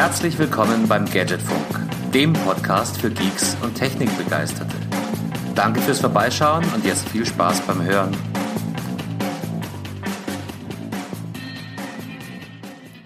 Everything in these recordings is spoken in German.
Herzlich willkommen beim Gadgetfunk, dem Podcast für Geeks und Technikbegeisterte. Danke fürs Vorbeischauen und jetzt viel Spaß beim Hören.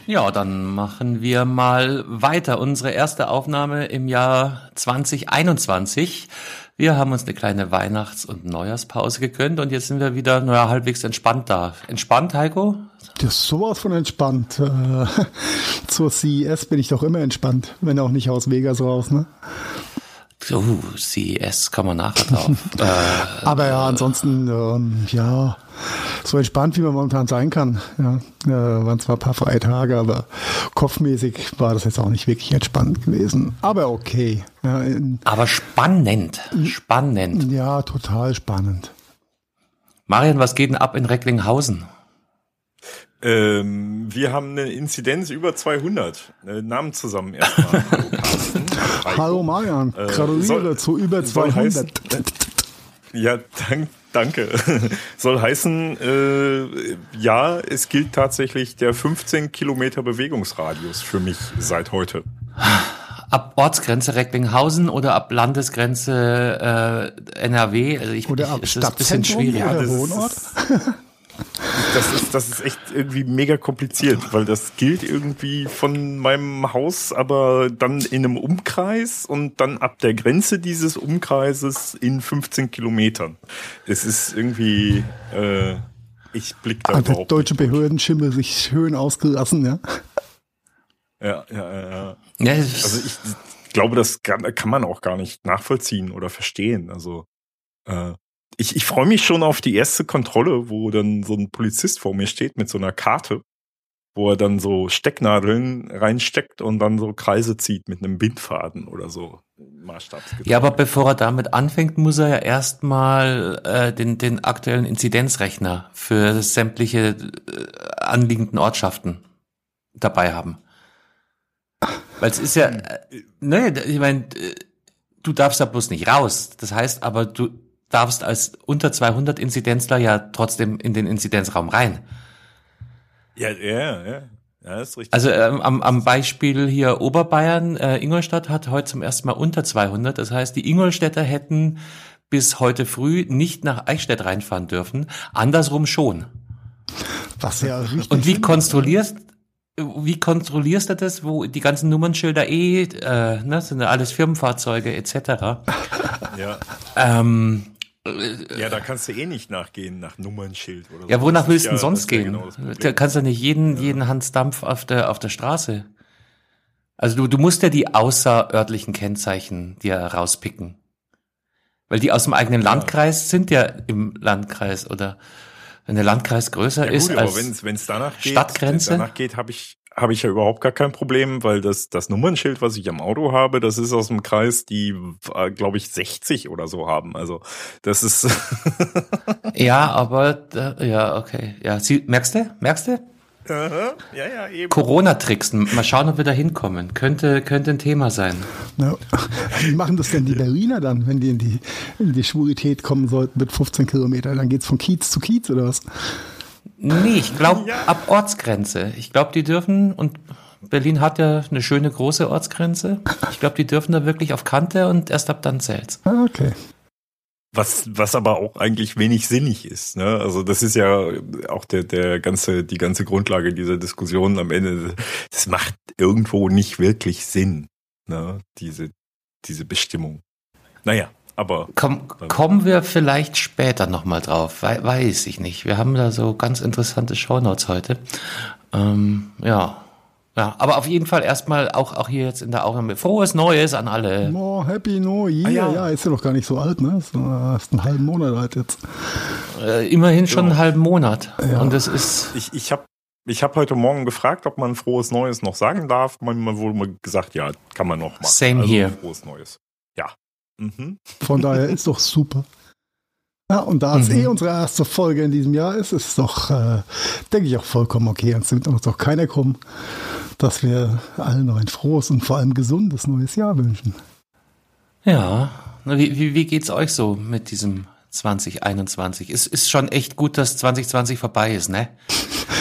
Ja, dann machen wir mal weiter. Unsere erste Aufnahme im Jahr 2021. Wir haben uns eine kleine Weihnachts- und Neujahrspause gegönnt und jetzt sind wir wieder naja, halbwegs entspannt da. Entspannt, Heiko? Das ist sowas von entspannt. Äh, zur CES bin ich doch immer entspannt, wenn auch nicht aus Vegas raus, ne? Uh, CES kann man nachher drauf. äh, Aber ja, ansonsten, ähm, ja, so entspannt, wie man momentan sein kann. Ja, äh, waren zwar ein paar freie Tage, aber kopfmäßig war das jetzt auch nicht wirklich entspannt gewesen. Aber okay. Ja, in, aber spannend, spannend. Ja, total spannend. Marian, was geht denn ab in Recklinghausen? Ähm, wir haben eine Inzidenz über 200. Äh, Namen zusammen erstmal. Hallo, Hallo Marian, äh, gratuliere äh, zu über 200. Heißen, ja, dank, danke. soll heißen, äh, ja, es gilt tatsächlich der 15 Kilometer Bewegungsradius für mich seit heute. Ab Ortsgrenze Recklinghausen oder ab Landesgrenze äh, NRW? Also ich, oder ab ich, ist ein bisschen schwierig. Oder Wohnort? Das ist, das ist echt irgendwie mega kompliziert, weil das gilt irgendwie von meinem Haus, aber dann in einem Umkreis und dann ab der Grenze dieses Umkreises in 15 Kilometern. Es ist irgendwie, äh, ich blick da also überhaupt deutsche Behördenschimmel sich schön ausgelassen, ja? Ja, ja, ja. ja. Also ich glaube, das kann, kann man auch gar nicht nachvollziehen oder verstehen. Also äh, ich, ich freue mich schon auf die erste Kontrolle, wo dann so ein Polizist vor mir steht mit so einer Karte, wo er dann so Stecknadeln reinsteckt und dann so Kreise zieht mit einem Bindfaden oder so. Ja, aber bevor er damit anfängt, muss er ja erstmal äh, den, den aktuellen Inzidenzrechner für sämtliche äh, anliegenden Ortschaften dabei haben. Weil es ist ja, äh, ne, ich meine, äh, du darfst da bloß nicht raus. Das heißt aber, du, darfst als unter 200 Inzidenzler ja trotzdem in den Inzidenzraum rein. Ja, ja, ja. Ja, ist richtig. Also ähm, am, am Beispiel hier Oberbayern, äh, Ingolstadt hat heute zum ersten Mal unter 200. Das heißt, die Ingolstädter hätten bis heute früh nicht nach Eichstätt reinfahren dürfen. Andersrum schon. Was ja richtig. Und wie kontrollierst, wie kontrollierst du das, wo die ganzen Nummernschilder eh, äh, ne, sind ja alles Firmenfahrzeuge etc. ja. Ähm, äh, ja, da kannst du eh nicht nachgehen nach Nummernschild oder so. Ja, wonach willst du denn sonst gehen? Genau da kannst du nicht jeden, ja. jeden Hansdampf auf der, auf der Straße. Also du, du musst ja die außerörtlichen Kennzeichen dir rauspicken. Weil die aus dem eigenen ja. Landkreis sind ja im Landkreis oder wenn der Landkreis größer ja, gut, ist als wenn's, wenn's danach geht, Stadtgrenze. Danach geht, habe ich habe ich ja überhaupt gar kein Problem, weil das, das Nummernschild, was ich am Auto habe, das ist aus dem Kreis, die, äh, glaube ich, 60 oder so haben. Also das ist. ja, aber ja, okay. Ja, Sie, merkst du? Merkst du? Ja, ja, eben. Corona-Tricks. Mal schauen, ob wir da hinkommen. Könnte, könnte ein Thema sein. Ja. Wie machen das denn die Berliner dann, wenn die in die, in die Schwurität kommen sollten mit 15 Kilometern? Dann geht's von Kiez zu Kiez oder was? Nee, ich glaube ja. ab Ortsgrenze. Ich glaube, die dürfen, und Berlin hat ja eine schöne große Ortsgrenze. Ich glaube, die dürfen da wirklich auf Kante und erst ab dann zählt's. Ah, okay. Was, was aber auch eigentlich wenig sinnig ist. Ne? Also das ist ja auch der, der ganze, die ganze Grundlage dieser Diskussion am Ende. Das macht irgendwo nicht wirklich Sinn, ne? diese, diese Bestimmung. Naja, aber. Komm, kommen wir vielleicht später nochmal drauf. We weiß ich nicht. Wir haben da so ganz interessante Shownotes heute. Ähm, ja. Ja, aber auf jeden Fall erstmal auch, auch hier jetzt in der Aufnahme. Frohes Neues an alle. Oh, Happy New Year. Ah, ja. ja, ist ja noch gar nicht so alt, ne? Ist erst einen halben Monat alt jetzt. Äh, immerhin schon einen halben Monat. Ja. Und das ist. Ich, ich habe ich hab heute Morgen gefragt, ob man frohes Neues noch sagen darf. Man, man wurde gesagt, ja, kann man noch machen. Same also, here. Frohes Neues. Mhm. Von daher ist doch super. Ja, und da es mhm. eh unsere erste Folge in diesem Jahr ist, ist es doch, äh, denke ich, auch vollkommen okay. Und es wird uns doch keiner kommen, dass wir allen noch ein frohes und vor allem gesundes neues Jahr wünschen. Ja, wie, wie, wie geht's euch so mit diesem 2021? Es ist schon echt gut, dass 2020 vorbei ist, ne?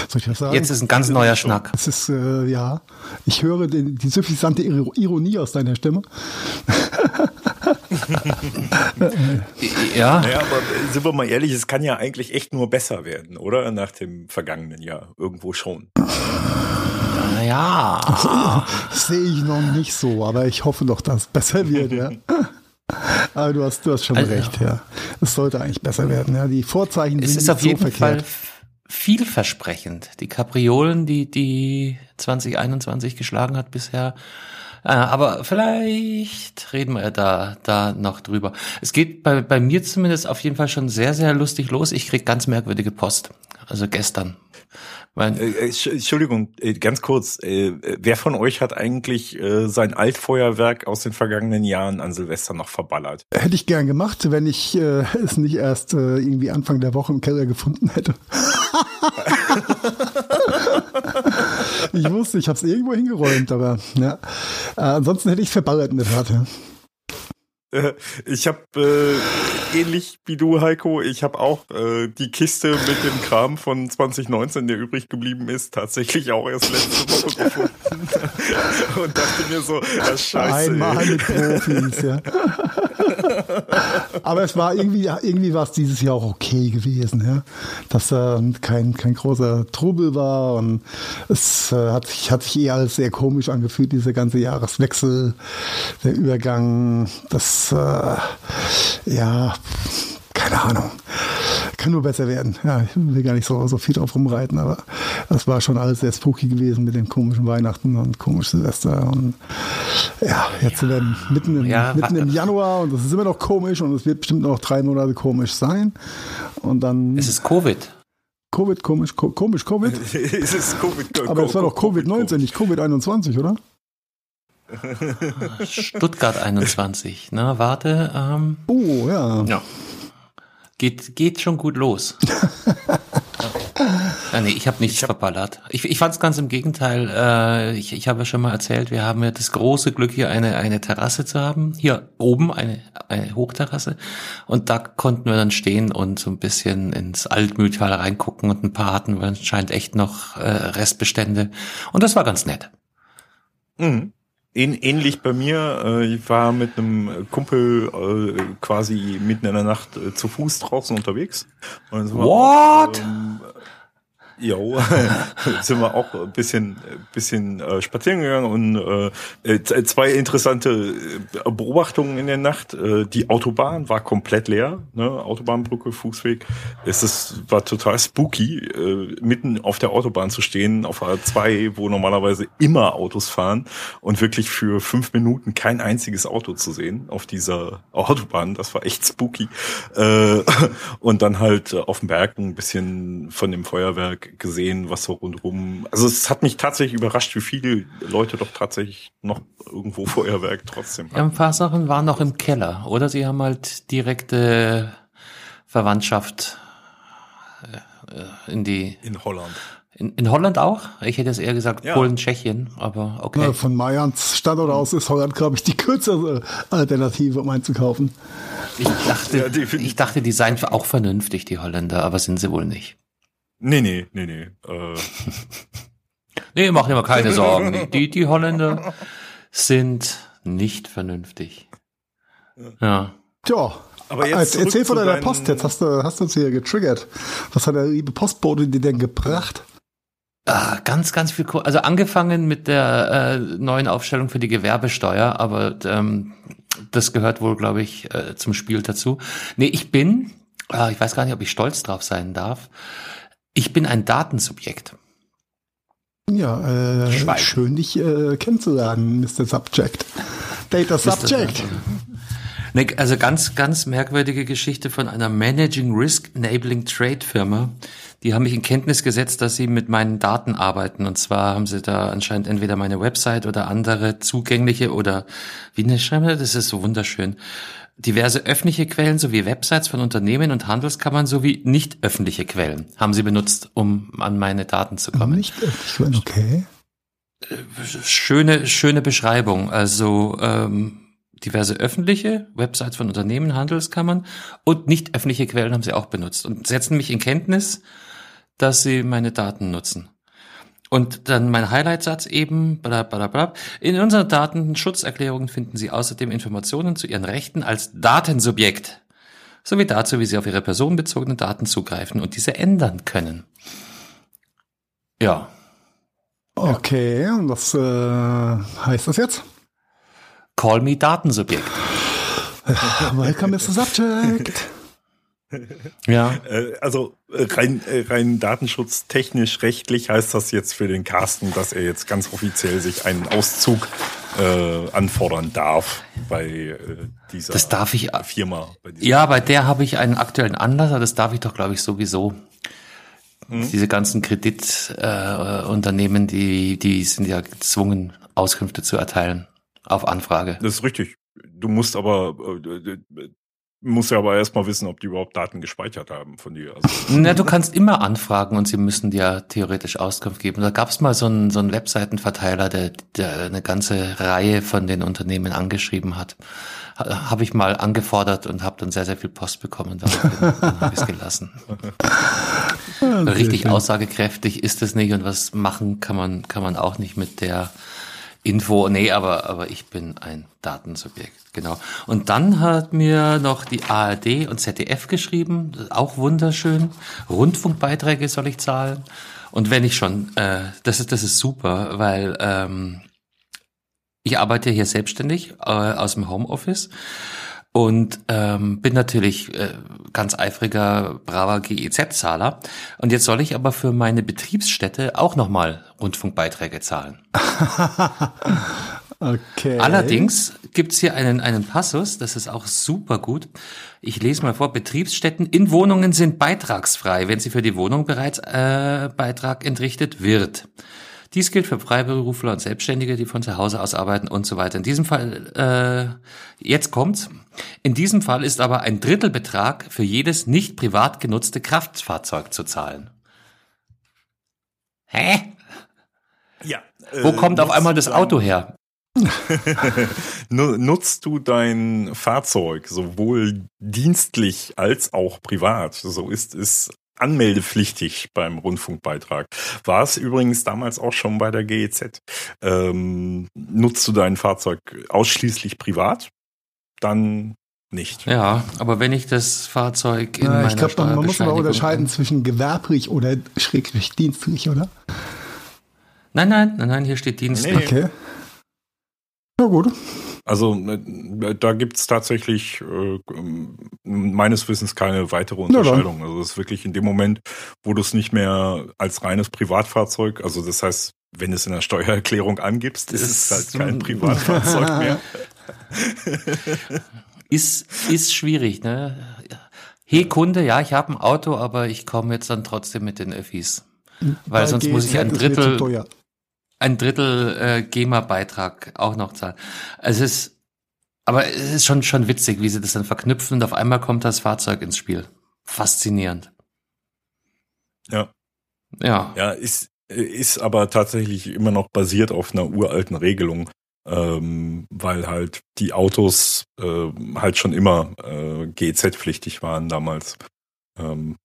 Soll ich das sagen? Jetzt ist ein ganz neuer Schnack. Es ist, äh, ja, ich höre den, die suffisante Ironie aus deiner Stimme. ja. Naja, aber sind wir mal ehrlich, es kann ja eigentlich echt nur besser werden, oder? Nach dem vergangenen Jahr. Irgendwo schon. Naja. Sehe ich noch nicht so, aber ich hoffe doch, dass es besser wird, ja. Aber du hast, du hast schon also, recht, ja. Es sollte eigentlich besser werden, ja. Die Vorzeichen es sind ist auf so jeden verkehrt. Fall vielversprechend. Die Kapriolen, die die 2021 geschlagen hat bisher, aber vielleicht reden wir da, da noch drüber. Es geht bei, bei mir zumindest auf jeden Fall schon sehr, sehr lustig los. Ich krieg ganz merkwürdige Post. Also gestern. Mein äh, äh Entschuldigung, äh, ganz kurz. Wer von euch hat eigentlich sein Altfeuerwerk aus den vergangenen Jahren an Silvester noch verballert? Hätte ich gern gemacht, wenn ich äh, es nicht erst äh, irgendwie Anfang der Woche im Keller gefunden hätte. ich wusste, ich habe es irgendwo hingeräumt, aber ja. Äh, ansonsten hätte ich es verballert in der Tat. Äh, ich habe äh, ähnlich wie du, Heiko, ich habe auch äh, die Kiste mit dem Kram von 2019, der übrig geblieben ist, tatsächlich auch erst letzte Woche gefunden. Und dachte mir so, ja, scheiße. Einmal mit Profis, ja. Aber es war irgendwie, irgendwie war es dieses Jahr auch okay gewesen, ja. Dass äh, kein, kein großer Trubel war und es äh, hat, sich, hat sich eher als sehr komisch angefühlt, dieser ganze Jahreswechsel, der Übergang, das äh, ja, keine Ahnung. Kann nur besser werden. Ja, ich will gar nicht so, so viel drauf rumreiten, aber das war schon alles sehr spooky gewesen mit den komischen Weihnachten und komischen Silvester. Und ja, jetzt sind wir mitten, im, ja, mitten im Januar und das ist immer noch komisch und es wird bestimmt noch drei Monate komisch sein. Und dann. Es ist Covid. Covid, komisch, komisch, Covid. es ist Covid. Aber es war doch Covid-19, nicht Covid-21, oder? Stuttgart 21, ne? Warte. Ähm, oh, ja. ja. Geht, geht schon gut los. ja, nee, ich habe nichts ich hab, verballert. Ich, ich fand es ganz im Gegenteil. Äh, ich, ich habe ja schon mal erzählt, wir haben ja das große Glück, hier eine, eine Terrasse zu haben. Hier oben eine, eine Hochterrasse. Und da konnten wir dann stehen und so ein bisschen ins Altmühltal reingucken und ein paar hatten wir anscheinend echt noch äh, Restbestände. Und das war ganz nett. Mhm. Ähnlich bei mir, äh, ich war mit einem Kumpel äh, quasi mitten in der Nacht äh, zu Fuß draußen unterwegs. What? ähm, Jo, sind wir auch ein bisschen, bisschen äh, spazieren gegangen und äh, äh zwei interessante äh, Beobachtungen in der Nacht. Äh, die Autobahn war komplett leer, ne? Autobahnbrücke, Fußweg. Es ist, war total spooky, äh, mitten auf der Autobahn zu stehen, auf A2, wo normalerweise immer Autos fahren und wirklich für fünf Minuten kein einziges Auto zu sehen auf dieser Autobahn. Das war echt spooky. Äh, und dann halt auf dem Berg ein bisschen von dem Feuerwerk gesehen, was so rundherum. Also es hat mich tatsächlich überrascht, wie viele Leute doch tatsächlich noch irgendwo Feuerwerk trotzdem haben. Ja, ein paar Sachen waren noch im Keller, oder? Sie haben halt direkte Verwandtschaft äh, in die. In Holland. In, in Holland auch? Ich hätte es eher gesagt ja. Polen, Tschechien, aber okay. Na, von Mayans Standort aus ist Holland, glaube ich, die kürzere Alternative, um einzukaufen. Ich dachte, ja, ich dachte, die seien auch vernünftig, die Holländer, aber sind sie wohl nicht. Nee, nee, nee, nee. Äh. nee, mach dir mal keine Sorgen. Die, die Holländer sind nicht vernünftig. Ja. Tja. Aber jetzt erzähl von deiner Post. Jetzt hast du, hast du uns hier getriggert. Was hat der liebe Postbote dir denn gebracht? Ah, ganz, ganz viel. Also angefangen mit der äh, neuen Aufstellung für die Gewerbesteuer, aber ähm, das gehört wohl, glaube ich, äh, zum Spiel dazu. Nee, ich bin, äh, ich weiß gar nicht, ob ich stolz drauf sein darf. Ich bin ein Datensubjekt. Ja, äh, schön dich äh, kennenzulernen, Mr. Subject. Data Subject. Ne, also ganz, ganz merkwürdige Geschichte von einer Managing Risk Enabling Trade Firma. Die haben mich in Kenntnis gesetzt, dass sie mit meinen Daten arbeiten. Und zwar haben sie da anscheinend entweder meine Website oder andere zugängliche oder wie eine Schreibe, das ist so wunderschön diverse öffentliche Quellen sowie Websites von Unternehmen und Handelskammern sowie nicht öffentliche Quellen haben sie benutzt, um an meine Daten zu kommen. Nicht öffentlich, okay. Schöne, schöne Beschreibung. Also ähm, diverse öffentliche Websites von Unternehmen, Handelskammern und nicht öffentliche Quellen haben sie auch benutzt und setzen mich in Kenntnis, dass sie meine Daten nutzen. Und dann mein Highlightsatz eben, bla bla bla. In unseren Datenschutzerklärungen finden Sie außerdem Informationen zu Ihren Rechten als Datensubjekt sowie dazu, wie Sie auf Ihre personenbezogenen Daten zugreifen und diese ändern können. Ja. Okay, und was äh, heißt das jetzt? Call me Datensubjekt. Welcome the subject. Ja. Äh, also äh, rein, äh, rein datenschutztechnisch, rechtlich heißt das jetzt für den Carsten, dass er jetzt ganz offiziell sich einen Auszug äh, anfordern darf bei äh, dieser das darf ich, Firma. ja, bei der habe ich einen aktuellen Anlass, das darf ich doch, glaube ich, sowieso. Hm. Diese ganzen Kreditunternehmen, äh, die, die sind ja gezwungen, Auskünfte zu erteilen auf Anfrage. Das ist richtig. Du musst aber muss ja aber erstmal wissen, ob die überhaupt Daten gespeichert haben von dir. Also. Na, du kannst immer anfragen und sie müssen dir theoretisch Auskunft geben. Da gab es mal so einen, so einen Webseitenverteiler, der, der eine ganze Reihe von den Unternehmen angeschrieben hat. Habe ich mal angefordert und habe dann sehr, sehr viel Post bekommen. Dann habe ich es gelassen. Richtig aussagekräftig ist es nicht und was machen kann man, kann man auch nicht mit der Info, nee, aber, aber ich bin ein Datensubjekt, genau. Und dann hat mir noch die ARD und ZDF geschrieben, auch wunderschön. Rundfunkbeiträge soll ich zahlen. Und wenn ich schon, äh, das ist, das ist super, weil ähm, ich arbeite hier selbstständig äh, aus dem Homeoffice und ähm, bin natürlich äh, ganz eifriger, braver GEZ-Zahler. Und jetzt soll ich aber für meine Betriebsstätte auch nochmal Rundfunkbeiträge zahlen. okay. Allerdings gibt's hier einen, einen Passus, das ist auch super gut. Ich lese mal vor, Betriebsstätten in Wohnungen sind beitragsfrei, wenn sie für die Wohnung bereits äh, Beitrag entrichtet wird. Dies gilt für Freiberufler und Selbstständige, die von zu Hause aus arbeiten und so weiter. In diesem Fall, äh, jetzt kommt's. In diesem Fall ist aber ein Drittelbetrag für jedes nicht privat genutzte Kraftfahrzeug zu zahlen. Hä? Ja. Äh, Wo kommt auf einmal das Auto her? Nutzt du dein Fahrzeug sowohl dienstlich als auch privat? So ist es anmeldepflichtig beim Rundfunkbeitrag. War es übrigens damals auch schon bei der GEZ. Ähm, nutzt du dein Fahrzeug ausschließlich privat? Dann nicht. Ja, aber wenn ich das Fahrzeug in ja, meiner Ich glaube, man muss aber unterscheiden zwischen gewerblich oder schrägstrich dienstlich, oder? Nein, nein, nein, nein, hier steht dienstlich. Nee. Okay. Na gut. Also äh, da gibt es tatsächlich äh, meines Wissens keine weitere Unterscheidung. Also es ist wirklich in dem Moment, wo du es nicht mehr als reines Privatfahrzeug, also das heißt, wenn es in der Steuererklärung angibst, ist es halt kein Privatfahrzeug mehr. ist, ist schwierig, ne? Hey Kunde, ja, ich habe ein Auto, aber ich komme jetzt dann trotzdem mit den Öffis. Weil sonst muss ich ein Drittel, ein Drittel äh, GEMA-Beitrag auch noch zahlen. Es ist, aber es ist schon, schon witzig, wie sie das dann verknüpfen und auf einmal kommt das Fahrzeug ins Spiel. Faszinierend. Ja. Ja. Ja, ist, ist aber tatsächlich immer noch basiert auf einer uralten Regelung, ähm, weil halt die Autos äh, halt schon immer äh, GEZ-pflichtig waren damals. Ähm,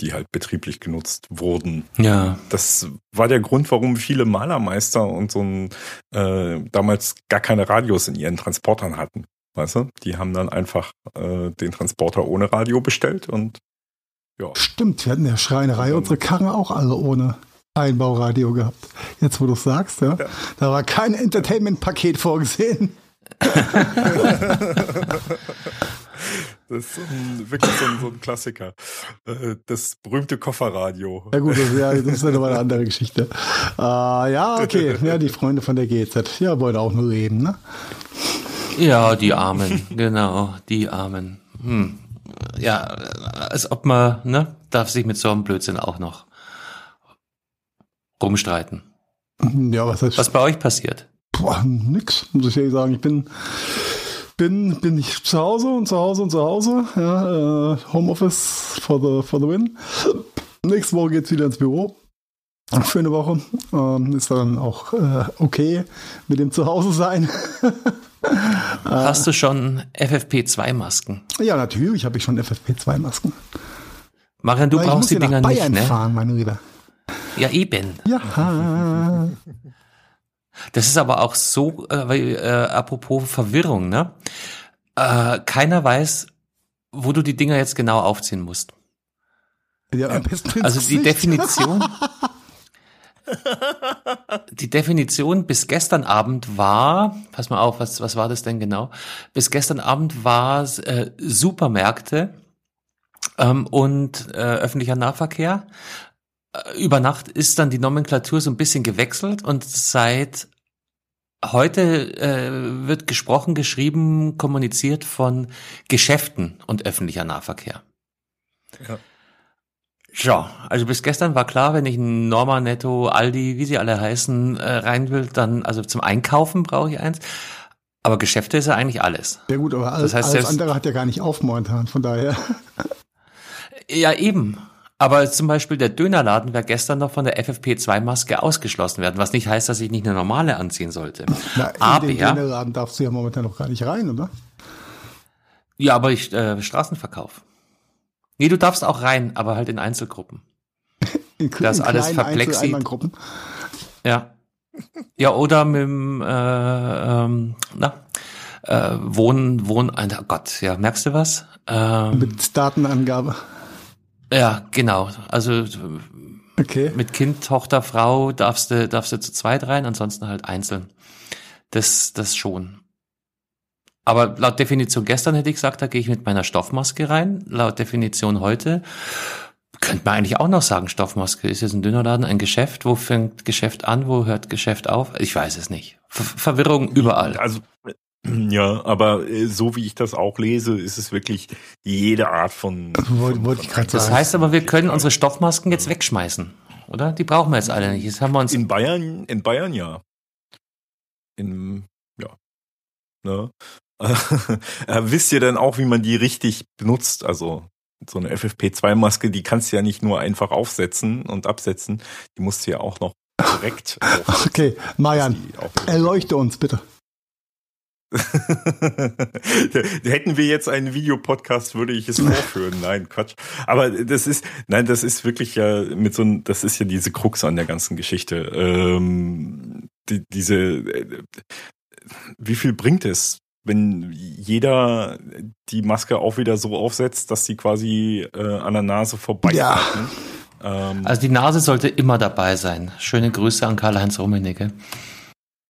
die halt betrieblich genutzt wurden. Ja. Das war der Grund, warum viele Malermeister und so ein äh, damals gar keine Radios in ihren Transportern hatten. Weißt du? Die haben dann einfach äh, den Transporter ohne Radio bestellt und ja. Stimmt, wir hatten ja Schreinerei unsere Karren auch alle ohne Einbauradio gehabt. Jetzt, wo du es sagst, ja. ja. Da war kein Entertainment-Paket vorgesehen. Das ist ein, wirklich so ein, so ein, Klassiker. Äh, das berühmte Kofferradio. Ja gut, das, ja, das ist ja nochmal eine andere Geschichte. Uh, ja, okay. Ja, die Freunde von der GZ. Ja, wollen auch nur reden, ne? Ja, die Armen. genau, die Armen. Hm. Ja, als ob man, ne, darf sich mit so einem Blödsinn auch noch rumstreiten. Ja, was heißt... Was bei euch passiert? Boah, nix, muss ich ehrlich sagen. Ich bin bin, bin ich zu Hause und zu Hause und zu Hause. Ja, äh, Homeoffice for the, for the win. Nächste Woche geht es wieder ins Büro. Für eine Woche. Ähm, ist dann auch äh, okay mit dem Zuhause sein. Hast du schon FFP2-Masken? Ja, natürlich habe ich schon FFP2-Masken. Marian, du Weil brauchst die Dinger nicht, ne? fahren, mein Lieber. Ja, eben. Ja. Das ist aber auch so, äh, äh, apropos Verwirrung, ne? Äh, keiner weiß, wo du die Dinger jetzt genau aufziehen musst. ja am besten Also die. Definition, die Definition bis gestern Abend war, pass mal auf, was, was war das denn genau? Bis gestern Abend war es äh, Supermärkte ähm, und äh, öffentlicher Nahverkehr. Äh, Über Nacht ist dann die Nomenklatur so ein bisschen gewechselt und seit heute äh, wird gesprochen, geschrieben, kommuniziert von Geschäften und öffentlicher Nahverkehr. Ja. Ja, also bis gestern war klar, wenn ich ein Norma, Netto, Aldi, wie sie alle heißen, äh, rein will, dann, also zum Einkaufen brauche ich eins. Aber Geschäfte ist ja eigentlich alles. Ja gut, aber alles, Das heißt, alles andere hat ja gar nicht auf momentan, von daher. Ja, eben. Aber zum Beispiel der Dönerladen wäre gestern noch von der FFP2-Maske ausgeschlossen werden, was nicht heißt, dass ich nicht eine normale anziehen sollte. Na, in Aber den Dönerladen darfst du ja momentan noch gar nicht rein, oder? ja, aber ich äh, Straßenverkauf. Nee, du darfst auch rein, aber halt in Einzelgruppen. In, Das in alles kleinen verplexit. Einzeleinmanngruppen. Ja. Ja, oder mit dem, äh, ähm, na, äh, Wohnen, Wohnen, oh Gott, ja, merkst du was? Ähm, Mit Datenangabe. Ja, genau. Also Okay. mit Kind, Tochter, Frau darfst du, darfst du zu zweit rein, ansonsten halt einzeln. Das, das schon. Aber laut Definition gestern hätte ich gesagt, da gehe ich mit meiner Stoffmaske rein. Laut Definition heute könnte man eigentlich auch noch sagen, Stoffmaske ist jetzt ein Dönerladen, ein Geschäft. Wo fängt Geschäft an? Wo hört Geschäft auf? Ich weiß es nicht. Ver Verwirrung überall. Also ja, aber äh, so wie ich das auch lese, ist es wirklich jede Art von. Ich gerade Das heißt aber, wir können unsere Stoffmasken jetzt wegschmeißen, oder? Die brauchen wir jetzt alle nicht. Jetzt haben wir uns In Bayern, in Bayern ja. In ja. Ne? äh, wisst ihr denn auch, wie man die richtig benutzt? Also so eine FFP2-Maske, die kannst du ja nicht nur einfach aufsetzen und absetzen, die musst du ja auch noch korrekt. aufsetzen, Okay, Marian, erleuchte uns bitte. Hätten wir jetzt einen Videopodcast, würde ich es vorführen. Nein, Quatsch. Aber das ist, nein, das ist wirklich ja mit so ein, das ist ja diese Krux an der ganzen Geschichte. Ähm, die, diese, äh, wie viel bringt es, wenn jeder die Maske auch wieder so aufsetzt, dass sie quasi äh, an der Nase vorbei Ja. atmet? Ähm, Also die Nase sollte immer dabei sein. Schöne Grüße an Karl-Heinz Rummenigge.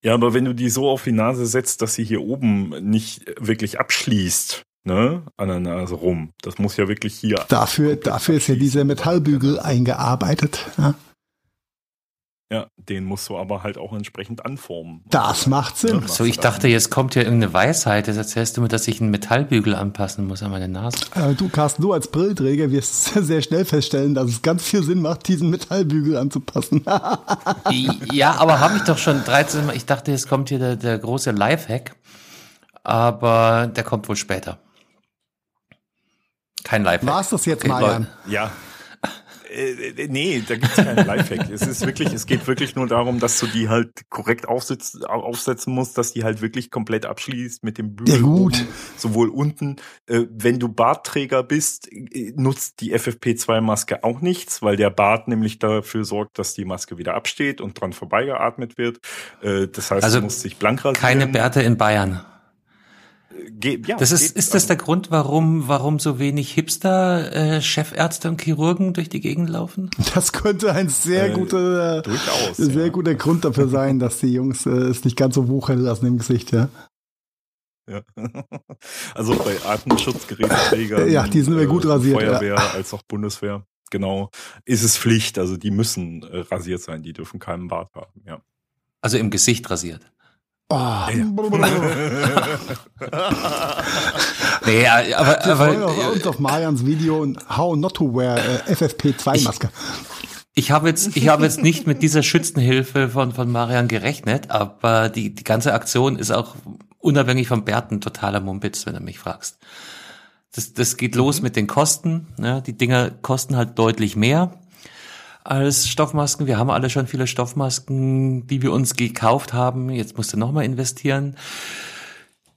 Ja, aber wenn du die so auf die Nase setzt, dass sie hier oben nicht wirklich abschließt, ne, an der Nase rum, das muss ja wirklich hier. Dafür, dafür ist ja dieser. Metallbügel eingearbeitet. Ja, Ja, den musst du aber halt auch entsprechend anformen. das macht Sinn. Ja, So, ich dachte, jetzt kommt hier irgendeine Weisheit. Jetzt erzählst du mir, dass ich einen Metallbügel anpassen muss an meine Nase. Äh, Du, Carsten, du als Brillenträger wirst sehr schnell feststellen, dass es ganz viel Sinn macht, diesen Metallbügel anzupassen. Ja, aber habe ich doch schon 13 Mal. Ich dachte, jetzt kommt hier der, der große Lifehack. Aber der kommt wohl später. Kein Lifehack. War's das jetzt, Okay, Marian? Ja. Äh, nee, da gibt's keinen Lifehack. es ist wirklich, es geht wirklich nur darum, dass du die halt korrekt aufsitz, au- aufsetzen musst, dass die halt wirklich komplett abschließt mit dem Bügel Ja, gut. sowohl unten. Äh, wenn du Bartträger bist, äh, nutzt die FFP2-Maske auch nichts, weil der Bart nämlich dafür sorgt, dass die Maske wieder absteht und dran vorbeigeatmet wird. Äh, das heißt, Also du musst dich blank rasieren. Keine Bärte in Bayern. Ge ja, Das ist, ist das der Grund, warum, warum so wenig Hipster, äh, Chefärzte und Chirurgen durch die Gegend laufen? Das könnte ein sehr Äh, guter, äh, durchaus, sehr ja. guter Grund dafür sein, dass die Jungs äh, es nicht ganz so wuchern lassen im Gesicht, ja. Ja. Also bei Atemschutzgeräteträgern, Ja, die sind immer gut rasiert, Feuerwehr als auch Bundeswehr, genau, ist es Pflicht. Also die müssen äh, rasiert sein, die dürfen keinen Bart haben. Ja. Also im Gesicht rasiert. Oh. Nee, ja, aber, aber uns auf Marians Video und How Not to Wear äh, FFP2-Maske. Ich habe jetzt, ich habe jetzt nicht mit dieser Schützenhilfe von, von Marian gerechnet, aber die, die ganze Aktion ist auch unabhängig vom Bärten totaler Mumpitz, wenn du mich fragst. Das, das geht los mit den Kosten. Ne? Die Dinger kosten halt deutlich mehr als Stoffmasken. Wir haben alle schon viele Stoffmasken, die wir uns gekauft haben. Jetzt musst du nochmal investieren.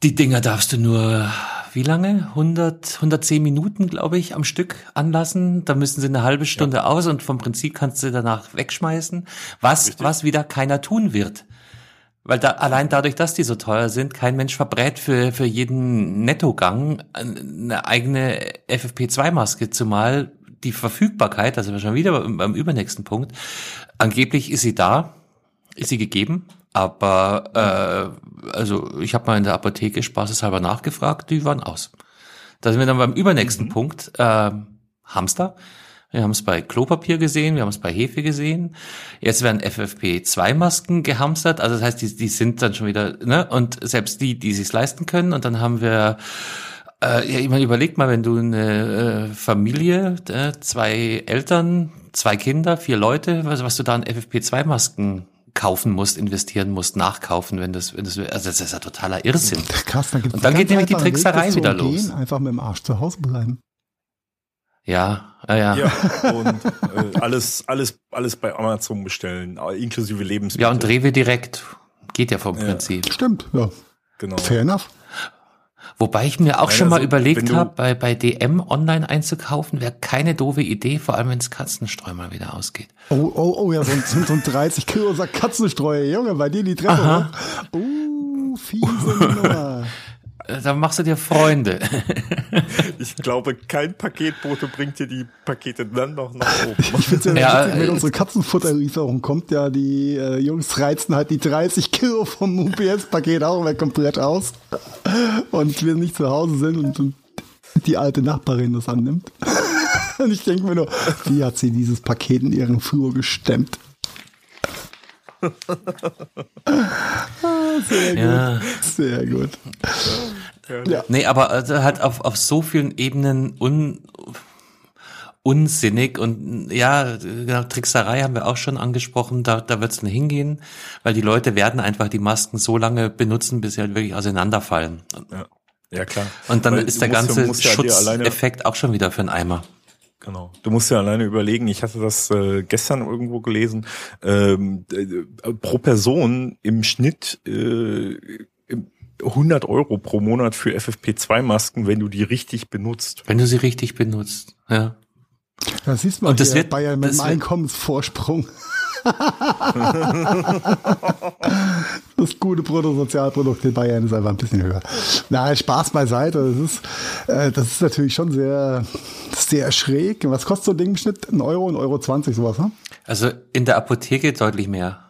Die Dinger darfst du nur, wie lange? 100, 110 Minuten, glaube ich, am Stück anlassen. Da müssen sie eine halbe Stunde ja. aus und vom Prinzip kannst du danach wegschmeißen. Was, was wieder keiner tun wird. Weil da, allein dadurch, dass die so teuer sind, kein Mensch verbrät für, für jeden Nettogang eine eigene FFP2-Maske, zumal die Verfügbarkeit, also wir schon wieder beim übernächsten Punkt, angeblich ist sie da, ist sie gegeben, aber äh, also ich habe mal in der Apotheke spaßeshalber nachgefragt, die waren aus. Da sind wir dann beim übernächsten mhm. Punkt, äh, Hamster. Wir haben es bei Klopapier gesehen, wir haben es bei Hefe gesehen. Jetzt werden FFP2-Masken gehamstert, also das heißt, die, die sind dann schon wieder, ne? Und selbst die, die sich leisten können. Und dann haben wir äh, ja, ich meine, überleg mal, wenn du eine äh, Familie, äh, zwei Eltern, zwei Kinder, vier Leute, was, was du da an FFP2-Masken kaufen musst, investieren musst, nachkaufen, wenn das, wenn das, also das ist ja totaler Irrsinn. Krass, dann gibt's Und dann geht nämlich die Trickserei wieder los. Einfach mit dem Arsch zu Hause bleiben. Ja, ja, ja. ja und äh, alles, alles, alles bei Amazon bestellen, inklusive Lebensmittel. Ja, und Rewe direkt. Geht ja vom ja. Prinzip. Stimmt, ja. Genau. Fair enough. Wobei ich mir auch Nein, schon mal also, überlegt habe, bei, bei DM online einzukaufen, wäre keine doofe Idee, vor allem wenn das Katzenstreu mal wieder ausgeht. Oh, oh, oh, ja, so ein, so ein 30 Kilo Katzenstreu, Junge, bei dir die Treppe. Uh, fiese Nummer. Da machst du dir Freunde. Ich glaube, kein Paketbote bringt dir die Pakete dann noch nach oben. Ich finde ja, ja witzig, wenn äh, unsere Katzenfutterlieferung kommt, ja, die äh, Jungs reizen halt die 30 Kilo vom UPS-Paket auch weg komplett aus. Und wir nicht zu Hause sind und, und die alte Nachbarin das annimmt. Und ich denke mir nur, wie hat sie dieses Paket in ihren Flur gestemmt? Sehr gut. Sehr gut. Ja. Nee, aber also halt auf, auf so vielen Ebenen un, unsinnig und ja, genau, Trickserei haben wir auch schon angesprochen, da, da wird es hingehen, weil die Leute werden einfach die Masken so lange benutzen, bis sie halt wirklich auseinanderfallen. Ja, ja klar. Und dann weil ist der ganze Schutzeffekt auch schon wieder für einen Eimer. Genau. Du musst ja alleine überlegen, ich hatte das äh, gestern irgendwo gelesen, ähm, äh, pro Person im Schnitt äh, 100 Euro pro Monat für FFP2-Masken, wenn du die richtig benutzt. Wenn du sie richtig benutzt, ja. Da siehst du mal, das wird, Bayern mit dem Einkommensvorsprung. das gute Bruttosozialprodukt in Bayern ist einfach ein bisschen höher. Nein, Spaß beiseite. Das ist, äh, das ist natürlich schon sehr, sehr schräg. Was kostet so ein Ding im Schnitt? Ein Euro, ein Euro 20, sowas, ne? Also in der Apotheke deutlich mehr.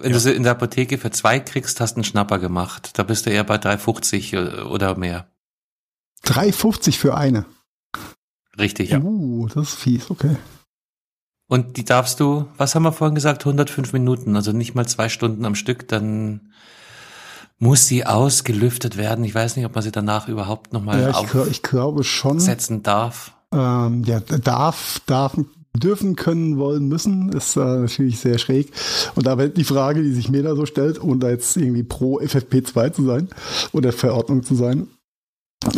Wenn ja. du in der Apotheke für zwei kriegst, hast du einen Schnapper gemacht. Da bist du eher bei 3,50 oder mehr. 3,50 für eine? Richtig. Ja. Uh, das ist fies, okay. Und die darfst du, was haben wir vorhin gesagt, 105 Minuten, also nicht mal zwei Stunden am Stück, dann muss sie ausgelüftet werden. Ich weiß nicht, ob man sie danach überhaupt nochmal ja, ich, ich glaube schon setzen darf. Ähm, ja, darf, darf, dürfen, können, wollen, müssen, ist äh, natürlich sehr schräg. Und da wird die Frage, die sich mir da so stellt, ohne da jetzt irgendwie pro FFP2 zu sein oder Verordnung zu sein,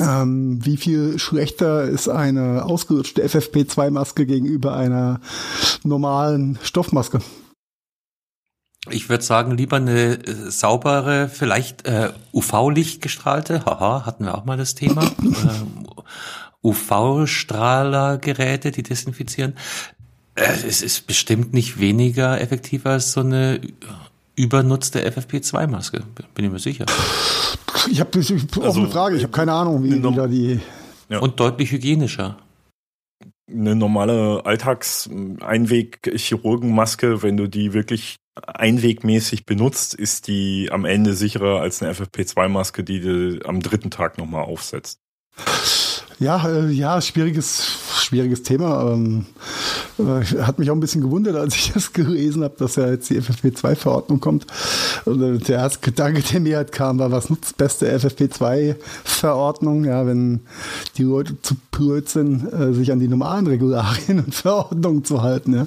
ähm, wie viel schlechter ist eine ausgelutschte FFP2-Maske gegenüber einer normalen Stoffmaske? Ich würde sagen, lieber eine äh, saubere, vielleicht äh, UV-Licht gestrahlte, haha, hatten wir auch mal das Thema. äh, UV-Strahlergeräte, die desinfizieren. Äh, es ist bestimmt nicht weniger effektiv als so eine übernutzte FFP2-Maske, bin ich mir sicher. Ich habe auch also, eine Frage, ich habe keine Ahnung, wie, wie da die. Ja. Und deutlich hygienischer. Eine normale Alltags-Einweg-Chirurgenmaske, wenn du die wirklich einwegmäßig benutzt, ist die am Ende sicherer als eine FFP2-Maske, die du am dritten Tag nochmal aufsetzt. Ja, äh, ja, schwieriges, schwieriges Thema. Ähm, äh, hat mich auch ein bisschen gewundert, als ich das gelesen habe, dass ja jetzt die FFP2-Verordnung kommt. Und äh, der erste Gedanke, der mir halt kam, war, was nutzt beste FFP2-Verordnung, ja, wenn die Leute zu blöd sind, äh, sich an die normalen Regularien und Verordnungen zu halten, ja.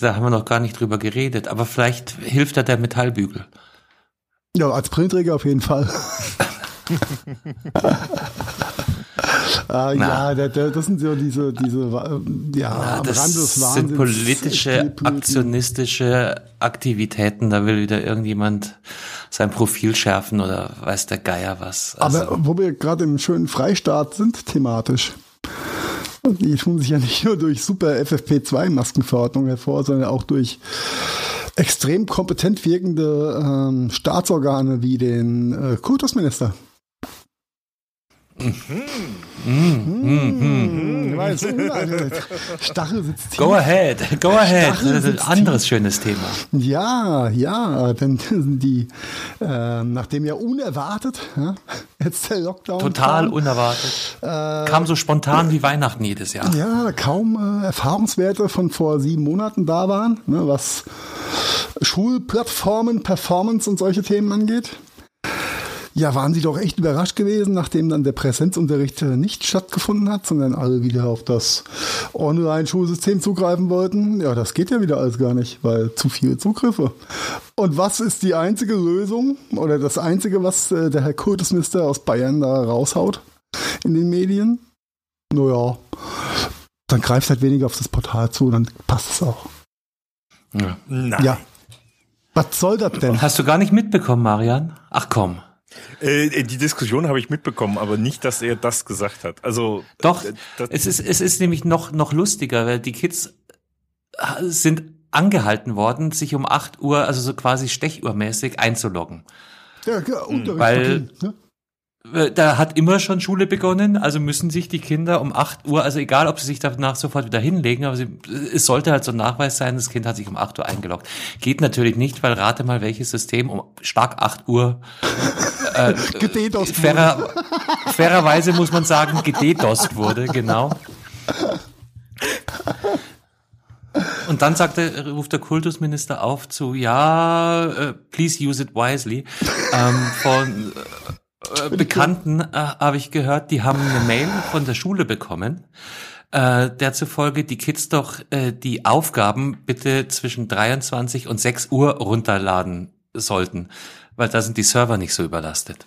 Da haben wir noch gar nicht drüber geredet, aber vielleicht hilft da der Metallbügel. Ja, als Printträger auf jeden Fall. Äh, ja, der, das sind so diese, diese äh, ja, Na, am Rande des Wahnsinns. sind politische, aktionistische Aktivitäten. Da will wieder irgendjemand sein Profil schärfen oder weiß der Geier was. Also. Aber wo wir gerade im schönen Freistaat sind, thematisch. Die tun sich ja nicht nur durch super FFP2-Maskenverordnung hervor, sondern auch durch extrem kompetent wirkende ähm, Staatsorgane wie den äh, Kultusminister. Mhm. Mhm. Mhm. Weiß, Stachel sitzt hier. Go ahead, go ahead. Anderes hier. schönes Thema. Ja, ja, denn die, äh, nachdem ja unerwartet, ja, jetzt der Lockdown. Total kam, unerwartet. Äh, kam so spontan äh, wie Weihnachten jedes Jahr. Ja, kaum äh, Erfahrungswerte von vor sieben Monaten da waren, ne, was Schulplattformen, Performance und solche Themen angeht. Ja, waren Sie doch echt überrascht gewesen, nachdem dann der Präsenzunterricht äh, nicht stattgefunden hat, sondern alle wieder auf das Online-Schulsystem zugreifen wollten? Ja, das geht ja wieder alles gar nicht, weil zu viele Zugriffe. Und was ist die einzige Lösung oder das einzige, was äh, der Herr Kultusminister aus Bayern da raushaut in den Medien? Naja, dann greift halt weniger auf das Portal zu, dann passt es auch. Ja. Nein. Ja. Was soll das denn? Hast du gar nicht mitbekommen, Marian? Ach komm. Äh, die Diskussion habe ich mitbekommen, aber nicht, dass er das gesagt hat. Also doch, es ist es ist nämlich noch noch lustiger, weil die Kids äh, sind angehalten worden, sich um 8 Uhr, also so quasi stechuhrmäßig einzuloggen. Ja, ja Unterricht weil, ne? Äh, da hat immer schon Schule begonnen, also müssen sich die Kinder um 8 Uhr, also egal, ob sie sich danach sofort wieder hinlegen, aber sie, es sollte halt so ein Nachweis sein, das Kind hat sich um 8 Uhr eingeloggt. Geht natürlich nicht, weil rate mal, welches System um stark 8 Uhr äh, fairer, fairerweise muss man sagen, gededost wurde, genau. Und dann sagte, ruft der Kultusminister auf zu, ja, uh, please use it wisely, ähm, von äh, Bekannten äh, habe ich gehört, die haben eine Mail von der Schule bekommen, äh, der zufolge die Kids doch äh, die Aufgaben bitte zwischen 23 und 6 Uhr runterladen sollten, weil da sind die Server nicht so überlastet.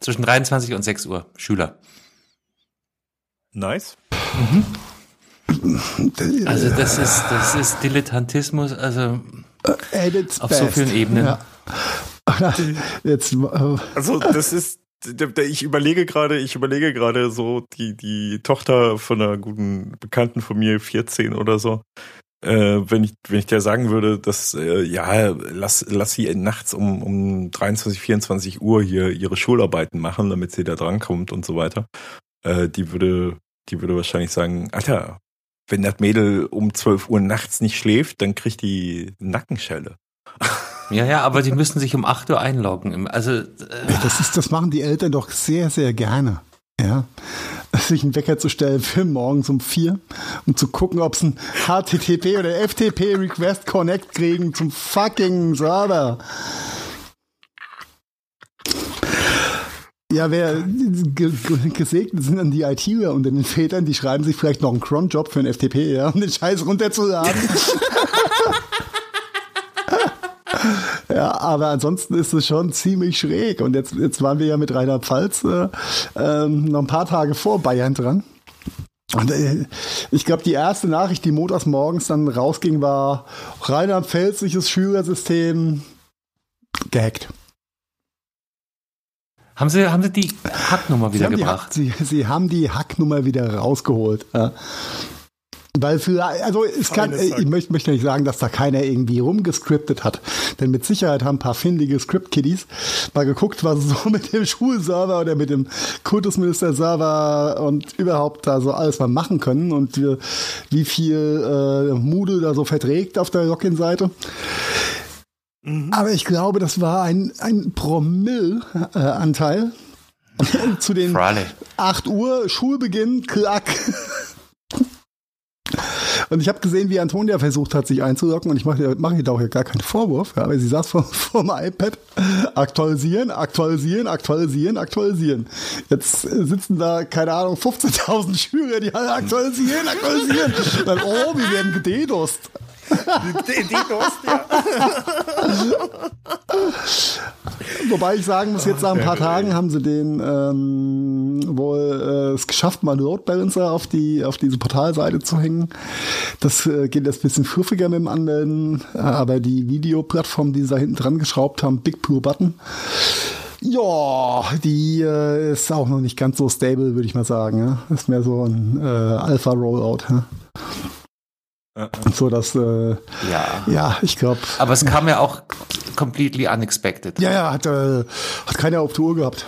Zwischen 23 und 6 Uhr, Schüler. Nice. Mhm. Also das ist, das ist Dilettantismus, also auf so vielen Ebenen. Ja. Jetzt, äh, also das ist, ich überlege gerade, ich überlege gerade so die die Tochter von einer guten Bekannten von mir, 14 oder so. Äh, wenn ich wenn ich der sagen würde, dass äh, ja lass lass sie nachts um um 23 24 Uhr hier ihre Schularbeiten machen, damit sie da drankommt und so weiter, äh, die würde die würde wahrscheinlich sagen, Alter, wenn das Mädel um 12 Uhr nachts nicht schläft, dann kriegt die Nackenschelle. Ja, ja, aber die müssen sich um 8 Uhr einloggen. Also äh das ist, das machen die Eltern doch sehr, sehr gerne. Ja, sich einen Wecker zu stellen für morgens um vier, um zu gucken, ob sie ein HTTP oder FTP Request Connect kriegen zum fucking Server. Ja, wer gesegnet sind an die ITler und den Vätern, die schreiben sich vielleicht noch einen Cron-Job für einen FTP, ja, um den Scheiß runterzuladen. Ja, aber ansonsten ist es schon ziemlich schräg. Und jetzt, jetzt waren wir ja mit Rheinland-Pfalz äh, äh, noch ein paar Tage vor Bayern dran. Und äh, ich glaube, die erste Nachricht, die montags morgens dann rausging, war rheinland-pfälzliches Schülersystem gehackt. Haben Sie, haben Sie die Hacknummer wieder gebracht? Sie, Sie, haben die Hacknummer wieder rausgeholt. Ja. Weil für, also es kann, ich möchte, möchte nicht sagen, dass da keiner irgendwie rumgescriptet hat. Denn mit Sicherheit haben ein paar findige Script-Kiddies mal geguckt, was so mit dem Schulserver oder mit dem Kultusminister-Server und überhaupt da so alles mal machen können und wie, wie viel äh, Moodle da so verträgt auf der Login-Seite. Mhm. Aber ich glaube, das war ein, ein Promille-Anteil. Äh, zu den Friday. 8 Uhr Schulbeginn, klack. Und ich habe gesehen, wie Antonia versucht hat, sich einzuloggen. Und ich mache mach ihr da auch gar keinen Vorwurf. Ja, aber sie saß vor, vor dem iPad. Aktualisieren, aktualisieren, aktualisieren, aktualisieren. Jetzt sitzen da, keine Ahnung, 15.000 Schüler, die alle aktualisieren, aktualisieren. Dann, oh, wir werden gededost. DDoS, ja. Wobei ich sagen muss, jetzt nach ein paar Tagen haben sie den ähm, wohl äh, es geschafft, mal einen Load Balancer auf die auf diese Portalseite zu hängen. Das äh, geht jetzt ein bisschen fluffiger mit dem Anmelden, aber die Videoplattform, die sie da hinten dran geschraubt haben, Big Blue Button, ja, die äh, ist auch noch nicht ganz so stable, würde ich mal sagen. Ja? Ist mehr so ein äh, Alpha-Rollout. Ja? So dass äh, ja. ja, ich glaube. Aber es kam ja auch completely unexpected. Ja, ja, hat, äh, hat keiner auf die Uhr gehabt.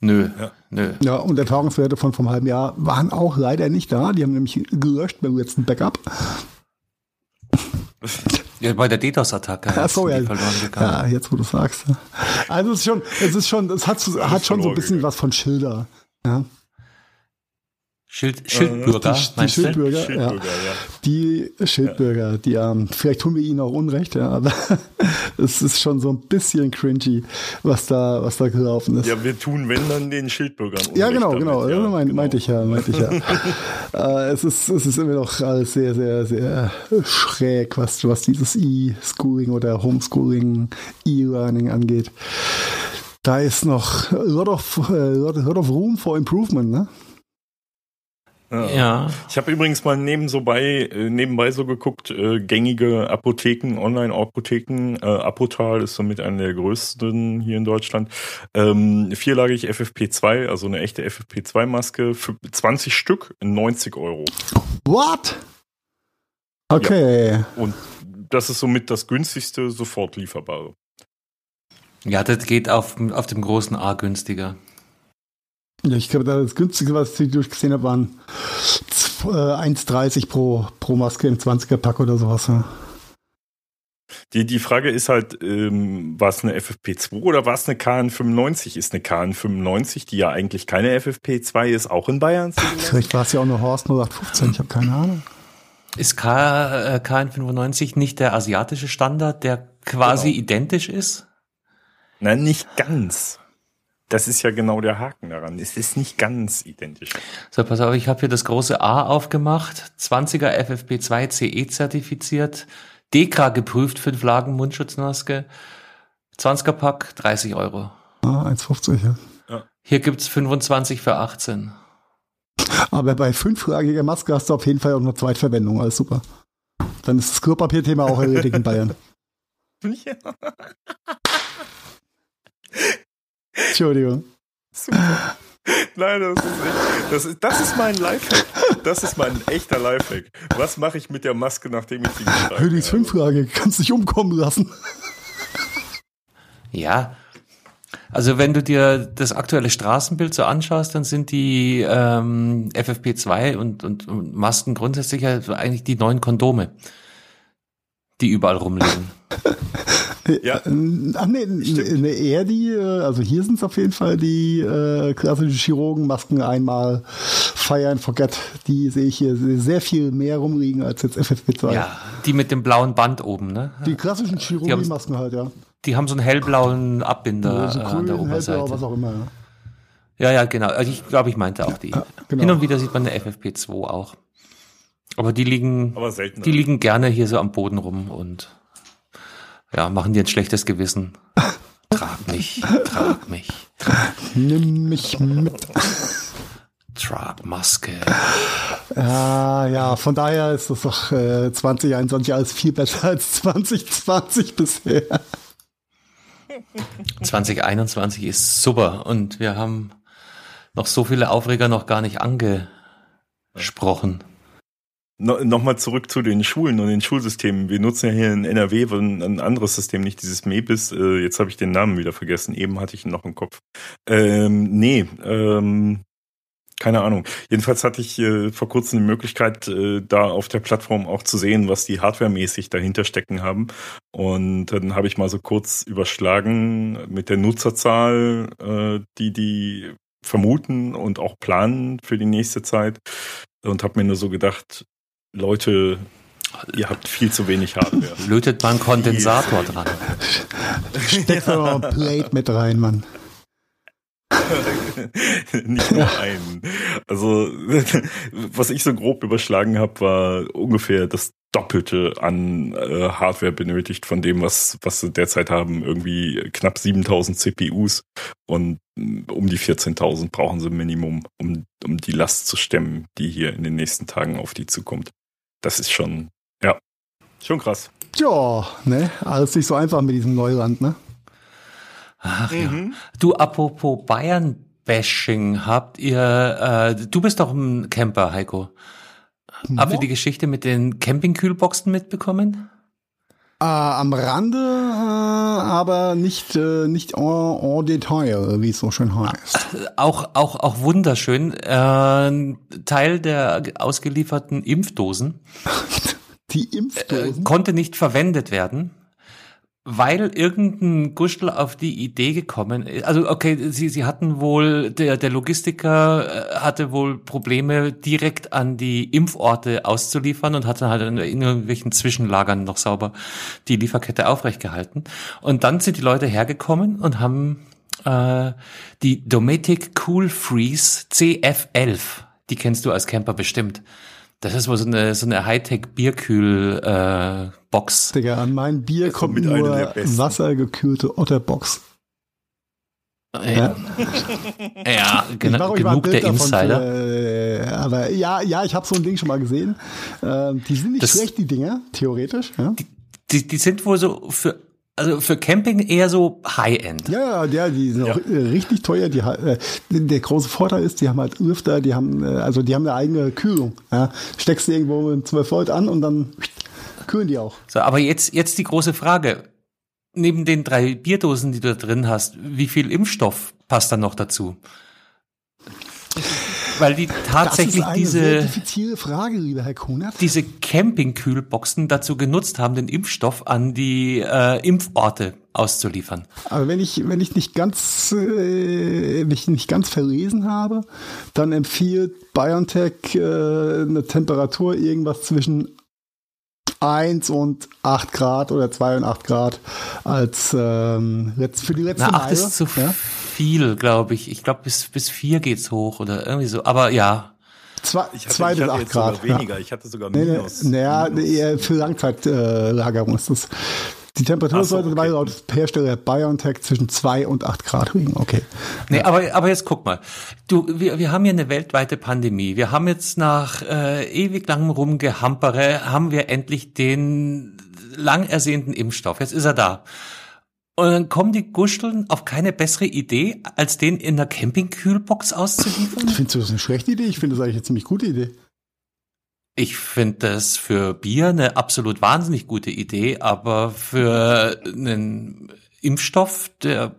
Nö, ja. nö. Ja, und Erfahrungswerte von vom halben Jahr waren auch leider nicht da. Die haben nämlich gelöscht beim letzten Backup. Ja, bei der DDoS-Attacke. Ach so, ja. ja, jetzt wo du sagst. Also es ist schon, es ist schon, es hat, hat schon so ein bisschen was von Schilder. Ja. Schild, Schildbürger, die, die Schildbürger, Schildbürger ja. ja. Die Schildbürger, die ähm, vielleicht tun wir ihnen auch Unrecht, ja, aber es ist schon so ein bisschen cringy, was da, was da gelaufen ist. Ja, wir tun, wenn dann den Schildbürgern Unrecht Ja, genau, genau, damit, ja, ja, mein, genau. meinte ich ja, meinte ich ja. äh, es ist, es ist immer noch alles sehr, sehr, sehr schräg, was, was dieses E-Schooling oder Homeschooling, E-Learning angeht. Da ist noch a lot of, a lot, a lot of room for improvement, ne? Ja. ja. Ich habe übrigens mal neben so bei, äh, nebenbei so geguckt, äh, gängige Apotheken, Online-Apotheken. Äh, Apotal ist somit eine der größten hier in Deutschland. Ähm, vierlagig FFP2, also eine echte FFP2-Maske, für 20 Stück, 90 Euro. What? Okay. Ja. Und das ist somit das günstigste, sofort lieferbare. Ja, das geht auf, auf dem großen A günstiger. Ja, ich glaube, das günstigste, was ich durchgesehen habe, waren 1,30 äh, pro, pro Maske im 20er-Pack oder sowas. Ja. Die, die Frage ist halt, ähm, war es eine FFP2 oder war es eine KN95? Ist eine KN95, die ja eigentlich keine FFP2 ist, auch in Bayern? Vielleicht war es ja auch nur Horst 0815, ich habe keine Ahnung. Ist K, äh, KN95 nicht der asiatische Standard, der quasi genau. identisch ist? Nein, nicht ganz. Das ist ja genau der Haken daran. Es ist nicht ganz identisch. So, pass auf, ich habe hier das große A aufgemacht. 20er FFP2 CE zertifiziert. DEKRA geprüft, fünf Lagen Mundschutzmaske. 20er Pack, 30 Euro. Ah, 1,50, ja. ja. Hier gibt's 25 für 18. Aber bei fünflagiger Maske hast du auf jeden Fall auch nur Zweitverwendung. Alles super. Dann ist das Klopapierthema auch erledigt in Bayern. Ja. Entschuldigung. Super. Nein, das ist, echt, das ist, das ist mein Lifehack. Das ist mein echter Lifehack. Was mache ich mit der Maske, nachdem ich sie getragen Hödings 5 Frage. Kannst dich umkommen lassen. Ja. Also wenn du dir das aktuelle Straßenbild so anschaust, dann sind die ähm, FFP2 und, und, und Masken grundsätzlich ja eigentlich die neuen Kondome, die überall rumliegen. Ja. Ach nee, nee, eher die, äh, also hier sind es auf jeden Fall die äh, klassischen Chirurgenmasken einmal feiern, forget. Die sehe ich hier sehr viel mehr rumliegen als jetzt FFP2. Ja, die mit dem blauen Band oben, ne? Die klassischen Chirurgenmasken halt, ja. Die haben so einen hellblauen Abbinder ja, so grün, an der Oberseite. Hellblau, was auch immer, ja. Ja, ja, genau. Also ich glaube, ich meinte auch die. Ja, genau. Hin und wieder sieht man eine FFP2 auch. Aber die liegen, Aber die liegen gerne hier so am Boden rum und ja, machen dir ein schlechtes Gewissen. Trag mich, trag mich, trag Nimm mich mit. Trag Maske. Ja, ja, von daher ist das doch äh, 2021 alles viel besser als 2020 bisher. 2021 ist super und wir haben noch so viele Aufreger noch gar nicht angesprochen. No, Nochmal zurück zu den Schulen und den Schulsystemen. Wir nutzen ja hier in NRW ein anderes System, nicht dieses MEBIS. Äh, jetzt habe ich den Namen wieder vergessen. Eben hatte ich ihn noch im Kopf. Ähm, nee, ähm, keine Ahnung. Jedenfalls hatte ich äh, vor kurzem die Möglichkeit, äh, da auf der Plattform auch zu sehen, was die hardwaremäßig dahinter stecken haben. Und dann habe ich mal so kurz überschlagen mit der Nutzerzahl, äh, die die vermuten und auch planen für die nächste Zeit. Und habe mir nur so gedacht, Leute, ihr habt viel zu wenig Hardware. Lötet man Kondensator dran. Steckt mal ein Plate mit rein, Mann. Nicht nur einen. Also, was ich so grob überschlagen habe, war ungefähr das Doppelte an äh, Hardware benötigt von dem, was, was sie derzeit haben. Irgendwie knapp 7000 CPUs und mm, um die 14.000 brauchen sie Minimum, um, um die Last zu stemmen, die hier in den nächsten Tagen auf die zukommt. Das ist schon, ja, schon krass. Ja, ne, alles nicht so einfach mit diesem Neuland, ne? Ach mhm. ja. Du, apropos Bayern-Bashing, habt ihr, äh, du bist doch ein Camper, Heiko. Habt ihr die Geschichte mit den Campingkühlboxen mitbekommen? Äh, am Rande, äh, aber nicht, äh, nicht en, en, Detail, wie es so schön heißt. Auch, auch, auch wunderschön. Äh, Teil der ausgelieferten Impfdosen. Die Impfdosen? Äh, konnte nicht verwendet werden weil irgendein Gustl auf die Idee gekommen ist. Also okay, sie, sie hatten wohl, der, der Logistiker äh, hatte wohl Probleme, direkt an die Impforte auszuliefern und hatte halt in irgendwelchen Zwischenlagern noch sauber die Lieferkette aufrechtgehalten. Und dann sind die Leute hergekommen und haben äh, die Dometic Cool Freeze CF11, die kennst du als Camper bestimmt. Das ist wohl so eine, so eine Hightech-Bierkühl-Box. Äh, Digga, an mein Bier kommt mit nur wassergekühlte Otterbox. Ja, ja genau, genug der Insider. Für, äh, aber ja, ja, ich habe so ein Ding schon mal gesehen. Äh, die sind nicht das, schlecht, die Dinger, theoretisch. Ja? Die, die, die sind wohl so für also für Camping eher so High-End. Ja, ja, die sind ja. auch äh, richtig teuer. Die, äh, der große Vorteil ist, die haben halt Lüfter, die haben, äh, also die haben eine eigene Kühlung. Ja. Steckst du irgendwo mit 12 Volt an und dann kühlen die auch. So, aber jetzt, jetzt die große Frage. Neben den drei Bierdosen, die du da drin hast, wie viel Impfstoff passt dann noch dazu? Weil die tatsächlich diese Frage, lieber Herr Kunert. diese Campingkühlboxen dazu genutzt haben, den Impfstoff an die äh, Impforte auszuliefern. Aber wenn ich wenn ich nicht ganz äh, ich nicht ganz verlesen habe, dann empfiehlt BioNTech äh, eine Temperatur irgendwas zwischen 1 und 8 Grad oder 2 und 8 Grad als ähm, für die letzte Na, 8 ist zu ja? Viel, glaube ich. Ich glaube, bis, bis 4 geht's hoch oder irgendwie so. Aber ja. Zwei, hatte, zwei bis acht Grad. weniger, ja. ich hatte sogar minus. Naja, nee, nee, für Langzeitlagerung ist das. Die Temperatur so, sollte okay. laut Hersteller BioNTech zwischen 2 und 8 Grad liegen. Okay. Nee, aber, aber jetzt guck mal. Du, wir, wir haben hier eine weltweite Pandemie. Wir haben jetzt nach äh, ewig langem Rumgehampere, haben wir endlich den lang ersehnten Impfstoff. Jetzt ist er da. Und dann kommen die Gusteln auf keine bessere Idee, als den in der Campingkühlbox auszuliefern? Findest du das eine schlechte Idee? Ich finde das eigentlich eine ziemlich gute Idee. Ich finde das für Bier eine absolut wahnsinnig gute Idee, aber für einen Impfstoff, der.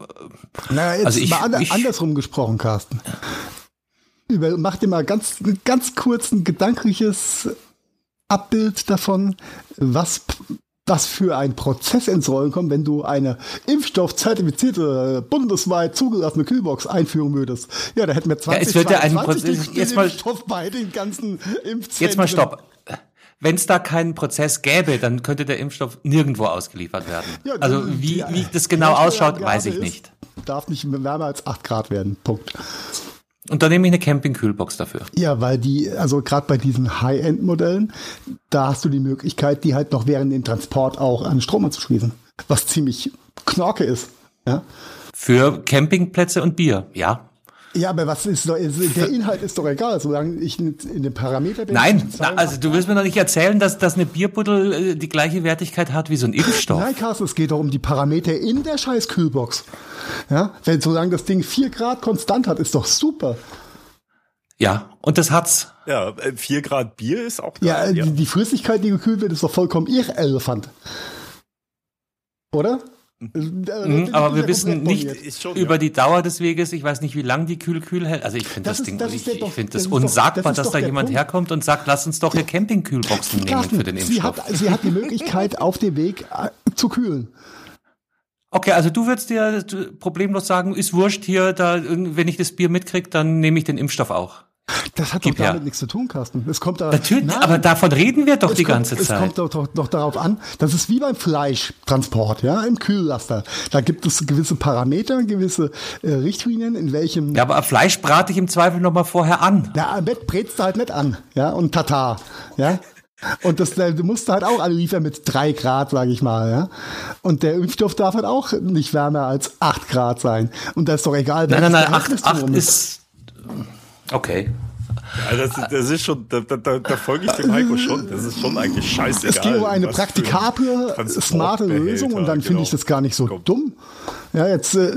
Naja, jetzt also ich, mal an, ich, andersrum gesprochen, Carsten. Über, mach dir mal ganz, ganz kurz ein gedankliches Abbild davon, was was für ein Prozess ins Rollen kommt, wenn du eine impfstoffzertifizierte, bundesweit zugelassene Kühlbox einführen würdest. Ja, da hätten wir 20, ja, es wird ja einen Prozess, jetzt mal, Impfstoff bei den ganzen Impfzentren. Jetzt mal stopp. Wenn es da keinen Prozess gäbe, dann könnte der Impfstoff nirgendwo ausgeliefert werden. Ja, also wie, wie das genau ausschaut, weiß ich nicht. Darf nicht wärmer als 8 Grad werden. Punkt. Und dann nehme ich eine Campingkühlbox dafür. Ja, weil die, also gerade bei diesen High-End-Modellen, da hast du die Möglichkeit, die halt noch während dem Transport auch an Strom anzuschließen. Was ziemlich knorke ist. Ja? Für Campingplätze und Bier, ja. Ja, aber was ist doch, der Inhalt ist doch egal, solange ich in den Parameter bin. Nein, na, also du willst mir doch nicht erzählen, dass, dass eine Bierbuddel äh, die gleiche Wertigkeit hat wie so ein Impfstoff. Nein, Carsten, es geht doch um die Parameter in der scheiß Kühlbox. Ja, wenn solange das Ding vier Grad konstant hat, ist doch super. Ja, und das hat's. Ja, äh, vier Grad Bier ist auch da. Ja, ja. Die, die, Flüssigkeit, die gekühlt wird, ist doch vollkommen irrelevant. Oder? Mhm, aber wir wissen nicht schon, über ja. die Dauer des Weges. Ich weiß nicht, wie lang die Kühl-Kühl hält. Also ich finde das, das, Ding, das ich, ich finde das, das unsagbar, doch, das dass da jemand Punkt. herkommt und sagt, lass uns doch hier Campingkühlboxen nehmen für den Impfstoff. Sie hat, sie hat die Möglichkeit, auf dem Weg äh, zu kühlen. Okay, also du würdest dir problemlos sagen, ist wurscht hier, da, wenn ich das Bier mitkrieg, dann nehme ich den Impfstoff auch. Das hat doch damit her. nichts zu tun, Carsten. Es kommt da, Natürlich, nein, aber davon reden wir doch die kommt, ganze Zeit. Es kommt doch, doch, doch, darauf an, das ist wie beim Fleischtransport, ja, im Kühllaster. Da gibt es gewisse Parameter, gewisse äh, Richtlinien, in welchem. Ja, aber Fleisch brate ich im Zweifel nochmal vorher an. Ja, am Bett brätst du halt nicht an, ja, und Tata, ja. Und das, du musst halt auch alle liefern mit drei Grad, sage ich mal. Ja? Und der Impfstoff darf halt auch nicht wärmer als acht Grad sein. Und das ist doch egal. Nein, nein, nein, acht, acht ist... Okay. Ja, das, das ist schon, da, da, da folge ich dem Heiko schon. Das ist schon eigentlich scheißegal. Es geht um eine praktikable, smarte Lösung und dann finde genau. ich das gar nicht so Komm. dumm. Ja, jetzt. Äh,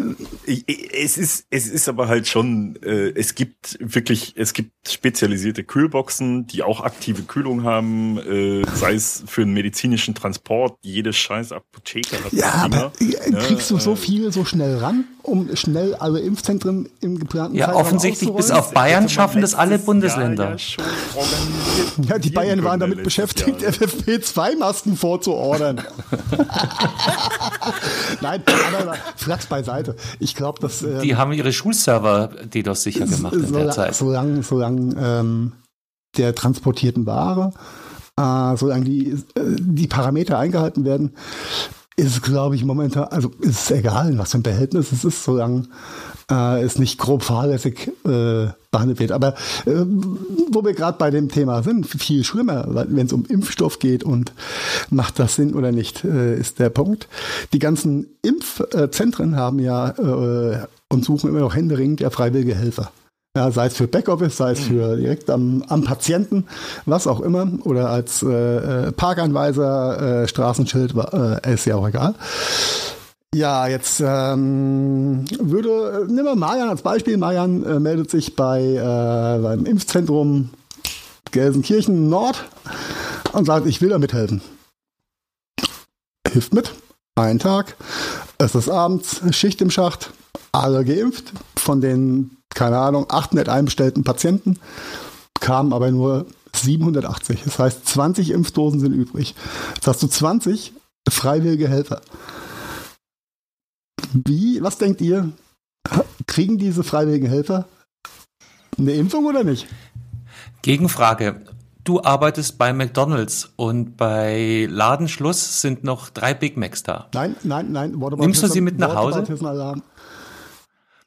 es ist, es ist aber halt schon. Äh, es gibt wirklich, es gibt spezialisierte Kühlboxen, die auch aktive Kühlung haben, äh, sei es für einen medizinischen Transport. Jede scheiß Apotheke hat ja, aber Dinger. kriegst du so äh, viele so schnell ran, um schnell alle Impfzentren im geplanten Ja, Zeitraum offensichtlich bis auf Bayern schaffen das alle Bundesländer. Ja, ja, die Bayern waren damit beschäftigt, FFP2-Masken vorzuordern. Nein, aber Flachs beiseite. Ich glaube, dass. Ähm, die haben ihre Schulserver DDoS sicher gemacht in der Zeit. Solange, solange ähm, der transportierten Ware, äh, solange die, äh, die Parameter eingehalten werden, ist, glaube ich, momentan, also ist es egal, in was für ein Behältnis es ist, solange äh, es nicht grob fahrlässig äh, behandelt wird. Aber äh, wo wir gerade bei dem Thema sind, viel schlimmer, wenn es um Impfstoff geht und macht das Sinn oder nicht, äh, ist der Punkt. Die ganzen Impfzentren haben ja äh, und suchen immer noch händeringend ja freiwillige Helfer. Ja, sei es für Backoffice, sei es mhm. für direkt am, am Patienten, was auch immer, oder als äh, äh Parkanweiser, äh, Straßenschild, äh, ist ja auch egal. Ja, jetzt ähm, würde, nehmen wir Marian als Beispiel. Marian äh, meldet sich bei äh, beim Impfzentrum Gelsenkirchen Nord und sagt, ich will da mithelfen. Hilft mit. Ein Tag. Es ist abends, Schicht im Schacht, alle geimpft. Von den, keine Ahnung, 800 einbestellten Patienten kamen aber nur 780. Das heißt, 20 Impfdosen sind übrig. Jetzt hast du 20 freiwillige Helfer. Wie, was denkt ihr? Kriegen diese freiwilligen Helfer eine Impfung oder nicht? Gegenfrage. Du arbeitest bei McDonalds und bei Ladenschluss sind noch drei Big Macs da. Nein, nein, nein. Nimmst du sie mit nach Hause?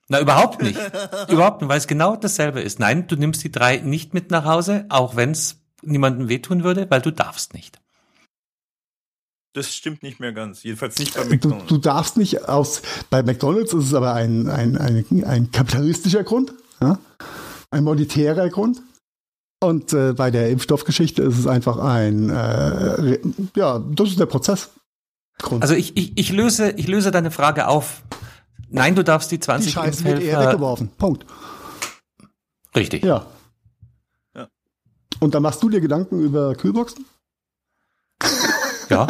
Na, überhaupt nicht. überhaupt nicht, weil es genau dasselbe ist. Nein, du nimmst die drei nicht mit nach Hause, auch wenn es niemandem wehtun würde, weil du darfst nicht. Das stimmt nicht mehr ganz. Jedenfalls nicht bei McDonalds. Du, du darfst nicht aus. Bei McDonalds ist es aber ein, ein, ein, ein kapitalistischer Grund, ja? ein monetärer Grund. Und äh, bei der Impfstoffgeschichte ist es einfach ein, äh, ja, das ist der Prozess. Grund. Also ich, ich, ich, löse, ich löse deine Frage auf. Nein, du darfst die 20 Die Scheiße wird eher weggeworfen. Punkt. Richtig. Ja. ja. Und dann machst du dir Gedanken über Kühlboxen? Ja.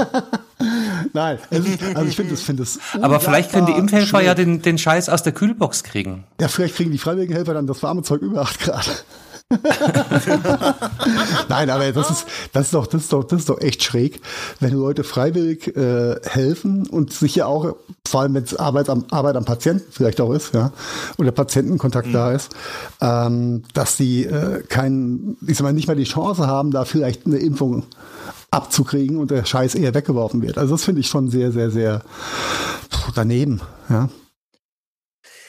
Nein, ist, also ich finde es, finde es. Aber vielleicht können die Impfhelfer ja den, den Scheiß aus der Kühlbox kriegen. Ja, vielleicht kriegen die freiwilligen Helfer dann das warme Zeug über 8 Grad. Nein, aber das ist, das ist doch, das ist doch, das ist doch echt schräg, wenn Leute freiwillig äh, helfen und sich ja auch, vor allem wenn es Arbeit am, Arbeit am Patienten vielleicht auch ist, ja, oder Patientenkontakt mhm. da ist, ähm, dass sie äh, keinen, ich sag mal, nicht mal die Chance haben, da vielleicht eine Impfung abzukriegen und der Scheiß eher weggeworfen wird. Also das finde ich schon sehr, sehr, sehr daneben, ja.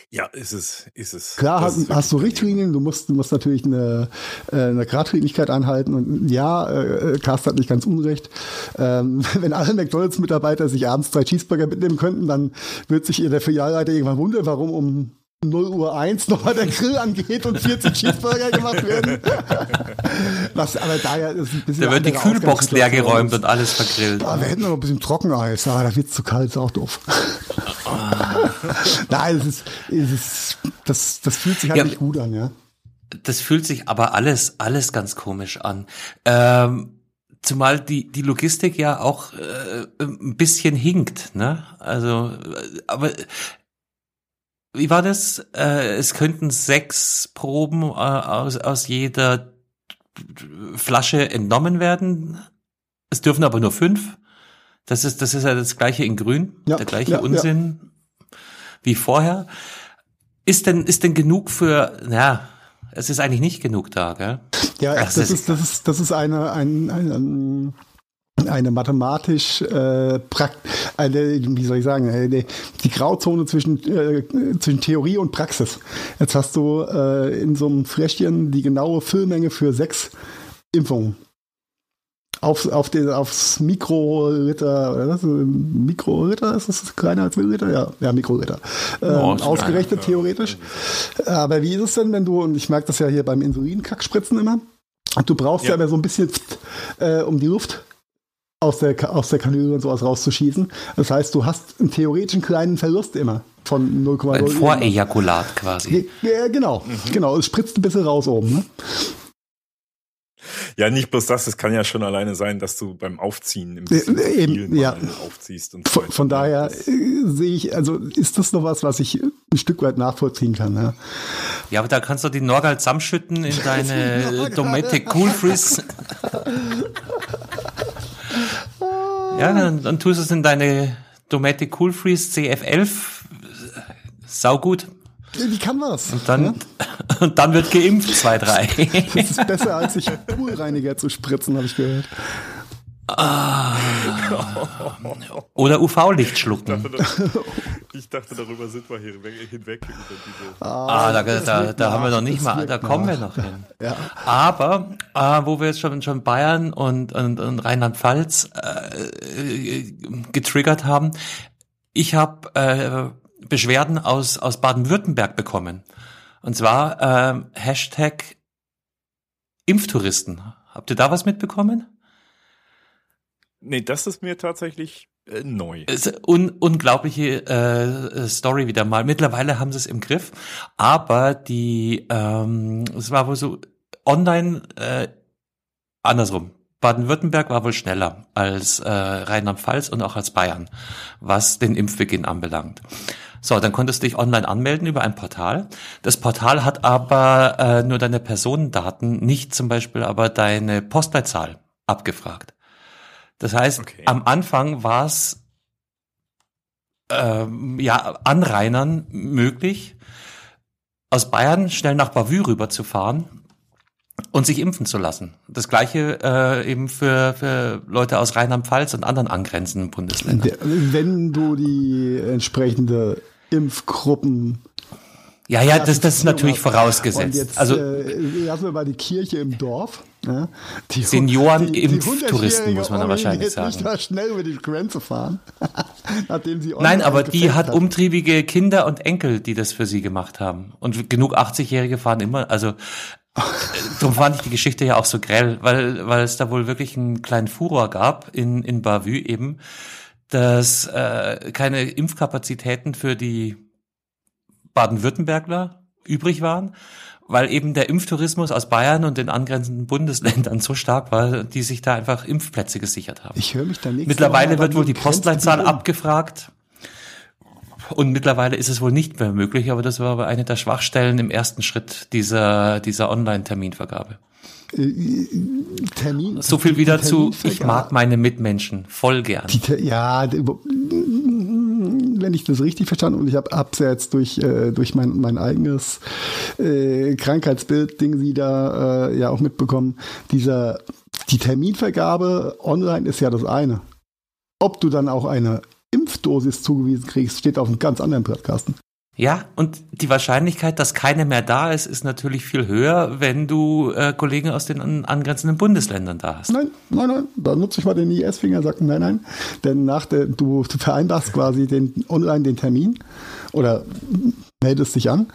Ja, ist es, ist es. Klar hast, hast, du Richtlinien, du musst, du musst natürlich eine, äh, eine Gradlinigkeit anhalten und ja, äh, Carsten hat nicht ganz unrecht. Ähm, wenn alle McDonalds-Mitarbeiter sich abends drei Cheeseburger mitnehmen könnten, dann wird sich ihr der Filialleiter irgendwann wundern, warum um 0 Uhr 1 nochmal der Grill angeht und 40 Cheeseburger gemacht werden. Was aber da ja ist ein bisschen. Da wird die Kühlbox leer geräumt und alles vergrillt. Ah, wir hätten noch ein bisschen Trockeneis, aber da wird es zu kalt, ist auch doof. Nein, das ist, es ist, das, das fühlt sich halt ja, nicht gut an, ja. Das fühlt sich aber alles, alles ganz komisch an. Ähm, Zumal die, die Logistik ja auch äh, ein bisschen hinkt, ne? Also, aber wie war das? Äh, es könnten sechs Proben äh, aus, aus jeder Flasche entnommen werden. Es dürfen aber nur fünf. Das ist, das ist ja das gleiche in Grün, ja, der gleiche ja, Unsinn ja. wie vorher. Ist denn, ist denn genug für, ja, es ist eigentlich nicht genug da, gell? Ja, das, das ist, das ist, das ist eine, ein, ein, ein eine mathematisch äh, eine, wie soll ich sagen, eine, die Grauzone zwischen, äh, zwischen Theorie und Praxis. Jetzt hast du äh, in so einem Fläschchen die genaue Füllmenge für sechs Impfungen. Auf, auf den, aufs Mikroritter, oder was? Mikroritter ist das kleiner als Milliliter? Ja, ja Mikroritter. Ähm, oh, ausgerechnet klein, theoretisch. Ja. Aber wie ist es denn, wenn du, und ich merke das ja hier beim Insulin-Kackspritzen immer, du brauchst ja, ja aber so ein bisschen, äh, um die Luft aus der, aus der Kanüle und sowas rauszuschießen. Das heißt, du hast einen theoretischen kleinen Verlust immer von 0,0. Ein Vorejakulat quasi. Ja, genau, mhm. genau. Es spritzt ein bisschen raus oben. Ne? Ja, nicht bloß das, es kann ja schon alleine sein, dass du beim Aufziehen im bisschen äh, Eben, ja. aufziehst. Und von, von daher äh, sehe ich, also ist das noch was, was ich ein Stück weit nachvollziehen kann. Ja, ja aber da kannst du die Norgal zusammenschütten in deine Dometic Cool Freeze. ja, dann, dann tust du es in deine Dometic Cool Freeze CF11. Saugut. Die kann was. Und dann, ja? und dann wird geimpft, zwei, drei. Das ist besser, als sich Poolreiniger zu spritzen, habe ich gehört. Ah. Oder UV-Licht schlucken. Ich dachte, darüber sind wir hier hinweg. ah, ah, da, da, da haben wir noch nicht mal, da kommen wir noch hin. Ja. Aber, äh, wo wir jetzt schon, schon Bayern und, und, und Rheinland-Pfalz äh, getriggert haben, ich habe äh, Beschwerden aus, aus Baden-Württemberg bekommen. Und zwar äh, Hashtag Impftouristen. Habt ihr da was mitbekommen? Nee, das ist mir tatsächlich äh, neu. Un unglaubliche äh, Story wieder mal. Mittlerweile haben sie es im Griff, aber die, ähm, es war wohl so online äh, andersrum. Baden-Württemberg war wohl schneller als äh, Rheinland-Pfalz und auch als Bayern, was den Impfbeginn anbelangt. So, dann konntest du dich online anmelden über ein Portal. Das Portal hat aber äh, nur deine Personendaten, nicht zum Beispiel aber deine Postleitzahl abgefragt. Das heißt, okay. am Anfang war es ähm, ja Anrainern möglich, aus Bayern schnell nach Bavü rüberzufahren und sich impfen zu lassen. Das gleiche äh, eben für, für Leute aus Rheinland-Pfalz und anderen angrenzenden Bundesländern. Wenn du die entsprechende Impfgruppen ja, ja, das, das ist natürlich vorausgesetzt. Und jetzt, also äh, lassen wir mal die Kirche im Dorf. Ja, die, Senioren die, Impftouristen, muss man da wahrscheinlich sagen. Nicht mal schnell über die Grenze fahren, nachdem sie Nein, aber die hat, hat umtriebige Kinder und Enkel, die das für sie gemacht haben. Und genug 80-Jährige fahren immer, also Darum fand ich die Geschichte ja auch so grell, weil, weil es da wohl wirklich einen kleinen Furor gab in, in Bavü eben, dass äh, keine Impfkapazitäten für die Baden-Württembergler übrig waren, weil eben der Impftourismus aus Bayern und den angrenzenden Bundesländern so stark war, die sich da einfach Impfplätze gesichert haben. Ich höre mich da nicht. Mittlerweile wird wohl die Postleitzahl abgefragt. Und mittlerweile ist es wohl nicht mehr möglich, aber das war aber eine der Schwachstellen im ersten Schritt dieser, dieser Online-Terminvergabe. Äh, Termin, so viel wieder zu, ich mag meine Mitmenschen voll gern. Die, ja, wenn ich das richtig verstanden und ich habe jetzt durch, äh, durch mein, mein eigenes äh, Krankheitsbild-Ding sie da äh, ja auch mitbekommen, dieser, die Terminvergabe online ist ja das eine. Ob du dann auch eine Impfdosis zugewiesen kriegst, steht auf einem ganz anderen Blattkasten. Ja, und die Wahrscheinlichkeit, dass keine mehr da ist, ist natürlich viel höher, wenn du äh, Kollegen aus den angrenzenden Bundesländern da hast. Nein, nein, nein. Da nutze ich mal den IS-Finger, sag nein, nein. Denn nach der, du vereinbarst quasi den online den Termin oder meldest dich an.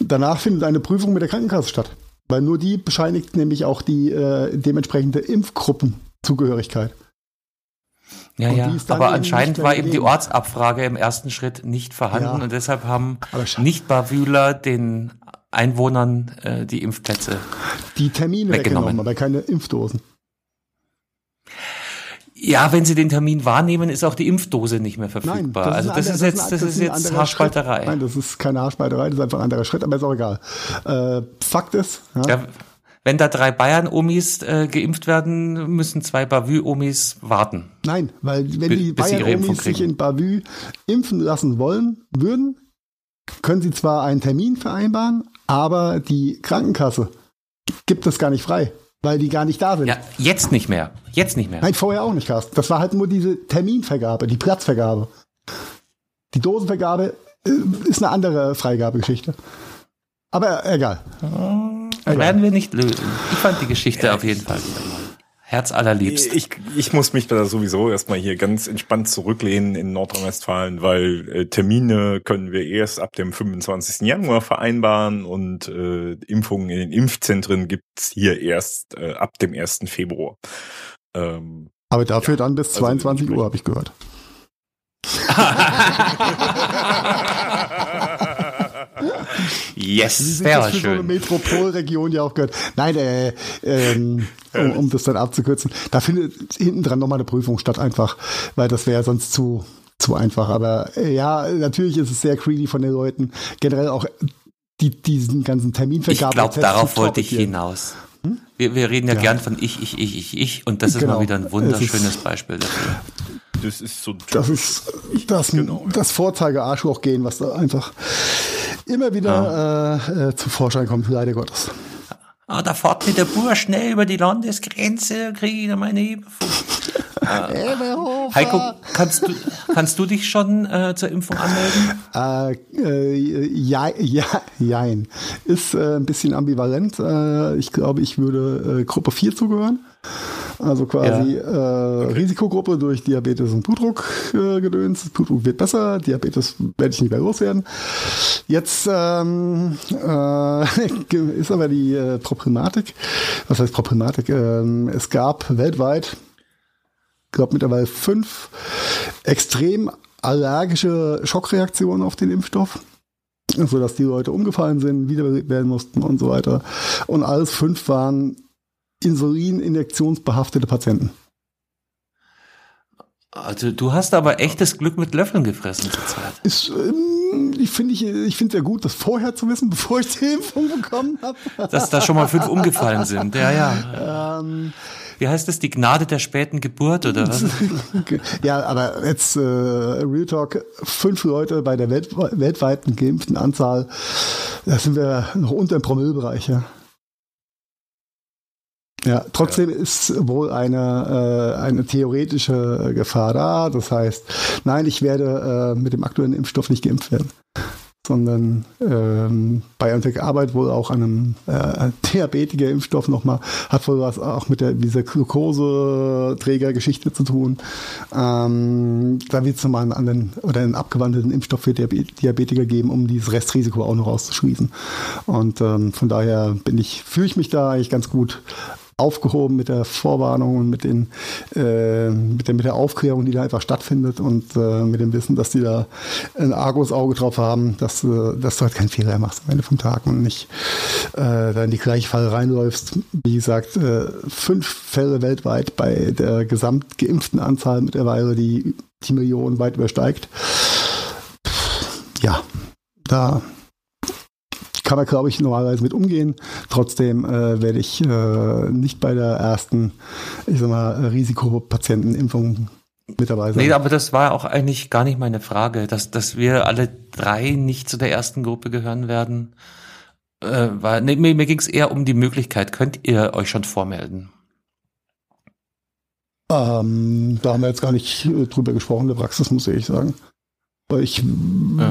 Danach findet eine Prüfung mit der Krankenkasse statt. Weil nur die bescheinigt nämlich auch die äh, dementsprechende Impfgruppenzugehörigkeit. Ja, ja, aber anscheinend war eben die Ortsabfrage im ersten Schritt nicht vorhanden ja. und deshalb haben Nicht-Bavüler den Einwohnern äh, die Impfplätze Die Termine weggenommen, weggenommen aber keine Impfdosen. Ja, wenn Sie den Termin wahrnehmen, ist auch die Impfdose nicht mehr verfügbar. Nein, das also das ist, jetzt, das, ist jetzt Haarspalterei. Schritt. Nein, das ist keine Haarspalterei, das ist einfach ein anderer Schritt, aber ist auch egal. Äh, Fakt ist, ja, ja wenn da drei Bayern-Omis äh, geimpft werden, müssen zwei Bavü-Omis warten. Nein, weil wenn die Bayern-Omis sich in Bavü impfen lassen wollen, würden, können sie zwar einen Termin vereinbaren, aber die Krankenkasse gibt es gar nicht frei, weil die gar nicht da sind. Ja, jetzt nicht mehr. Jetzt nicht mehr. Nein, vorher auch nicht, Carsten. Das war halt nur diese Terminvergabe, die Platzvergabe. Die Dosenvergabe äh, ist eine andere Freigabegeschichte. Aber egal. Hm, werden wir nicht lösen. Ich fand die Geschichte auf jeden Fall wieder mal Herz allerliebst. Ich, ich muss mich da sowieso erstmal hier ganz entspannt zurücklehnen in Nordrhein-Westfalen, weil äh, Termine können wir erst ab dem 25. Januar vereinbaren und äh, Impfungen in den Impfzentren gibt's hier erst äh, ab dem 1. Februar. Ähm, Aber dafür ja, dann bis 22 also Uhr, habe ich gehört. yes, sehr schön. So eine Metropolregion ja auch gehört. Nein, äh, ähm, um, um das dann abzukürzen. Da findet hinten dran nochmal eine Prüfung statt einfach, weil das wäre sonst zu zu einfach. Aber äh, ja, natürlich ist es sehr greedy von den Leuten. Generell auch die, diesen ganzen Terminvergaben. Ich glaube, darauf wollte ich hinaus. Hm? Wir, wir reden ja, ja, gern von ich, ich, ich, ich, ich und das ist genau. mal wieder ein wunderschönes Beispiel dafür. Das ist so das ist das, genau, ja. das Vorzeige-Arschloch gehen, was da einfach immer wieder ja. äh, äh, zu Vorschein kommt, leider Gottes. Ah, da fährt mir der Bur schnell über die Landesgrenze, kriege ich da meine Impfung. Äh, Heiko, kannst du, kannst du dich schon äh, zur Impfung anmelden? Äh, äh, ja, ja, jein. Ist äh, ein bisschen ambivalent. Äh, ich glaube, ich würde äh, Gruppe 4 zugehören. Also quasi ja. äh, okay. Risikogruppe durch Diabetes und Blutdruck äh, gedöns. Blutdruck wird besser, Diabetes werde ich nicht mehr loswerden. Jetzt ähm, äh, ist aber die äh, Problematik, was heißt Problematik? Ähm, es gab weltweit, ich glaube mittlerweile fünf extrem allergische Schockreaktionen auf den Impfstoff so dass die Leute umgefallen sind, wieder werden mussten und so weiter. Und alles fünf waren Insulin-injektionsbehaftete Patienten. Also du hast aber echtes Glück mit Löffeln gefressen zurzeit. Ist, ähm, ich finde ich, ich finde sehr gut, das vorher zu wissen, bevor ich die Impfung bekommen habe. Dass da schon mal fünf umgefallen sind. Ja, ja. Ähm, Wie heißt das? Die Gnade der späten Geburt oder was? ja, aber jetzt äh, Real Talk, fünf Leute bei der Welt, weltweiten geimpften Anzahl, da sind wir noch unter dem Promillbereich, ja. Ja, trotzdem ist wohl eine, äh, eine theoretische Gefahr da. Das heißt, nein, ich werde äh, mit dem aktuellen Impfstoff nicht geimpft werden, sondern ähm, BioNTech arbeitet wohl auch an einem äh, Diabetiker-Impfstoff nochmal, hat wohl was auch mit der, dieser Glukoseträger-Geschichte zu tun. Ähm, da wird es nochmal einen anderen oder einen abgewandelten Impfstoff für Diabetiker geben, um dieses Restrisiko auch noch auszuschließen. Und ähm, von daher bin ich, fühle ich mich da eigentlich ganz gut aufgehoben mit der Vorwarnung und mit, den, äh, mit, der, mit der Aufklärung, die da einfach stattfindet und äh, mit dem Wissen, dass die da ein Argus Auge drauf haben, dass, äh, dass du halt keinen Fehler machst am Ende vom Tag und nicht äh, da in die gleiche Falle reinläufst. Wie gesagt, äh, fünf Fälle weltweit bei der gesamt geimpften Anzahl mittlerweile, die die Millionen weit übersteigt. Ja, da kann man, glaube ich, normalerweise mit umgehen. Trotzdem äh, werde ich äh, nicht bei der ersten, ich sag mal, Risikopatientenimpfung mit dabei sein. Nee, aber das war auch eigentlich gar nicht meine Frage, dass, dass wir alle drei nicht zu der ersten Gruppe gehören werden. Äh, war, nee, mir, mir ging es eher um die Möglichkeit. Könnt ihr euch schon vormelden? Ähm, da haben wir jetzt gar nicht äh, drüber gesprochen, der Praxis, muss ich sagen. Weil ich ja.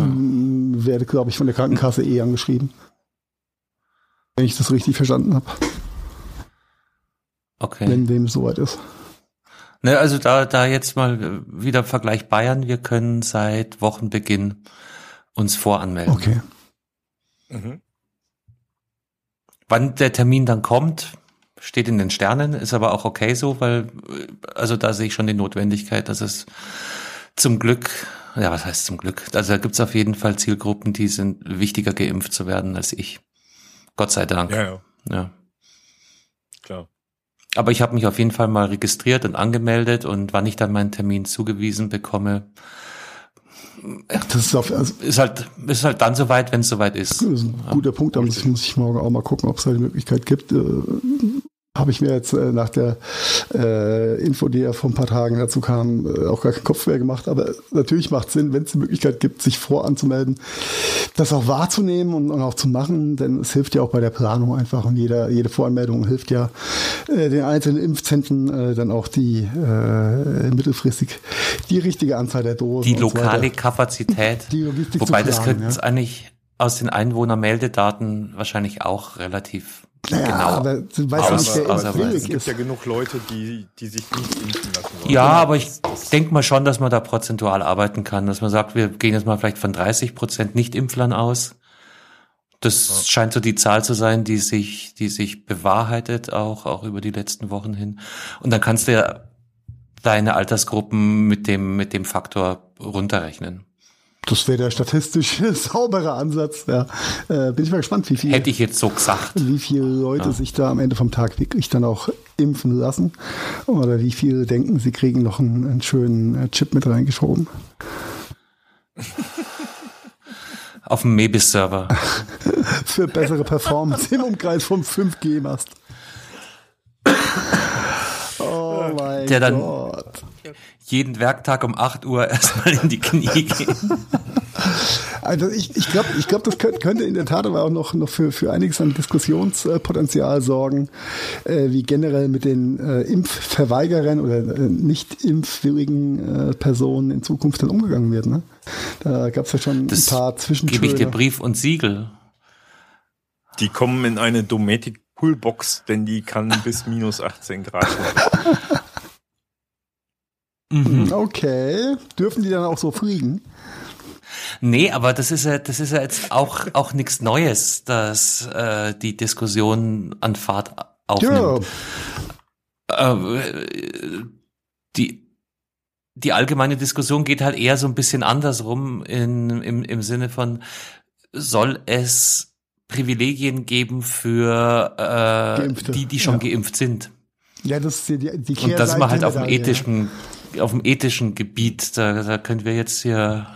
werde, glaube ich, von der Krankenkasse eh angeschrieben wenn ich das richtig verstanden habe. Okay. Wenn dem soweit ist. Ne, also da, da jetzt mal wieder Vergleich Bayern. Wir können seit Wochenbeginn uns voranmelden. Okay. Mhm. Wann der Termin dann kommt, steht in den Sternen, ist aber auch okay so, weil, also da sehe ich schon die Notwendigkeit, dass es zum Glück, ja, was heißt zum Glück? Also da gibt es auf jeden Fall Zielgruppen, die sind wichtiger geimpft zu werden als ich. Gott sei Dank. Ja, ja. ja. Klar. Aber ich habe mich auf jeden Fall mal registriert und angemeldet und wann ich dann meinen Termin zugewiesen bekomme, das ist, auf, also ist halt ist halt dann soweit, wenn es soweit ist. Das ist ein guter Punkt, da muss ich, muss ich morgen auch mal gucken, ob es da die Möglichkeit gibt, äh, habe ich mir jetzt äh, nach der äh, Info, die ja vor ein paar Tagen dazu kam, äh, auch gar keinen Kopf mehr gemacht. Aber natürlich macht es Sinn, wenn es die Möglichkeit gibt, sich voranzumelden, das auch wahrzunehmen und, und, auch zu machen, denn es hilft ja auch bei der Planung einfach und jeder, jede Voranmeldung hilft ja äh, den einzelnen Impfzentren äh, dann auch die äh, mittelfristig die richtige Anzahl der Dosen. Die lokale so Kapazität. Die Logistik Wobei planen, das könnte ja. eigentlich aus den Einwohnermeldedaten wahrscheinlich auch relativ Naja, genau. aber du weißt aber, nicht, wer aber, aber es gibt ja genug Leute, die, die sich nicht impfen lassen wollen. Ja, aber ich denke mal schon, dass man da prozentual arbeiten kann, dass man sagt, wir gehen jetzt mal vielleicht von 30 Prozent Nicht-Impflern aus. Das ja. scheint so die Zahl zu sein, die sich, die sich bewahrheitet, auch, auch über die letzten Wochen hin. Und dann kannst du ja deine Altersgruppen mit dem, mit dem Faktor runterrechnen. Das wäre der statistisch saubere Ansatz. Ja. Äh, bin ich mal gespannt, wie viel. Hätte ich jetzt so gesagt. Wie viele Leute ja. sich da am Ende vom Tag wirklich dann auch impfen lassen. Oder wie viele denken, sie kriegen noch einen, einen schönen äh, Chip mit reingeschoben. Auf dem Mebis-Server. Für bessere Performance im Umkreis vom 5G-Mast. Oh mein der dann Gott. Jeden Werktag um 8 Uhr erstmal in die Knie geht. Also ich, ich glaube, ich glaub, das könnte in der Tat aber auch noch, noch für, für einiges an Diskussionspotenzial sorgen, äh, wie generell mit den äh, Impfverweigerern oder äh, nicht impfwilligen äh, Personen in Zukunft dann umgegangen wird. Ne? Da gab es ja schon das ein paar Zwischentöne. Gebe ich dir Brief und Siegel. Die kommen in eine Dometic Poolbox, denn die kann bis minus 18 Grad. mhm. Okay. Dürfen die dann auch so fliegen? Nee, aber das ist ja, das ist ja jetzt auch, auch nichts Neues, dass äh, die Diskussion an Fahrt aufnimmt. Ja. Äh, die, die allgemeine Diskussion geht halt eher so ein bisschen andersrum in, im, im Sinne von, soll es Privilegien geben für äh, die, die schon ja. geimpft sind? Ja, das ist die, die Und das ist mal halt auf dem ethischen, ja. Auf dem ethischen Gebiet, da, da können wir jetzt hier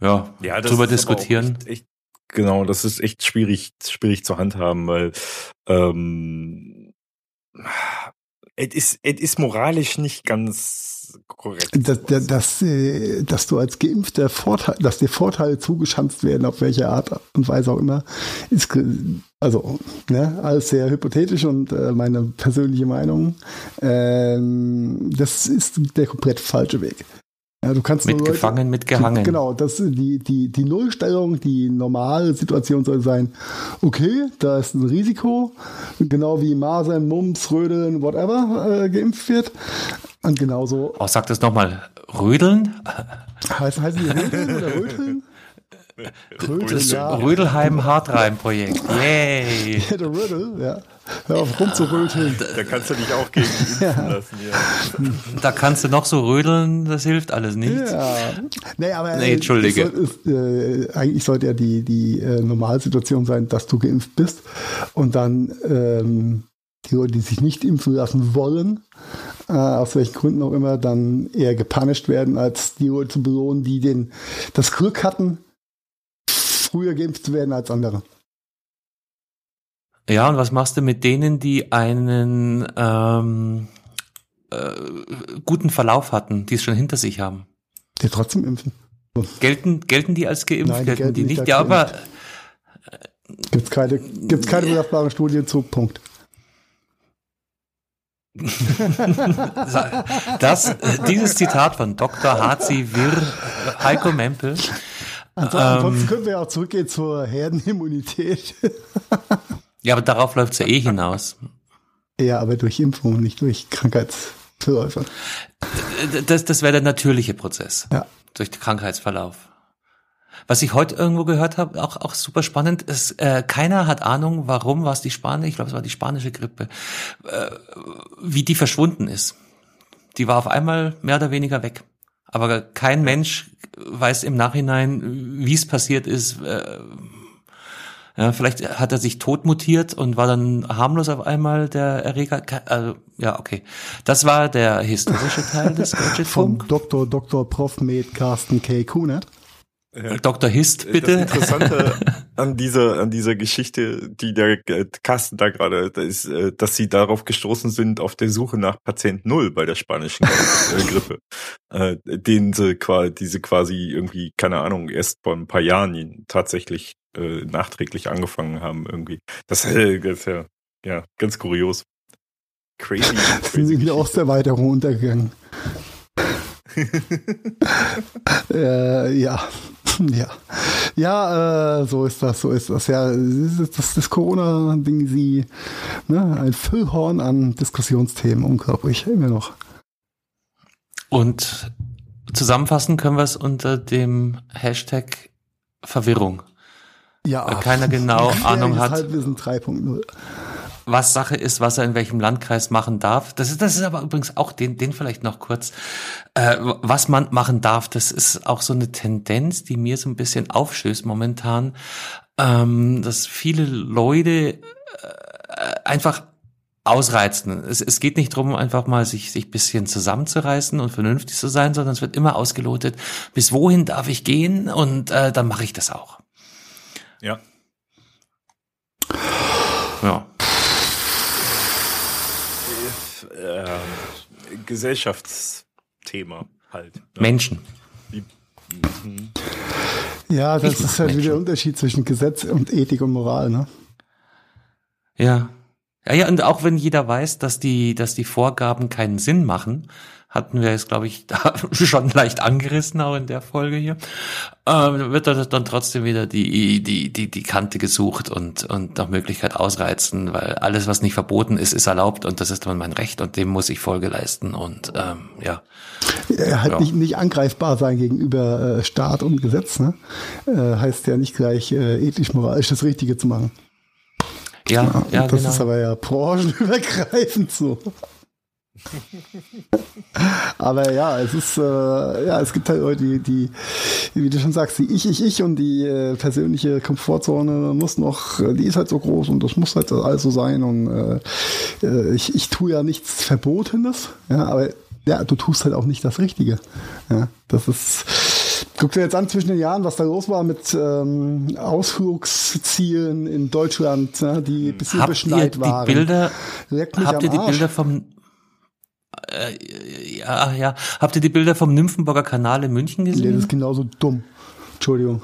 ja, ja drüber diskutieren. Echt, echt, genau, das ist echt schwierig, schwierig zu handhaben, weil ähm, es ist, es ist moralisch nicht ganz korrekt. Dass, dass, äh, dass du als Geimpfter Vorteil, dass dir Vorteile zugeschanzt werden, auf welche Art und Weise auch immer, ist also ne, alles sehr hypothetisch und äh, meine persönliche Meinung. Ähm, das ist der komplett falsche Weg. Ja, du kannst mitgefangen, mitgehangen. Genau, das die die die Nullstellung, die normale Situation soll sein. Okay, da ist ein Risiko, genau wie Masern, Mumps, Rödeln, whatever äh, geimpft wird. Und genauso. Oh, sag das nochmal. Rödeln? Heißt, heißen die Rödeln oder Röteln? Rödel, ja. Rödelheim Hartreim-Projekt. Yay! Der Rödel, ja. Hör auf rumzuröteln. Da kannst du dich auch gegen impfen ja. lassen. Ja. Da kannst du noch so rödeln, das hilft alles nichts. Ja. Nee, aber nee, Entschuldige. Soll, äh, eigentlich sollte ja die, die äh, Normalsituation sein, dass du geimpft bist und dann ähm, die Leute, die sich nicht impfen lassen wollen, äh, aus welchen Gründen auch immer, dann eher gepunished werden, als die Leute zu belohnen, die den, das Glück hatten, früher geimpft zu werden als andere. Ja, und was machst du mit denen, die einen ähm, äh, guten Verlauf hatten, die es schon hinter sich haben? Die trotzdem impfen. Gelten, gelten die als geimpft? Nein, die gelten, die nicht? Ja, aber. Gibt es keine, gibt's keine belastbaren Studien zu, Punkt. das, dieses Zitat von Dr. Hazi Wir Heiko Mempel Ansonsten ähm, können wir auch zurückgehen zur Herdenimmunität. Ja, aber darauf läuft es ja eh hinaus. Ja, aber durch Impfung, nicht durch Krankheitsverläufe. Das, das wäre der natürliche Prozess. Ja. Durch den Krankheitsverlauf. Was ich heute irgendwo gehört habe, auch, auch super spannend, ist, äh, keiner hat Ahnung, warum war es die spanische, ich glaube, es war die spanische Grippe, äh, wie die verschwunden ist. Die war auf einmal mehr oder weniger weg. Aber kein Mensch weiß im Nachhinein, wie es passiert ist. Äh, ja, vielleicht hat er sich tot mutiert und war dann harmlos auf einmal der Erreger. Also, ja, okay. Das war der historische Teil des Gadgetfunk. Vom Dr. Dr. Prof. Med Carsten K. Kunert. Ja. Dr. Hist, bitte. Das Interessante an dieser, an dieser Geschichte, die der Carsten da gerade, da ist, äh, dass sie darauf gestoßen sind auf der Suche nach Patient Null bei der spanischen äh, Grippe. Äh, den sie quasi, diese quasi irgendwie, keine Ahnung, erst vor ein paar Jahren tatsächlich äh, nachträglich angefangen haben irgendwie. Das, äh, das ist ja, ja, ganz kurios. Crazy. crazy sind wieder aus der Erweiterung untergegangen. äh, ja. Ja, ja, äh, so ist das, so ist das. Ja, das, das Corona-Ding, sie, ne, ein Füllhorn an Diskussionsthemen, unglaublich, immer noch. Und zusammenfassen können wir es unter dem Hashtag Verwirrung. Ja, weil keiner genau Ahnung hat. Halbwissen 3.0 was Sache ist, was er in welchem Landkreis machen darf. Das ist, das ist aber übrigens auch den, den vielleicht noch kurz, äh, was man machen darf. Das ist auch so eine Tendenz, die mir so ein bisschen aufstößt momentan, ähm, dass viele Leute äh, einfach ausreizen. Es, es geht nicht drum, einfach mal sich sich bisschen zusammenzureißen und vernünftig zu sein, sondern es wird immer ausgelotet, bis wohin darf ich gehen und äh, dann mache ich das auch. Ja. Ja. Äh, Gesellschaftsthema halt. Ne? Menschen. Mhm. Ja, das ich ist halt Menschen. wieder der Unterschied zwischen Gesetz und Ethik und Moral, ne? Ja. Ja, ja, und auch wenn jeder weiß, dass die, dass die Vorgaben keinen Sinn machen, hatten wir es, glaube ich, da schon leicht angerissen, auch in der Folge hier, ähm, wird dann trotzdem wieder die, die, die, die Kante gesucht und, und nach Möglichkeit ausreizen, weil alles, was nicht verboten ist, ist erlaubt und das ist dann mein Recht und dem muss ich Folge leisten und ähm, ja. Er halt ja. nicht, nicht angreifbar sein gegenüber äh, Staat und Gesetz, ne? Äh, heißt ja nicht gleich äh, ethisch-moralisch das Richtige zu machen. Ja, ja, ja das genau. ist aber ja branchenübergreifend so. Aber ja, es ist, äh, ja, es gibt halt Leute, die, die, wie du schon sagst, die ich, ich, ich und die äh, persönliche Komfortzone muss noch, die ist halt so groß und das muss halt also sein und äh, äh, ich, ich tue ja nichts Verbotenes, ja, aber ja, du tust halt auch nicht das Richtige. Ja, das ist, guck dir jetzt an zwischen den Jahren, was da los war mit ähm, Ausflugszielen in Deutschland, ja, die ein bisschen habt beschneit ihr die waren. Bilder, habt ihr die Bilder vom äh, ja, ja. Habt ihr die Bilder vom Nymphenburger Kanal in München gesehen? Nee, das ist genauso dumm. Entschuldigung.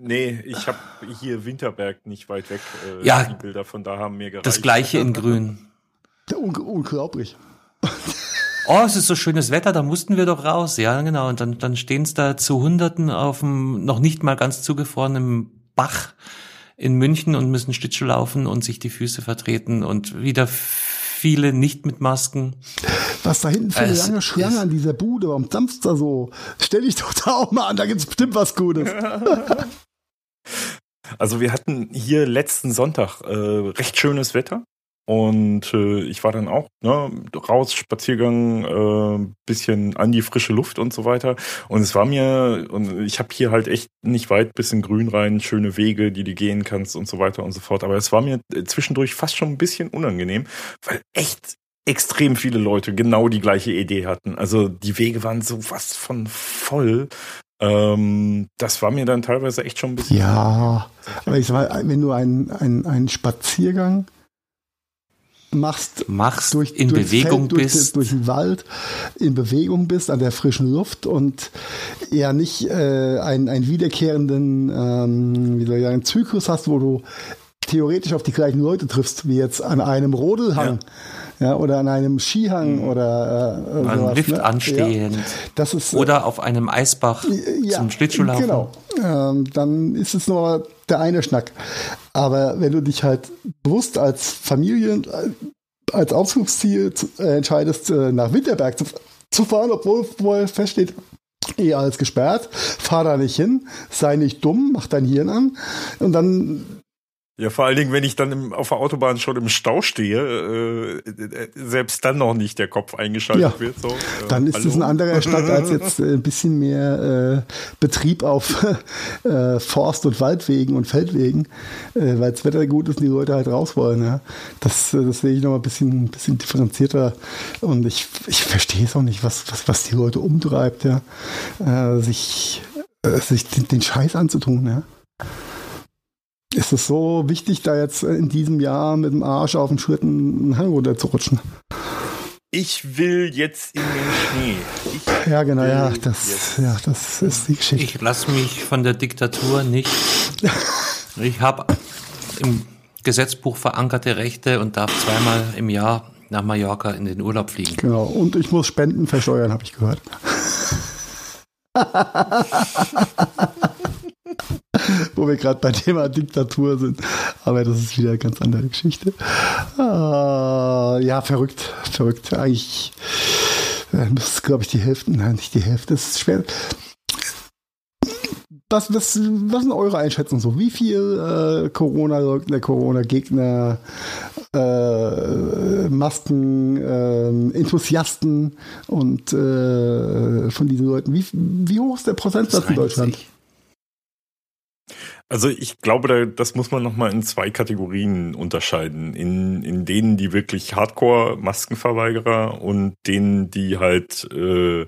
Nee, ich habe hier Winterberg nicht weit weg. Äh, ja, die Bilder von da haben mir gereicht. Das gleiche in grün. Un unglaublich. Oh, es ist so schönes Wetter, da mussten wir doch raus. Ja, genau. Und dann, dann stehen es da zu Hunderten auf dem noch nicht mal ganz zugefrorenen Bach in München und müssen Schlittschuh laufen und sich die Füße vertreten und wieder viele nicht mit Masken. Was da hinten für eine lange Schlange an dieser Bude, warum dampft da so? Stell dich doch da auch mal an, da gibt's bestimmt was Gutes. Also wir hatten hier letzten Sonntag äh, recht schönes Wetter. Und äh, ich war dann auch ne, raus, Spaziergang, äh, bisschen an die frische Luft und so weiter. Und es war mir, und ich habe hier halt echt nicht weit bis in Grün rein, schöne Wege, die du gehen kannst und so weiter und so fort. Aber es war mir zwischendurch fast schon ein bisschen unangenehm, weil echt extrem viele Leute genau die gleiche Idee hatten. Also die Wege waren so was von voll. Ähm, das war mir dann teilweise echt schon ein bisschen. Ja, aber ich sag mal, wenn du einen, einen, einen Spaziergang machst, machst durch, in Bewegung Feld, bist, durch, durch, den Wald in Bewegung bist, an der frischen Luft und ja nicht äh, einen, einen wiederkehrenden, ähm, wie soll ich sagen, Zyklus hast, wo du theoretisch auf die gleichen Leute triffst, wie jetzt an einem Rodelhang. Ja. Ja, oder an einem Skihang mhm. oder äh, an sowas, Lift ne? anstehend. Ja, ist, äh, oder auf einem Eisbach ja, zum Schlittschuhlaufen. Genau. Ähm, dann ist es nur der eine Schnack. Aber wenn du dich halt bewusst als Familie, als Ausflugsziel äh, entscheidest, äh, nach Winterberg zu, zu fahren, obwohl, obwohl feststeht, eh alles gesperrt, fahr da nicht hin, sei nicht dumm, mach dein Hirn an und dann ja, vor allen Dingen, wenn ich dann im, auf der Autobahn schon im Stau stehe, äh, äh selbst dann noch nicht der Kopf eingeschaltet ja, wird. So. Äh, dann ist es ein anderer Stadt als jetzt äh, ein bisschen mehr äh, Betrieb auf äh, Forst- und Waldwegen und Feldwegen, weil das Wetter gut ist und die Leute halt raus wollen. Ja. Das, das sehe ich noch mal ein bisschen, bisschen differenzierter und ich, ich verstehe es auch nicht, was, was, was die Leute umtreibt, ja. Sich, sich den, den Scheiß anzutun. Ja. Ist es so wichtig, da jetzt in diesem Jahr mit dem Arsch auf dem Schritt einen Hang runter zu rutschen? Ich will jetzt in den Schnee. Ich ja, genau, ja das, ja, das ist die Geschichte. Ich lasse mich von der Diktatur nicht. Ich habe im Gesetzbuch verankerte Rechte und darf zweimal im Jahr nach Mallorca in den Urlaub fliegen. Genau, und ich muss Spenden versteuern, habe ich gehört. wir gerade bei Thema Diktatur sind. Aber das ist wieder eine ganz andere Geschichte. Ah, ja, verrückt, verrückt. Eigentlich äh, müsste, glaube ich, die Hälfte, nein, nicht die Hälfte, das ist schwer was, was, was sind eure Einschätzungen so? Wie viel äh, Corona-Leugner, Corona-Gegner, äh, Masken, äh, Enthusiasten und äh, von diesen Leuten, wie, wie hoch ist der Prozentsatz in Deutschland? Also ich glaube, das muss man nochmal in zwei Kategorien unterscheiden. In, in denen, die wirklich Hardcore-Maskenverweigerer und denen, die halt äh,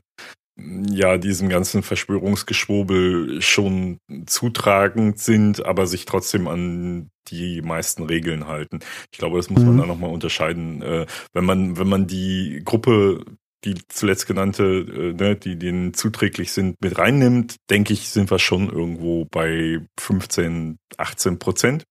ja diesem ganzen Verschwörungsgeschwurbel schon zutragend sind, aber sich trotzdem an die meisten Regeln halten. Ich glaube, das muss mhm. man da nochmal unterscheiden. Äh, wenn man, wenn man die Gruppe, die zuletzt genannte, äh, ne, die denen zuträglich sind, mit reinnimmt, denke ich, sind wir schon irgendwo bei 15, 18 Prozent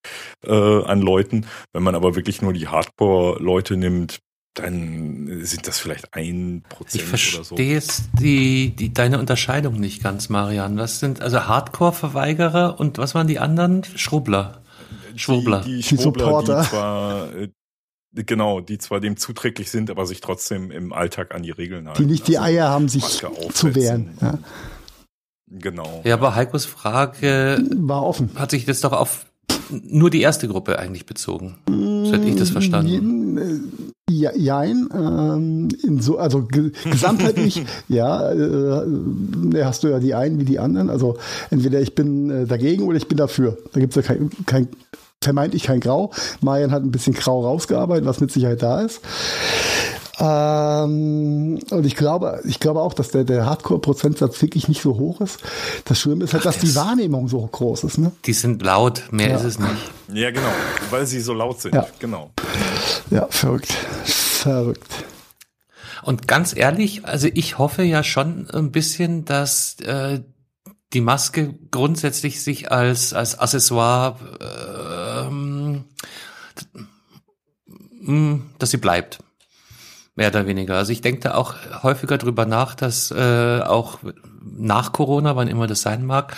äh, an Leuten. Wenn man aber wirklich nur die Hardcore-Leute nimmt, dann sind das vielleicht ein Prozent oder so. Ich verstehe jetzt die, die, deine Unterscheidung nicht ganz, Marian. Was sind also Hardcore-Verweigerer und was waren die anderen? Schrubler. Schwurbler. Die, die, die Supporter. Die zwar, äh, genau, die zwar dem zuträglich sind, aber sich trotzdem im Alltag an die Regeln halten. Die nicht die also Eier haben, sich zu wehren. Ja. Genau. Ja, aber Heikos Frage war offen. Hat sich das doch auf nur die erste Gruppe eigentlich bezogen. So hätte ich das verstanden. Äh, ja, jein, ähm, in so, also gesamtheitlich, ja, äh, hast du ja die einen wie die anderen. Also entweder ich bin äh, dagegen oder ich bin dafür. Da gibt es ja kein, kein, vermeintlich kein Grau. Marian hat ein bisschen Grau rausgearbeitet, was mit Sicherheit da ist. Ähm, und ich glaube, ich glaube auch, dass der, der Hardcore-Prozentsatz wirklich nicht so hoch ist. Das Schlimme ist halt, Ach, dass das die Wahrnehmung so groß ist. Ne? Die sind laut, mehr ja. ist es nicht. Ja, genau, weil sie so laut sind. Ja. Genau. Ja, verrückt. Verrückt. Und ganz ehrlich, also ich hoffe ja schon ein bisschen, dass äh, die Maske grundsätzlich sich als, als Accessoire, ähm, dass sie bleibt. Mehr oder weniger. Also ich denke da auch häufiger drüber nach, dass äh, auch nach Corona, wann immer das sein mag,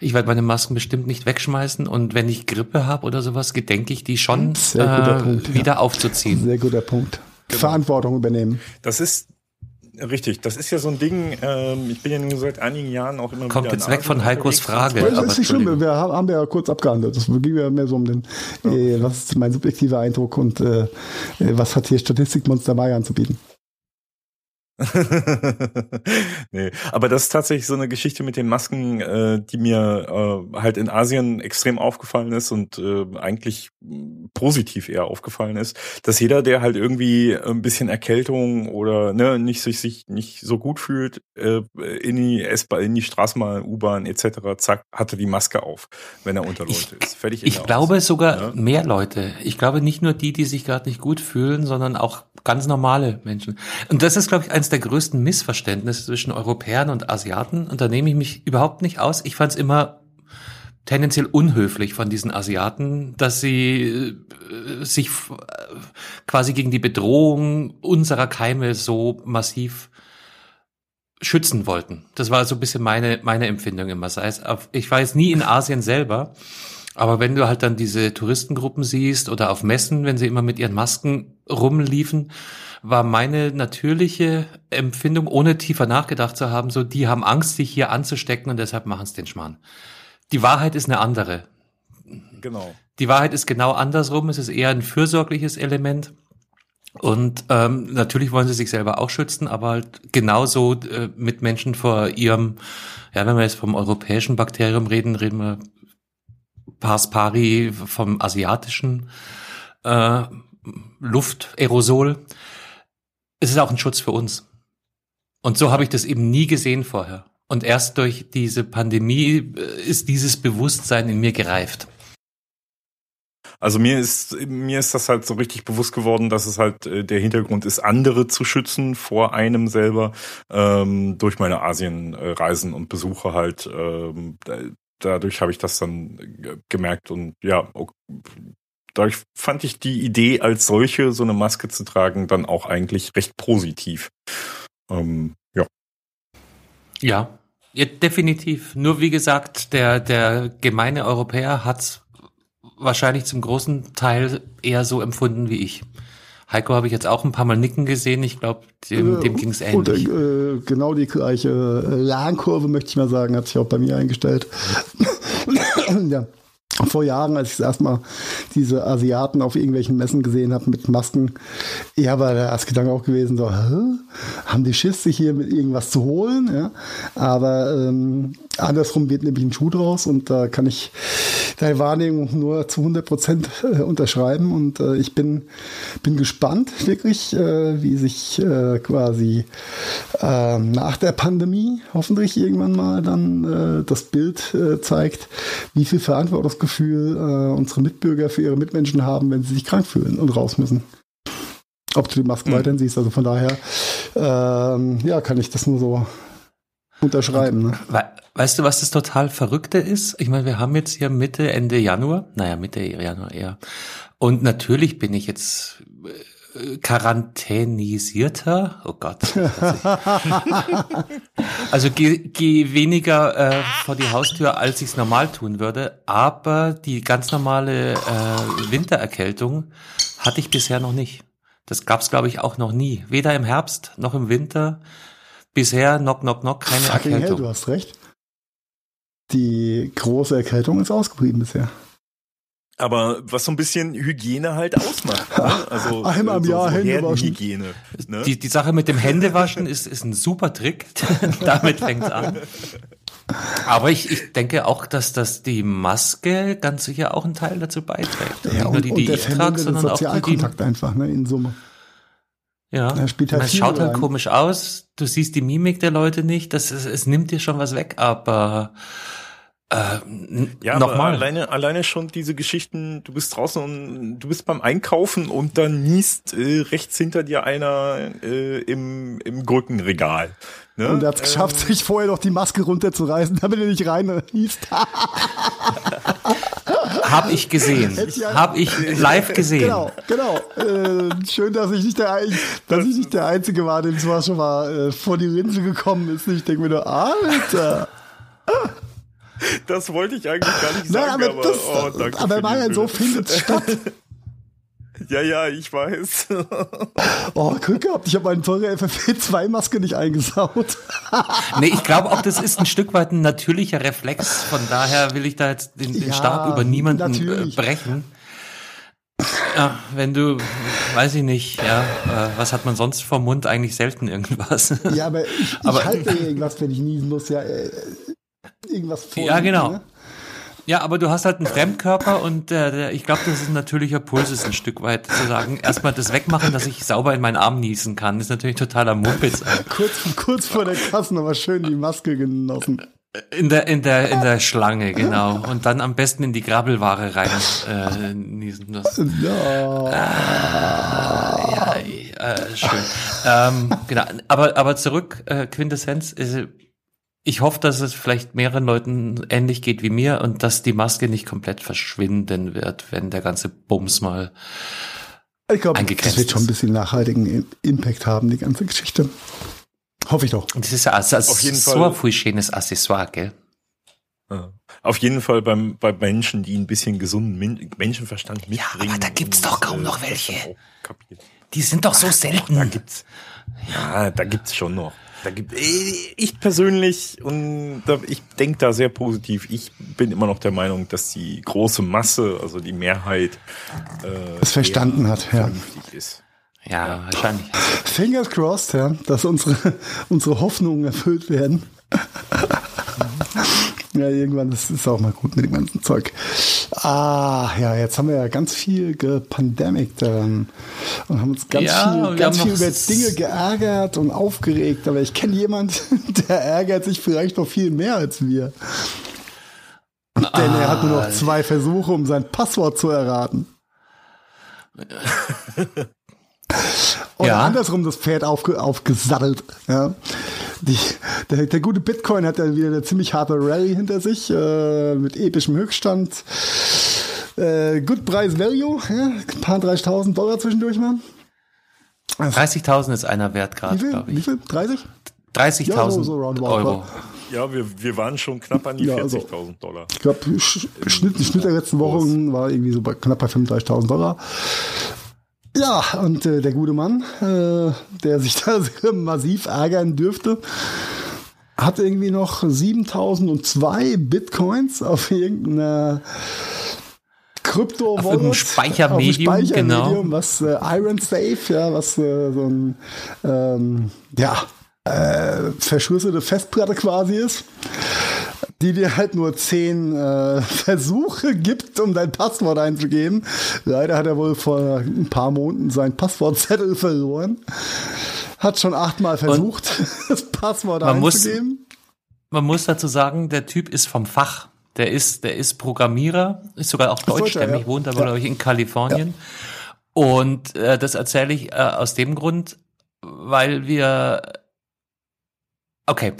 ich werde meine Masken bestimmt nicht wegschmeißen und wenn ich Grippe habe oder sowas, gedenke ich die schon äh, Punkt, wieder ja. aufzuziehen. Sehr guter Punkt. Genau. Verantwortung übernehmen. Das ist Richtig, das ist ja so ein Ding, ähm, ich bin ja nun seit einigen Jahren auch immer Kommt jetzt weg von Heikos Frage. Das ist nicht schlimm, wir haben, haben wir ja kurz abgehandelt. Das ging ja mehr so um den, äh, was ist mein subjektiver Eindruck und äh, was hat hier Statistikmonster Mai anzubieten. nee, aber das ist tatsächlich so eine Geschichte mit den Masken, äh, die mir äh, halt in Asien extrem aufgefallen ist und äh, eigentlich positiv eher aufgefallen ist, dass jeder, der halt irgendwie ein bisschen Erkältung oder ne, nicht sich, sich nicht so gut fühlt, äh, in die S-Bahn, in die Straßenbahn, U-Bahn etc., zack, hatte die Maske auf, wenn er unter Leute ist. Fertig. Ich glaube aus. sogar ja? mehr Leute. Ich glaube nicht nur die, die sich gerade nicht gut fühlen, sondern auch ganz normale Menschen. Und das ist, glaube ich, eines der größten Missverständnisse zwischen Europäern und Asiaten. Und da nehme ich mich überhaupt nicht aus. Ich fand es immer tendenziell unhöflich von diesen Asiaten, dass sie äh, sich äh, quasi gegen die Bedrohung unserer Keime so massiv schützen wollten. Das war so ein bisschen meine, meine Empfindung immer. Sei es, ich war jetzt nie in Asien selber, aber wenn du halt dann diese Touristengruppen siehst oder auf Messen, wenn sie immer mit ihren Masken rumliefen, war meine natürliche Empfindung, ohne tiefer nachgedacht zu haben, so, die haben Angst, sich hier anzustecken und deshalb machen es den Schmarrn. Die Wahrheit ist eine andere. Genau. Die Wahrheit ist genau andersrum. Es ist eher ein fürsorgliches Element. Und ähm, natürlich wollen sie sich selber auch schützen, aber halt genauso äh, mit Menschen vor ihrem, ja, wenn wir jetzt vom europäischen Bakterium reden, reden wir Pars pari vom asiatischen äh, Luftaerosol. Es ist auch ein Schutz für uns. Und so habe ich das eben nie gesehen vorher. Und erst durch diese Pandemie äh, ist dieses Bewusstsein in mir gereift. Also mir ist mir ist das halt so richtig bewusst geworden, dass es halt äh, der Hintergrund ist, andere zu schützen vor einem selber ähm, durch meine Asienreisen und Besuche halt. Ähm, dadurch habe ich das dann gemerkt und ja, dadurch fand ich die Idee als solche, so eine Maske zu tragen, dann auch eigentlich recht positiv. Ähm, ja. Ja, Ja, definitiv. Nur wie gesagt, der, der gemeine Europäer hat wahrscheinlich zum großen Teil eher so empfunden wie ich. Heiko habe ich jetzt auch ein paar Mal nicken gesehen. Ich glaube, dem, dem ging es ähnlich. Und, äh, genau die gleiche Lernkurve, möchte ich mal sagen, hat sich auch bei mir eingestellt. ja vor Jahren, als ich das erste Mal diese Asiaten auf irgendwelchen Messen gesehen habe mit Masken, ja, war der erste Gedanke auch gewesen, so, Hä? haben die Schiss, sich hier mit irgendwas zu holen? Ja? Aber ähm, andersrum wird nämlich ein Schuh draus und da kann ich deine Wahrnehmung nur zu 100 Prozent äh, unterschreiben und äh, ich bin, bin gespannt wirklich, äh, wie sich quasi äh, nach der Pandemie hoffentlich irgendwann mal dann das Bild zeigt, wie viel Verantwortungsgefühl unsere Mitbürger für ihre Mitmenschen haben, wenn sie sich krank fühlen und raus müssen. Ob du die Masken mhm. weiterhin siehst, also von daher, ähm, ja, kann ich das nur so unterschreiben. Ne? Weißt du, was das total Verrückte ist? Ich meine, wir haben jetzt hier Mitte, Ende Januar. Naja, Mitte Januar eher. Und natürlich bin ich jetzt äh, quarantänisierter. Oh Gott. also gehe geh weniger äh, vor die Haustür, als ich es normal tun würde. Aber die ganz normale äh, Wintererkältung hatte ich bisher noch nicht. Das gab es, glaube ich, auch noch nie. Weder im Herbst noch im Winter. Bisher, knock, knock, knock, keine Fucking Erkältung. Hell, du hast recht die große Erkältung ist ausgeblieben bisher. Aber was so ein bisschen Hygiene halt ausmacht. Ne? Also einmal im so, Jahr so Hände waschen. Hygiene, ne? die, die Sache mit dem Händewaschen ist, ist ein super Trick. Damit fängt's an. Aber ich, ich denke auch, dass das die Maske ganz sicher auch einen Teil dazu beiträgt. Ja, und, nur die, die und ich trage, sondern auch die, die einfach, ne, in Summe. Ja, er spielt halt es schaut halt komisch aus. Du siehst die Mimik der Leute nicht. Das ist, es nimmt dir schon was weg, aber äh, ja, nochmal. Alleine, alleine schon diese Geschichten, du bist draußen und du bist beim Einkaufen und dann niest äh, rechts hinter dir einer äh, im, im Gurkenregal. Ne? Und er hat es geschafft, ähm, sich vorher noch die Maske runterzureißen, damit er nicht rein niest. Hab ich gesehen. Hab ich live gesehen. Genau, genau. Äh, schön, dass ich nicht der, dass ich nicht der Einzige war, dem zwar schon mal äh, vor die Rinse gekommen ist. Ich denke mir nur, Alter. Das wollte ich eigentlich gar nicht sagen, Nein, aber, aber, das, oh, danke aber Marian, so findet es statt. Ja, ja, ich weiß. oh, Glück gehabt, ich habe meine teure FFP2-Maske nicht eingesaut. nee, ich glaube auch, das ist ein Stück weit ein natürlicher Reflex. Von daher will ich da jetzt den, den ja, Stab über niemanden äh, natürlich. brechen. Ja, wenn du, weiß ich nicht, ja, äh, was hat man sonst vom Mund? Eigentlich selten irgendwas. Ja, aber ich, ich aber, halte irgendwas, wenn ich niesen muss, ja. Äh, irgendwas vor. Ja, genau. Ne? Ja, aber du hast halt einen Fremdkörper und äh, der, ich glaube, das ist ein natürlicher Puls, ist ein Stück weit zu sagen. Erstmal das wegmachen, dass ich sauber in meinen Arm niesen kann, ist natürlich totaler Mumpitz. kurz, kurz vor der Kasse aber schön die Maske genossen. In der, in der, in der Schlange, genau. Und dann am besten in die Grabbelware rein äh, niesen. Das, ja. Äh, ja, äh, schön. Ähm, genau. Aber, aber zurück, äh, Quintessenz, ist, ich hoffe, dass es vielleicht mehreren Leuten ähnlich geht wie mir und dass die Maske nicht komplett verschwinden wird, wenn der ganze Bums mal ich glaube, das wird schon ein bisschen nachhaltigen Impact haben, die ganze Geschichte. Hoffe ich doch. Und das ist ja also, auf jeden so Fall. ein schönes Accessoire, gell? Auf jeden Fall beim, bei Menschen, die ein bisschen gesunden Menschenverstand mitbringen. Ja, aber da gibt's doch kaum noch welche. Die sind doch so selten. Da gibt's, ja, da gibt's schon noch. Da gibt ich persönlich und da, ich denke da sehr positiv. Ich bin immer noch der Meinung, dass die große Masse, also die Mehrheit, äh, es verstanden hat, ja. Ist. Ja, wahrscheinlich. Fingers crossed, ja, dass unsere unsere Hoffnungen erfüllt werden. Ja, irgendwann ist es auch mal gut mit dem ganzen Zeug. Ah, ja, jetzt haben wir ja ganz viel gepandemikt ähm, und haben uns ganz ja, viel, ganz viel über Dinge geärgert und aufgeregt. Aber ich kenne jemanden, der ärgert sich vielleicht noch viel mehr als wir. Ah. Denn er hat nur noch zwei Versuche, um sein Passwort zu erraten. Oder ja. andersrum das Pferd aufge, aufgesattelt. Ja. Die, der, der, gute Bitcoin hat ja wieder eine ziemlich harte Rallye hinter sich, äh, mit epischem Höchststand. Äh, Good Price Value, ja, ein paar 30.000 Dollar zwischendurch mal. 30.000 ist einer wert gerade, glaube ich. Wie viel? 30? 30.000 ja, so, so Euro. Ja, wir, wir waren schon knapp an die ja, 40.000 also, Dollar. Ich glaube, Schnitt, Schnitt der letzten Wochen war irgendwie so bei, knapp bei 35.000 Dollar. Ja, und äh, der gute Mann, äh, der sich da massiv ärgern dürfte, hat irgendwie noch 7002 Bitcoins auf irgendeiner Krypto Wallet, Speichermedium, Speichermedium genau. was äh, Iron Safe, ja, was äh, so ein ähm, ja äh, verschlüsselte Festplatte quasi ist, die dir halt nur zehn äh, Versuche gibt, um dein Passwort einzugeben. Leider hat er wohl vor ein paar Monaten seinen Passwortzettel verloren. Hat schon achtmal versucht, Und das Passwort man einzugeben. Muss, man muss dazu sagen, der Typ ist vom Fach. Der ist, der ist Programmierer, ist sogar auch deutschstämmig, ja. wohnt aber, ja. glaube ich, in Kalifornien. Ja. Und äh, das erzähle ich äh, aus dem Grund, weil wir Okay.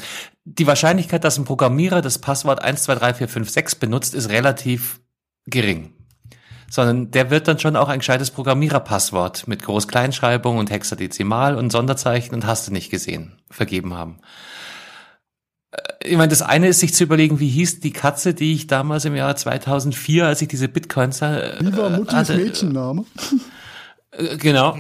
Die Wahrscheinlichkeit, dass ein Programmierer das Passwort 123456 benutzt, ist relativ gering. Sondern der wird dann schon auch ein gescheites Programmiererpasswort mit Groß-Kleinschreibung und Hexadezimal und Sonderzeichen und hast du nicht gesehen, vergeben haben. Äh, ich meine, das eine ist, sich zu überlegen, wie hieß die Katze, die ich damals im Jahr 2004, als ich diese Bitcoins äh, Wie war Muttis hatte, Mädchenname? Äh, genau.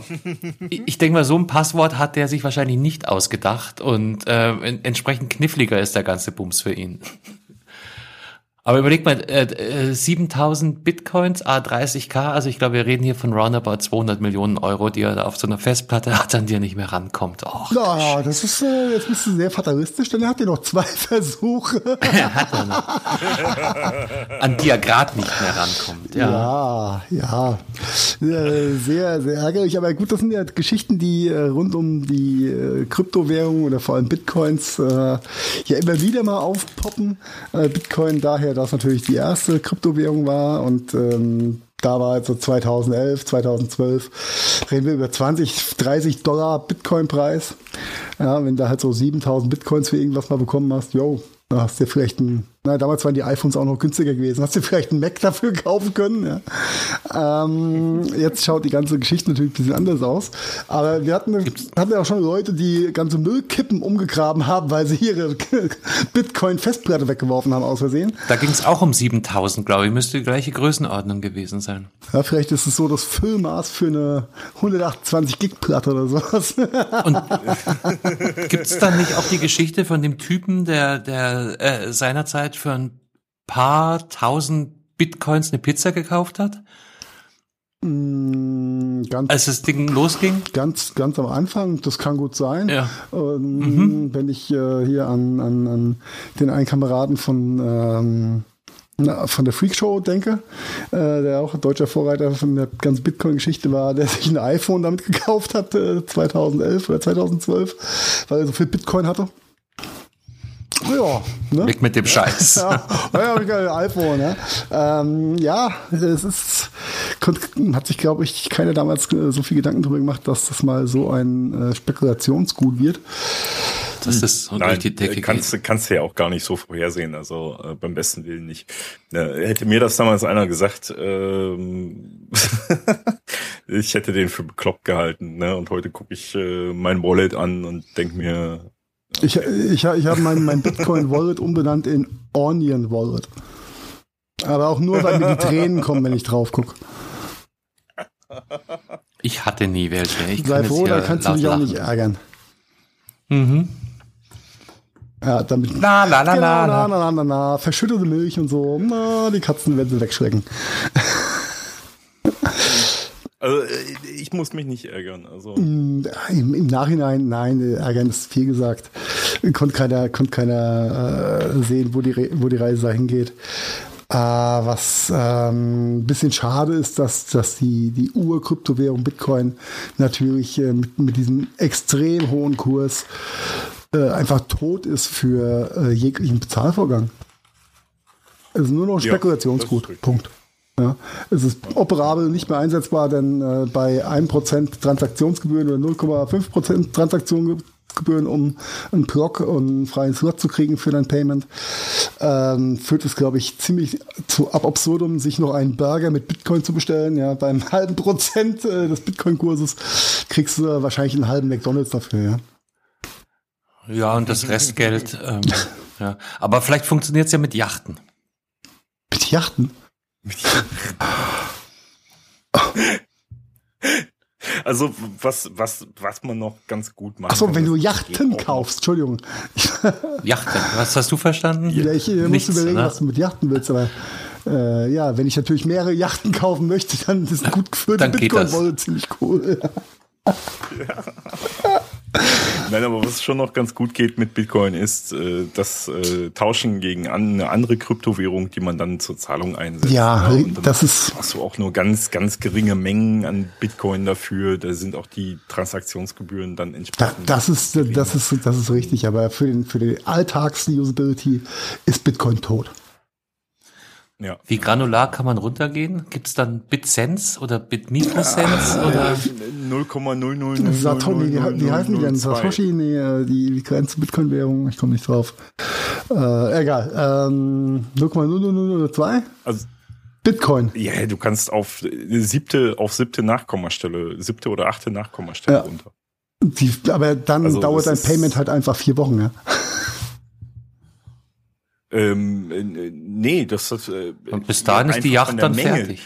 Ich denke mal, so ein Passwort hat der sich wahrscheinlich nicht ausgedacht und äh, entsprechend kniffliger ist der ganze Bums für ihn. Aber überleg mal, äh, 7000 äh, Bitcoins, A30k, also ich glaube, wir reden hier von roundabout 200 Millionen Euro, die er da auf so einer Festplatte hat, an die er nicht mehr rankommt. Och, ja, das ist, äh, jetzt bist du sehr fatalistisch, denn er hat ja noch zwei Versuche. hat er noch. an die er gerade nicht mehr rankommt, ja. Ja, ja. Äh, sehr, sehr ärgerlich, aber gut, das sind ja Geschichten, die äh, rund um die äh, Kryptowährungen oder vor allem Bitcoins ja immer wieder mal aufpoppen. Bitcoin daher das natürlich die erste Kryptowährung war und ähm, da war also 2011, 2012, reden wir über 20, 30 Dollar Bitcoin-Preis. Ja, wenn da halt so 7000 Bitcoins für irgendwas mal bekommen hast, yo, da hast du vielleicht ein, na, damals waren die iPhones auch noch günstiger gewesen. Hast du vielleicht einen Mac dafür kaufen können? Ja. Ähm, jetzt schaut die ganze Geschichte natürlich ein bisschen anders aus. Aber wir hatten, hatten ja auch schon Leute, die ganze Müllkippen umgegraben haben, weil sie ihre Bitcoin-Festplatte weggeworfen haben, aus Versehen. Da ging es auch um 7000, glaube ich. Müsste die gleiche Größenordnung gewesen sein. Ja, vielleicht ist es so das Füllmaß für eine 128 Gig-Platte oder sowas. Und gibt es dann nicht auch die Geschichte von dem Typen, der, der äh, seinerzeit für ein paar tausend Bitcoins eine Pizza gekauft hat? Mm, ganz, Als das Ding losging? Ganz, ganz am Anfang, das kann gut sein. Ja. Ähm, mhm. Wenn ich äh, hier an, an, an den einen Kameraden von ähm, von der Freakshow denke, äh, der auch ein deutscher Vorreiter von der ganzen Bitcoin-Geschichte war, der sich ein iPhone damit gekauft hat, äh, 2011 oder 2012, weil er so viel Bitcoin hatte. Ja, ne? Weg mit dem Scheiß. ja, ja, ich ein iPhone, ne? Ähm, ja, es ist, hat sich, glaube ich, keiner damals äh, so viel Gedanken darüber gemacht, dass das mal so ein äh, Spekulationsgut wird. Das ist so Nein, die Decke kannst, kannst du ja auch gar nicht so vorhersehen, also äh, beim besten Willen nicht. Äh, hätte mir das damals einer gesagt, ähm, ich hätte den für bekloppt gehalten, ne? Und heute gucke ich äh, mein Wallet an und denk mir, ich, ich, ich habe mein, mein Bitcoin-Wallet umbenannt in Onion Wallet. Aber auch nur, weil mir die Tränen kommen, wenn ich drauf gucke. Ich hatte nie welche. Ich Sei froh, da kannst du dich auch nicht ärgern. Mhm. Ja, damit. Na, la, genau, la, na, na, na, na, na, verschüttete Milch und so. Na, die Katzen werden sie wegschrecken. Also äh, ich muss mich nicht ärgern. Also im, im Nachhinein, nein, äh, ärgern ist viel gesagt. Konnte keiner, konnte keiner äh, sehen, wo die, wo die Reise dahin geht. Äh, was ähm, ein bisschen schade ist, dass, dass die, die Ur-Kryptowährung Bitcoin natürlich äh, mit, mit diesem extrem hohen Kurs äh, einfach tot ist für jeglichen Bezahlvorgang. Es ist nur noch Spekulationsgut. Ja, Punkt. Ja, es ist operabel nicht mehr einsetzbar, denn äh, bei 1% Transaktionsgebühren oder 0,5% Transaktionsgebühren, um einen Block und einen freien Slot zu kriegen für dein Payment, ähm, führt es, glaube ich, ziemlich zu ab absurdum, sich noch einen Burger mit Bitcoin zu bestellen. Ja, beim halben Prozent äh, des Bitcoin-Kurses kriegst du äh, wahrscheinlich einen halben McDonalds dafür. Ja, ja und das Restgeld. Ähm Ja, aber vielleicht funktioniert es ja mit Yachten. Mit Yachten? Mit Yachten. Also was, was, was man noch ganz gut macht. Achso, wenn du Yachten kaufst, Entschuldigung. Yachten, was hast du verstanden? Ja, ich äh, muss überlegen, ne? was du mit Yachten willst, aber äh, ja, wenn ich natürlich mehrere Yachten kaufen möchte, dann ist gut geführte Bitcoin-Wolle ziemlich cool. ja. Nein, aber was schon noch ganz gut geht mit Bitcoin ist äh, das äh, Tauschen gegen an, eine andere Kryptowährung, die man dann zur Zahlung einsetzt. Ja, ja das ist. Hast du auch nur ganz, ganz geringe Mengen an Bitcoin dafür. Da sind auch die Transaktionsgebühren dann entsprechend. Da, das ist, das ist, das ist richtig. Aber für den, für die Alltags-Usability ist Bitcoin tot. Ja. Wie granular kann man runtergehen? Gibt es dann Bitcents oder Bitmicrocents ja, oder 0,00 Satoshi, wie, wie heißen die denn? Satoshi? Nee, äh, die, die Grenze Bitcoin-Währung, ich komme nicht drauf. Äh, egal. Ähm, 0,0002? Also Bitcoin. Ja, du kannst auf siebte, auf siebte Nachkommastelle, siebte oder achte Nachkommastelle ja. runter. Die, aber dann also dauert dein Payment halt einfach vier Wochen, ja. Ähm, äh, nee, das ist. Äh, Und bis dahin ist die Yacht dann Menge, fertig.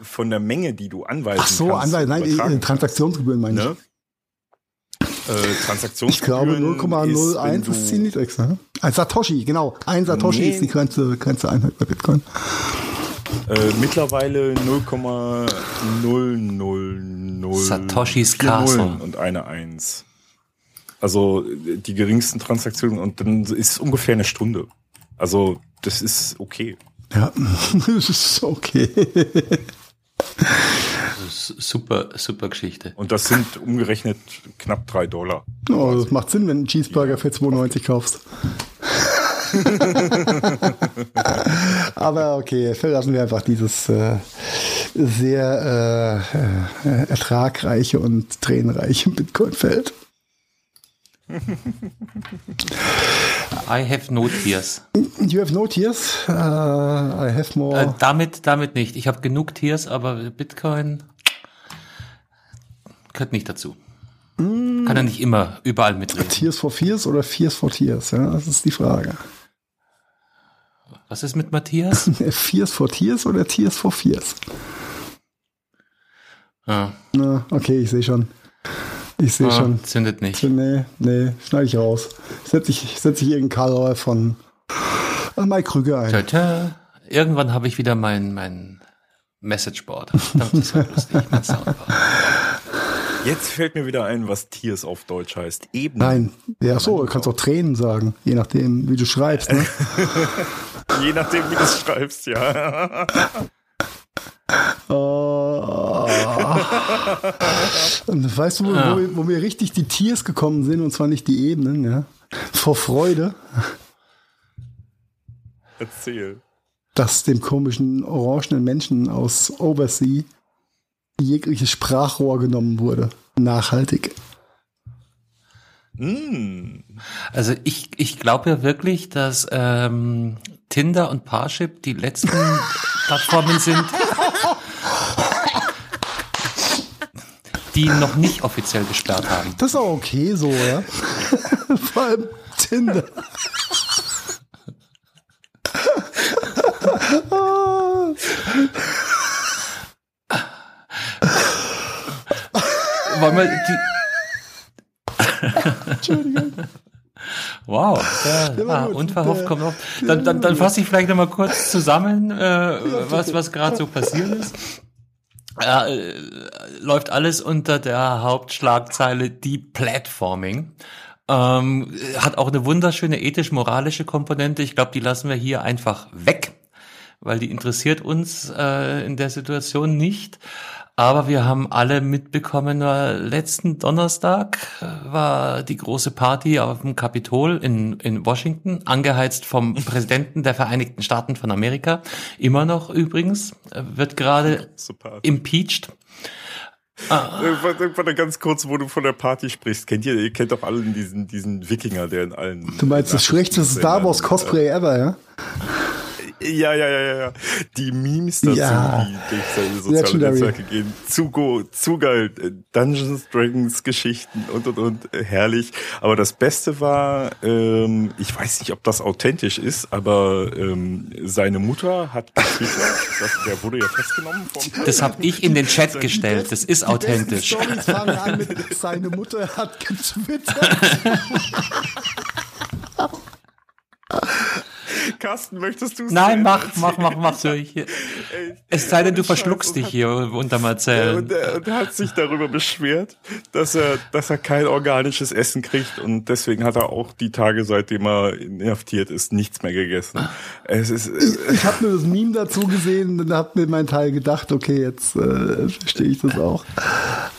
Von der Menge, die du anweisen Ach so, kannst. Anweisen, nein, übertragen. Transaktionsgebühren meine ne? ich. Äh, Transaktionsgebühren. Ich glaube 0,01 ist die niedrigste. Ne? Ein Satoshi, genau. Ein Satoshi nee. ist die Grenze, Grenze Einheit bei Bitcoin. Äh, mittlerweile 0,000 Satoshis Castle und eine Eins. Also die geringsten Transaktionen und dann ist es ungefähr eine Stunde. Also, das ist okay. Ja, das ist okay. super, super Geschichte. Und das sind umgerechnet knapp drei Dollar. Oh, das macht Sinn, wenn du einen Cheeseburger für 2,90 kaufst. Aber okay, verlassen wir einfach dieses äh, sehr äh, äh, ertragreiche und tränenreiche Bitcoin-Feld. I have no tears. You have no tears? Uh, I have more. Äh, damit, damit nicht. Ich habe genug Tears, aber Bitcoin gehört nicht dazu. Mm. Kann er nicht immer überall mitreden. Tears for Fears oder Fears for Tears? Ja, das ist die Frage. Was ist mit Matthias? Fears for Tears oder Tears for Fears? Ah. Na, okay, ich sehe schon. Ich sehe ah, schon. Zündet nicht. Nee, nee, schneide ich raus. Setze ich, setz ich irgendeinen Karl von äh, Mike Krüger ein. Tö, tö. Irgendwann habe ich wieder mein, mein Messageboard. Das ist lustig, mein Soundboard. Jetzt fällt mir wieder ein, was Tiers auf Deutsch heißt. Eben. Nein, ja so, du kannst auch Tränen sagen, je nachdem, wie du schreibst. Ne? je nachdem, wie du schreibst, ja. Oh. Und weißt du, wo, ja. wo, wo, wir richtig die Tiers gekommen sind, und zwar nicht die Ebenen, ja? Vor Freude. Erzähl. Dass dem komischen orangenen Menschen aus Oversea jegliches Sprachrohr genommen wurde. Nachhaltig. Mm. Also ich, ich glaube ja wirklich, dass ähm, Tinder und Parship die letzten Plattformen sind, die noch nicht offiziell gesperrt haben. Das ist auch okay so, ja. Vor allem Tinder. Wollen wir die. Entschuldigung. Wow, ja, ah, unverhofft kommt noch. Dann, dann, dann fasse ich vielleicht noch mal kurz zusammen, äh, was, was gerade so passiert ist äh, läuft alles unter der Hauptschlagzeile Deplatforming. Ähm, hat auch eine wunderschöne ethisch-moralische Komponente. Ich glaube, die lassen wir hier einfach weg, weil die interessiert uns äh, in der Situation nicht. Aber wir haben alle mitbekommen, letzten Donnerstag war die große Party auf dem Kapitol in, in Washington, angeheizt vom Präsidenten der Vereinigten Staaten von Amerika. Immer noch übrigens, wird gerade impeached. Ah. Irgendwann ganz kurz, wo du von der Party sprichst. Kennt ihr, ihr kennt doch alle diesen, diesen Wikinger, der in allen. Du meinst das schlechteste Star Wars Cosplay ever, ja? Ja, ja, ja, ja. Die Memes dazu, ja. die durch soziale Netzwerke gehen. Zu, go, zu geil. Dungeons, Dragons, Geschichten und, und, und. Herrlich. Aber das Beste war, ähm, ich weiß nicht, ob das authentisch ist, aber ähm, seine Mutter hat getwittert, der wurde ja festgenommen. Vom das habe ich in den Chat gestellt. Das ist authentisch. Die Storys fangen an mit, seine Mutter hat getwittert. Carsten, möchtest du es Nein, mach, mach, mach, mach, so. Ich, es sei denn, du verschluckst dich hier unterm Erzählen. Und er, und er hat sich darüber beschwert, dass er, dass er kein organisches Essen kriegt und deswegen hat er auch die Tage, seitdem er inhaftiert ist, nichts mehr gegessen. Es ist, ich ich habe nur das Meme dazu gesehen und habe mir mein Teil gedacht, okay, jetzt äh, verstehe ich das auch.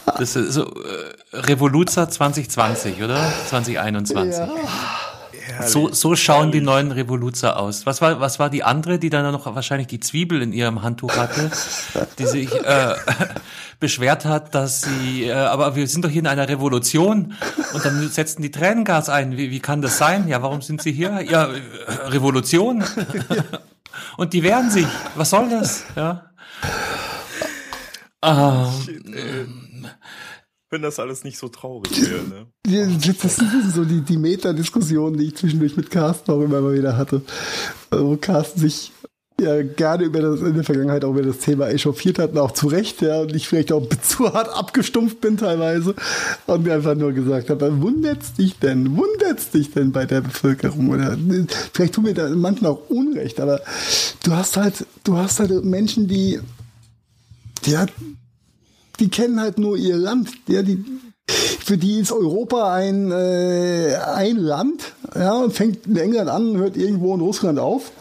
Das ist so äh, Revoluzer 2020, oder? 2021. Ja. So, so schauen die neuen Revoluzer aus. Was war, was war die andere, die dann noch wahrscheinlich die Zwiebel in ihrem Handtuch hatte, die sich äh, beschwert hat, dass sie, äh, aber wir sind doch hier in einer Revolution und dann setzten die Tränengas ein. Wie, wie kann das sein? Ja, warum sind sie hier? Ja, äh, Revolution. und die wehren sich. Was soll das? Ja. Ähm, wenn das alles nicht so traurig wäre. Ne? Das sind so die, die Meta-Diskussionen, die ich zwischendurch mit Carsten auch immer mal wieder hatte. Wo Carsten sich ja gerne über das, in der Vergangenheit auch über das Thema echauffiert hat und auch zu Recht, ja, und ich vielleicht auch zu hart abgestumpft bin teilweise und mir einfach nur gesagt habe, wundert's dich denn, wundert's dich denn bei der Bevölkerung oder vielleicht tun mir da manchmal auch Unrecht, aber du hast halt, du hast halt Menschen, die, die, die kennen halt nur ihr Land. Ja, die, für die ist Europa ein, äh, ein Land, ja, und fängt in England an, hört irgendwo in Russland auf.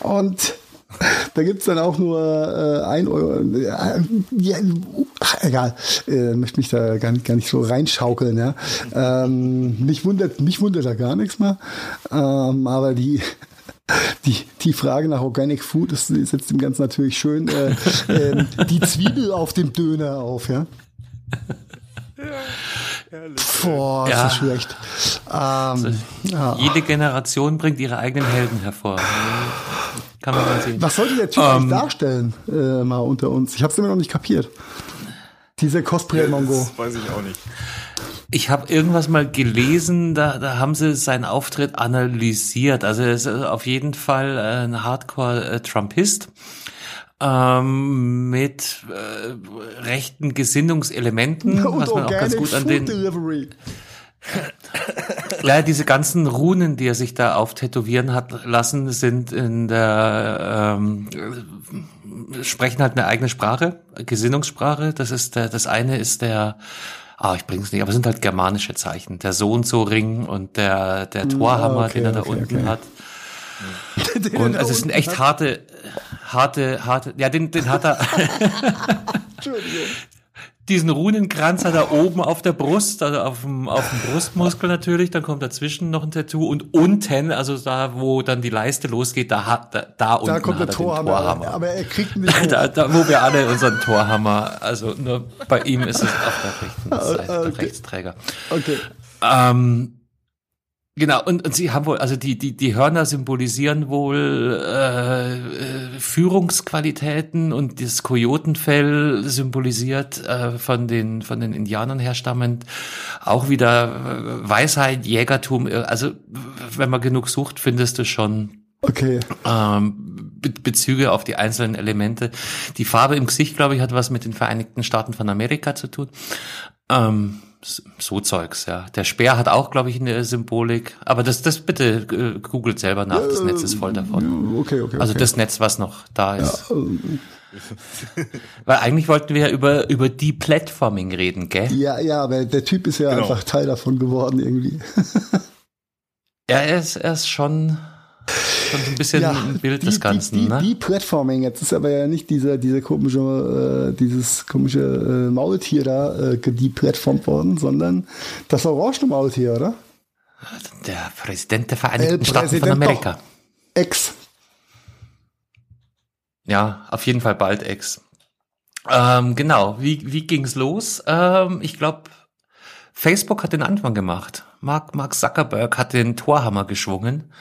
Und da gibt's dann auch nur äh, ein Euro. Äh, ja, ach, egal, äh, möchte mich da gar nicht, gar nicht so reinschaukeln. Ja. Ähm, mich, wundert, mich wundert da gar nichts mehr. Ähm, aber die, die, die Frage nach Organic Food ist, setzt dem Ganzen natürlich schön äh, äh, die Zwiebel auf dem Döner auf, ja. Ja, Boah, ja. ist schlecht. Ähm, also, ja. Jede Generation bringt ihre eigenen Helden hervor. Kann man mal sehen. Was sollte der Typ ähm, eigentlich darstellen, äh, mal unter uns? Ich habe es immer noch nicht kapiert. Dieser Cosplay-Mongo. Ja, das weiß ich auch nicht. Ich habe irgendwas mal gelesen, da, da haben sie seinen Auftritt analysiert. Also er ist auf jeden Fall ein Hardcore-Trumpist ähm, mit äh, rechten Gesinnungselementen, Und was man auch ganz gut an den Delivery. Ja, diese ganzen Runen, die er sich da auftätowieren hat lassen, sind in der ähm, sprechen halt eine eigene Sprache, Gesinnungssprache. Das ist der, das eine ist der ah, ich bring's nicht, aber es sind halt germanische Zeichen. Der so und so Ring und der, der hm, Torhammer, okay, den er da okay, unten okay. hat. und also es sind echt harte, harte, harte, ja, den, den hat er. Diesen Runenkranz hat er oben auf der Brust, also auf dem, auf dem Brustmuskel natürlich, dann kommt dazwischen noch ein Tattoo und unten, also da, wo dann die Leiste losgeht, da hat, da, da, da unten kommt der Torhammer, Torhammer. Aber er kriegt nicht da, da, wo wir alle unseren Torhammer, also nur bei ihm ist es auf der rechten ah, Seite, okay. der Rechtsträger. Okay. Ähm, Genau, und, und sie haben wohl, also die, die, die Hörner symbolisieren wohl äh, äh, Führungsqualitäten und das Kojotenfell symbolisiert äh, von den von den Indianern herstammend auch wieder äh, Weisheit, Jägertum. Also wenn man genug sucht, findest du schon okay. ähm, Be Bezüge auf die einzelnen Elemente. Die Farbe im Gesicht, glaube ich, hat was mit den Vereinigten Staaten von Amerika zu tun. Ähm, so Zeugs, ja. Der Speer hat auch, glaube ich, eine Symbolik. Aber das, das bitte äh, googelt selber nach. Das Netz ist voll davon. Okay, okay. Also okay. das Netz, was noch da ist. Ja, ähm. Weil eigentlich wollten wir ja über, über Deplatforming reden, gell? Ja, ja, aber der Typ ist ja genau. einfach Teil davon geworden irgendwie. ja, er ist, er ist schon schon ein bisschen ja, ein Bild die, des Ganzen. Die, die, ne? die Platforming, jetzt ist aber ja nicht dieser, dieser komische, äh, dieses komische äh, Maultier da äh, deplatformt worden, sondern das orangene Maultier, oder? Der Präsident der Vereinigten äh, Staaten Präsident von Amerika. Ex. Ja, auf jeden Fall bald Ex. Ähm, genau, wie, wie ging's los? Ähm, ich glaube, Facebook hat den Anfang gemacht. Mark, Mark Zuckerberg hat den Torhammer geschwungen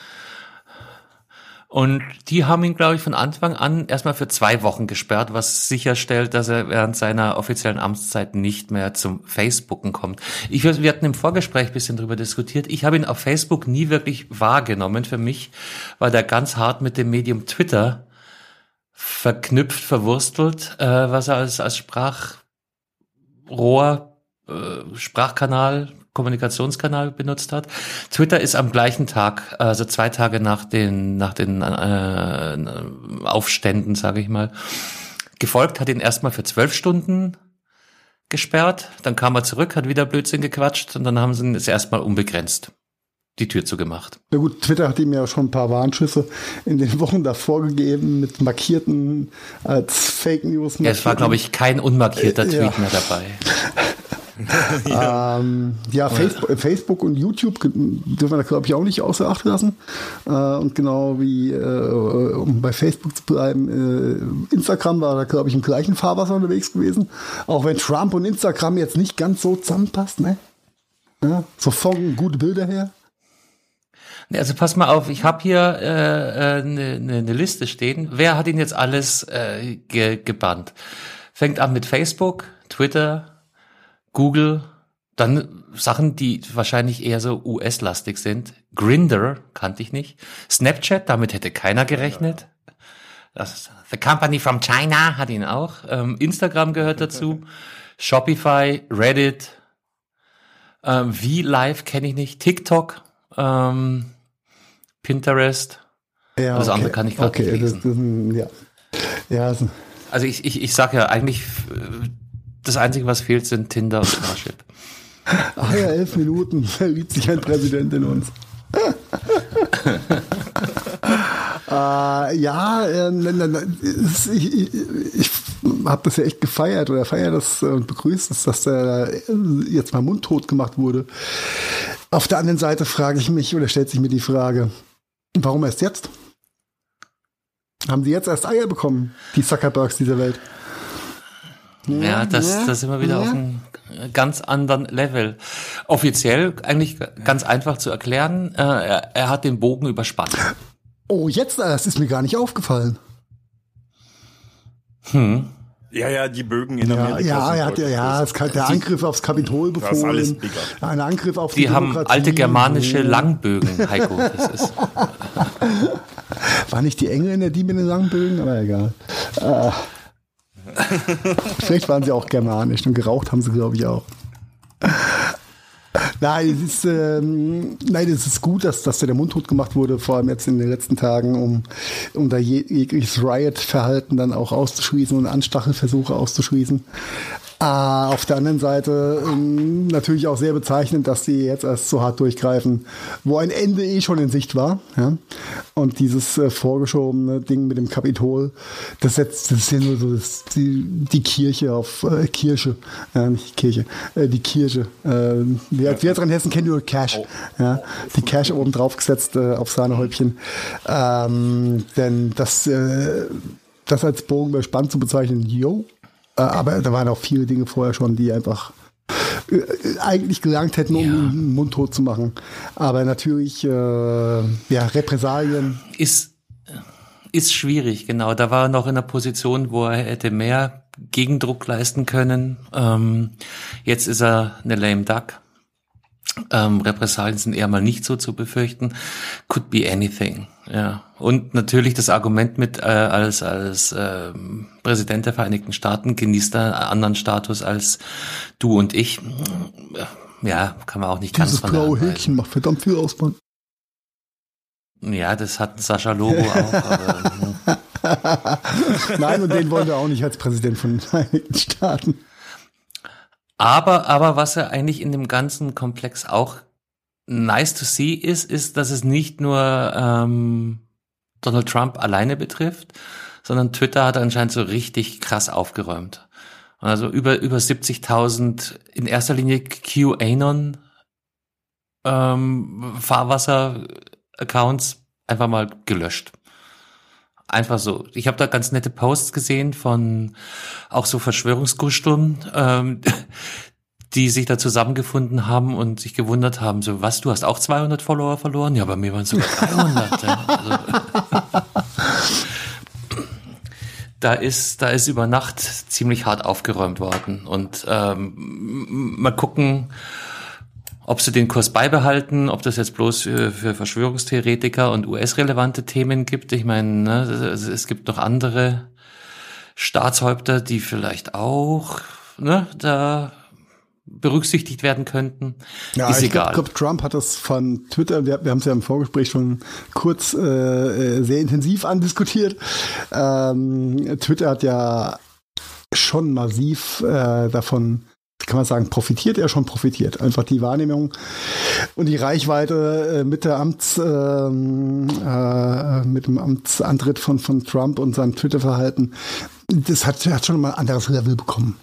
Und die haben ihn, glaube ich, von Anfang an erstmal für zwei Wochen gesperrt, was sicherstellt, dass er während seiner offiziellen Amtszeit nicht mehr zum Facebooken kommt. Ich, wir hatten im Vorgespräch ein bisschen drüber diskutiert. Ich habe ihn auf Facebook nie wirklich wahrgenommen. Für mich war der ganz hart mit dem Medium Twitter verknüpft, verwurstelt, äh, was er als, als Sprachrohr, äh, Sprachkanal Kommunikationskanal benutzt hat. Twitter ist am gleichen Tag, also zwei Tage nach den nach den äh, Aufständen, sage ich mal, gefolgt, hat ihn erstmal für zwölf Stunden gesperrt, dann kam er zurück, hat wieder Blödsinn gequatscht und dann haben sie es erstmal unbegrenzt die Tür zugemacht. Ja gut, Twitter hat ihm ja schon ein paar Warnschüsse in den Wochen davor gegeben mit markierten als Fake News. Ja, es war, glaube ich, kein unmarkierter äh, Tweet ja. mehr dabei. ja, ähm, ja Facebook, äh, Facebook, und YouTube dürfen wir da, glaube ich, auch nicht außer Acht lassen. Äh, und genau wie, äh, um bei Facebook zu bleiben, äh, Instagram war da, glaube ich, im gleichen Fahrwasser unterwegs gewesen. Auch wenn Trump und Instagram jetzt nicht ganz so zusammenpasst, ne? Ja, so von gute Bilder her. Also pass mal auf, ich habe hier eine äh, ne, ne, ne Liste stehen. Wer hat ihn jetzt alles äh, ge gebannt? Fängt an mit Facebook, Twitter, Google, dann Sachen, die wahrscheinlich eher so US-lastig sind. Grinder kannte ich nicht. Snapchat, damit hätte keiner gerechnet. Das, the Company from China hat ihn auch. Ähm, Instagram gehört dazu. Shopify, Reddit, ähm, V-Live kenne ich nicht. TikTok, ähm, Pinterest. Ja, das okay. andere kann ich gerade okay, nicht lesen. Das, das, ja. Ja, also ich, ich, ich sag ja eigentlich äh, das Einzige, was fehlt, sind Tinder und Starship. Ach ja, elf Minuten verliebt sich ein Präsident in uns. äh, ja, äh, ich, ich, ich habe das ja echt gefeiert oder feiere das und begrüßt es, dass der jetzt mal mundtot gemacht wurde. Auf der anderen Seite frage ich mich oder stellt sich mir die Frage, warum erst jetzt? Haben sie jetzt erst Eier bekommen, die Zuckerbergs dieser Welt? Ja, das, ja, das sind wir wieder ja. auf einem ganz anderen Level. Offiziell eigentlich ganz einfach zu erklären, äh, er, er hat den Bogen überspannt. Oh, jetzt, das ist mir gar nicht aufgefallen. Hm. Ja, ja, die Bögen in Amerika. Ja, er hat ja, ja, es kann, der Angriff aufs Kapitol befohlen. Das ist alles bigger. Ein Angriff auf die, die haben alte germanische Langbögen, Heiko. Das ist. War nicht die Engländer die mit den Langbögen, aber egal. Äh. Vielleicht waren sie auch germanisch und geraucht haben sie, glaube ich, auch. Nein, es ist, ähm, nein, es ist gut, dass, dass der Mund tot gemacht wurde, vor allem jetzt in den letzten Tagen, um, um da jegliches Riot-Verhalten dann auch auszuschließen und Anstachelversuche auszuschließen. Ah, auf der anderen Seite ähm, natürlich auch sehr bezeichnend, dass sie jetzt erst so hart durchgreifen, wo ein Ende eh schon in Sicht war. Ja? Und dieses äh, vorgeschobene Ding mit dem Kapitol, das, setzt, das ist ja nur so das, die, die Kirche auf äh, Kirche, ja, nicht Kirche, äh, die Kirche. Äh, wir, wir in Hessen kennen nur Cash. Ja? Die Cash oben drauf gesetzt äh, auf Sahnehäubchen. Ähm, denn das, äh, das als Bogen bei Spann zu bezeichnen, yo, aber da waren auch viele Dinge vorher schon, die einfach äh, eigentlich gelangt hätten, um ja. ihn mundtot zu machen. Aber natürlich, äh, ja, Repressalien. Ist, ist schwierig, genau. Da war er noch in einer Position, wo er hätte mehr Gegendruck leisten können. Ähm, jetzt ist er eine lame duck. Ähm, Repressalien sind eher mal nicht so zu befürchten. Could be anything. Ja. Und natürlich das Argument mit äh, als als äh, Präsident der Vereinigten Staaten genießt er einen anderen Status als du und ich. Ja, kann man auch nicht Dieses ganz von blaue Häkchen macht verdammt viel aus, Mann. Ja, das hat Sascha Lobo auch. Aber, Nein, und den wollen wir auch nicht als Präsident von den Vereinigten Staaten. Aber, aber was er eigentlich in dem ganzen Komplex auch nice to see ist, ist, dass es nicht nur ähm, Donald Trump alleine betrifft, sondern Twitter hat anscheinend so richtig krass aufgeräumt. Also über, über 70.000 in erster Linie QAnon ähm, Fahrwasser-Accounts einfach mal gelöscht. Einfach so. Ich habe da ganz nette Posts gesehen von auch so Verschwörungsgusteln, ähm, die sich da zusammengefunden haben und sich gewundert haben, so was, du hast auch 200 Follower verloren? Ja, bei mir waren es sogar 300. ja. Also, da ist, da ist über Nacht ziemlich hart aufgeräumt worden. Und ähm, mal gucken, ob sie den Kurs beibehalten, ob das jetzt bloß für, für Verschwörungstheoretiker und US-relevante Themen gibt. Ich meine, ne, es gibt noch andere Staatshäupter, die vielleicht auch ne, da berücksichtigt werden könnten. Ja, ist ich egal. glaube, Trump hat das von Twitter, wir, wir haben es ja im Vorgespräch schon kurz äh, äh, sehr intensiv andiskutiert. Ähm, Twitter hat ja schon massiv äh, davon kann man sagen, profitiert er schon profitiert. Einfach die Wahrnehmung und die Reichweite äh, mit der Amts, ähm, äh, mit dem Amtsantritt von, von Trump und seinem Twitter-Verhalten, das hat, hat schon mal ein anderes Level bekommen.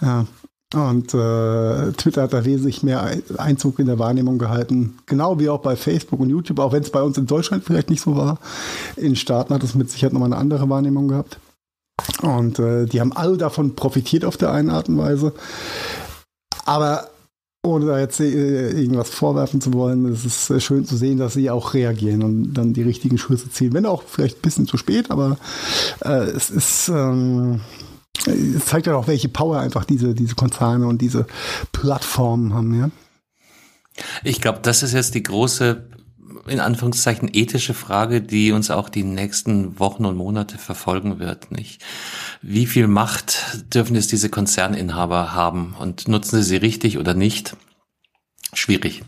Ja. Und äh, Twitter hat da wesentlich mehr Einzug in der Wahrnehmung gehalten. Genau wie auch bei Facebook und YouTube, auch wenn es bei uns in Deutschland vielleicht nicht so war. In Staaten hat es mit Sicherheit nochmal eine andere Wahrnehmung gehabt. Und äh, die haben alle davon profitiert auf der einen Art und Weise. Aber ohne da jetzt äh, irgendwas vorwerfen zu wollen, es ist äh, schön zu sehen, dass sie auch reagieren und dann die richtigen Schüsse ziehen. Wenn auch vielleicht ein bisschen zu spät, aber äh, es ist ähm, es zeigt ja auch, welche Power einfach diese, diese Konzerne und diese Plattformen haben, ja. Ich glaube, das ist jetzt die große, in Anführungszeichen, ethische Frage, die uns auch die nächsten Wochen und Monate verfolgen wird, nicht? Wie viel Macht dürfen jetzt diese Konzerninhaber haben und nutzen sie sie richtig oder nicht? Schwierig.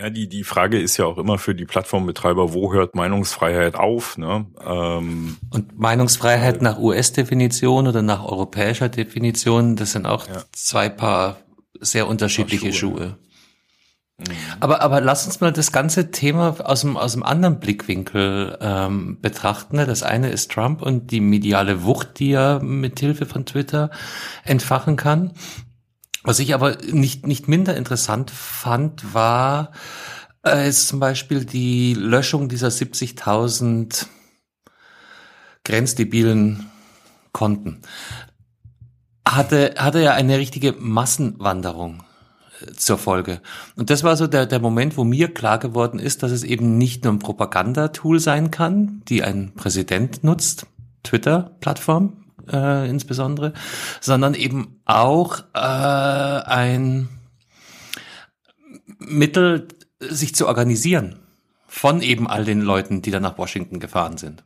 Ja, die, die Frage ist ja auch immer für die Plattformbetreiber, wo hört Meinungsfreiheit auf? Ne? Ähm, Und Meinungsfreiheit äh, nach US-Definition oder nach europäischer Definition, das sind auch ja. zwei Paar sehr unterschiedliche Schuhe. Schuhe. Mhm. Aber, aber lass uns mal das ganze Thema aus dem, aus dem anderen Blickwinkel ähm, betrachten. Ne? Das eine ist Trump und die mediale Wucht, die er mit Hilfe von Twitter entfachen kann. Was ich aber nicht, nicht minder interessant fand, war äh, ist zum Beispiel die Löschung dieser 70.000 grenzdebilen Konten. Hatte, hatte ja eine richtige Massenwanderung äh, zur Folge. Und das war so der, der Moment, wo mir klar geworden ist, dass es eben nicht nur ein Propagandatool sein kann, die ein Präsident nutzt, Twitter-Plattform, äh, insbesondere, sondern eben auch äh, ein Mittel, sich zu organisieren von eben all den Leuten, die da nach Washington gefahren sind.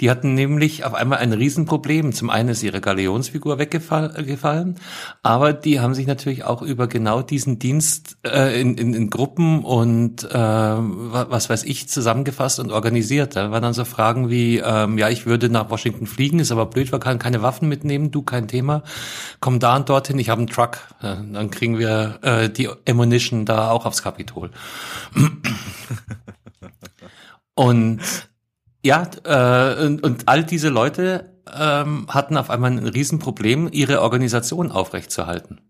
Die hatten nämlich auf einmal ein Riesenproblem. Zum einen ist ihre Galeonsfigur weggefallen, aber die haben sich natürlich auch über genau diesen Dienst äh, in, in, in Gruppen und äh, was weiß ich zusammengefasst und organisiert. Da waren dann so Fragen wie, ähm, ja, ich würde nach Washington fliegen, ist aber blöd, wir können keine Waffen mitnehmen, du kein Thema. Komm da und dorthin, ich habe einen Truck. Dann kriegen wir äh, die Ammunition da auch aufs Kapitol. und ja, äh, und, und all diese Leute ähm, hatten auf einmal ein Riesenproblem, ihre Organisation aufrechtzuerhalten.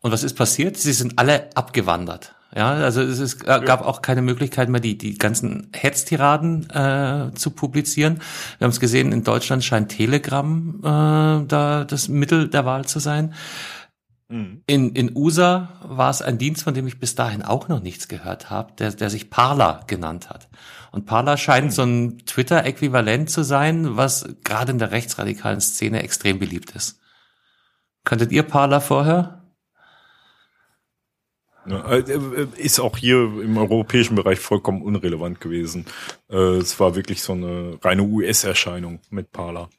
Und was ist passiert? Sie sind alle abgewandert. Ja, also es ist, gab ja. auch keine Möglichkeit mehr, die, die ganzen Hetztiraden äh, zu publizieren. Wir haben es gesehen, in Deutschland scheint Telegram äh, da das Mittel der Wahl zu sein. Mhm. In, in USA war es ein Dienst, von dem ich bis dahin auch noch nichts gehört habe, der, der sich Parler genannt hat. Und Parler scheint so ein Twitter-Äquivalent zu sein, was gerade in der rechtsradikalen Szene extrem beliebt ist. Könntet ihr Parler vorher? Äh, äh, ist auch hier im europäischen Bereich vollkommen unrelevant gewesen. Äh, es war wirklich so eine reine US-Erscheinung mit Parler.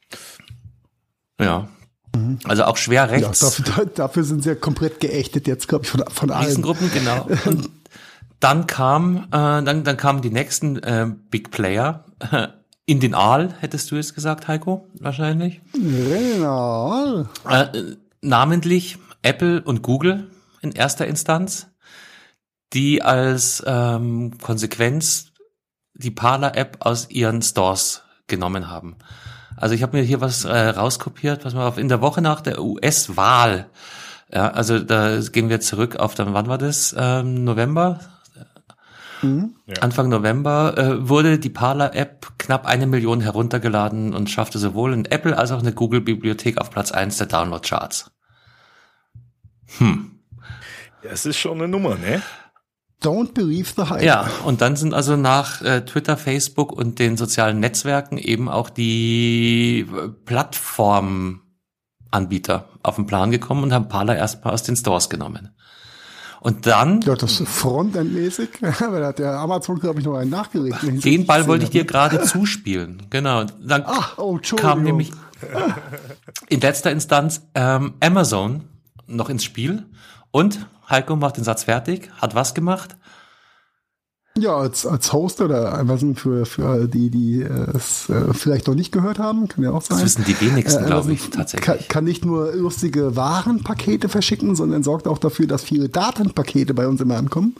Ja. Mhm. Also auch schwer rechts. Ja, dafür, dafür, sind sie ja komplett geächtet jetzt, glaube ich, von, von allen. Riesengruppen, genau. Dann kam, äh, dann, dann kamen die nächsten äh, Big Player. In den Aal, hättest du jetzt gesagt, Heiko, wahrscheinlich. Genau. Äh, namentlich Apple und Google in erster Instanz, die als ähm, Konsequenz die Parler-App aus ihren Stores genommen haben. Also ich habe mir hier was äh, rauskopiert, was man auf in der Woche nach der US-Wahl, ja, also da gehen wir zurück auf dann, wann war das? Ähm, November Mhm. Anfang November äh, wurde die Parler-App knapp eine Million heruntergeladen und schaffte sowohl in Apple als auch eine Google-Bibliothek auf Platz eins der Download-Charts. Hm. Das ist schon eine Nummer, ne? Don't believe the hype. Ja, und dann sind also nach äh, Twitter, Facebook und den sozialen Netzwerken eben auch die äh, Plattformanbieter auf den Plan gekommen und haben Parler erstmal aus den Stores genommen. Und dann. Ja, das Frontend-mäßig, weil da hat der Amazon, glaube ich, noch einen nachgelegt. Den Ball wollte ich dir gerade zuspielen. Genau. Dann Ach, oh, kam nämlich in letzter Instanz ähm, Amazon noch ins Spiel. Und Heiko macht den Satz fertig. Hat was gemacht? Ja, als, als Host oder Amazon für, für die, die es äh, vielleicht noch nicht gehört haben, kann ja auch sein. Das wissen die wenigsten, äh, glaube ich, tatsächlich. Kann, kann, nicht nur lustige Warenpakete verschicken, sondern sorgt auch dafür, dass viele Datenpakete bei uns immer ankommen.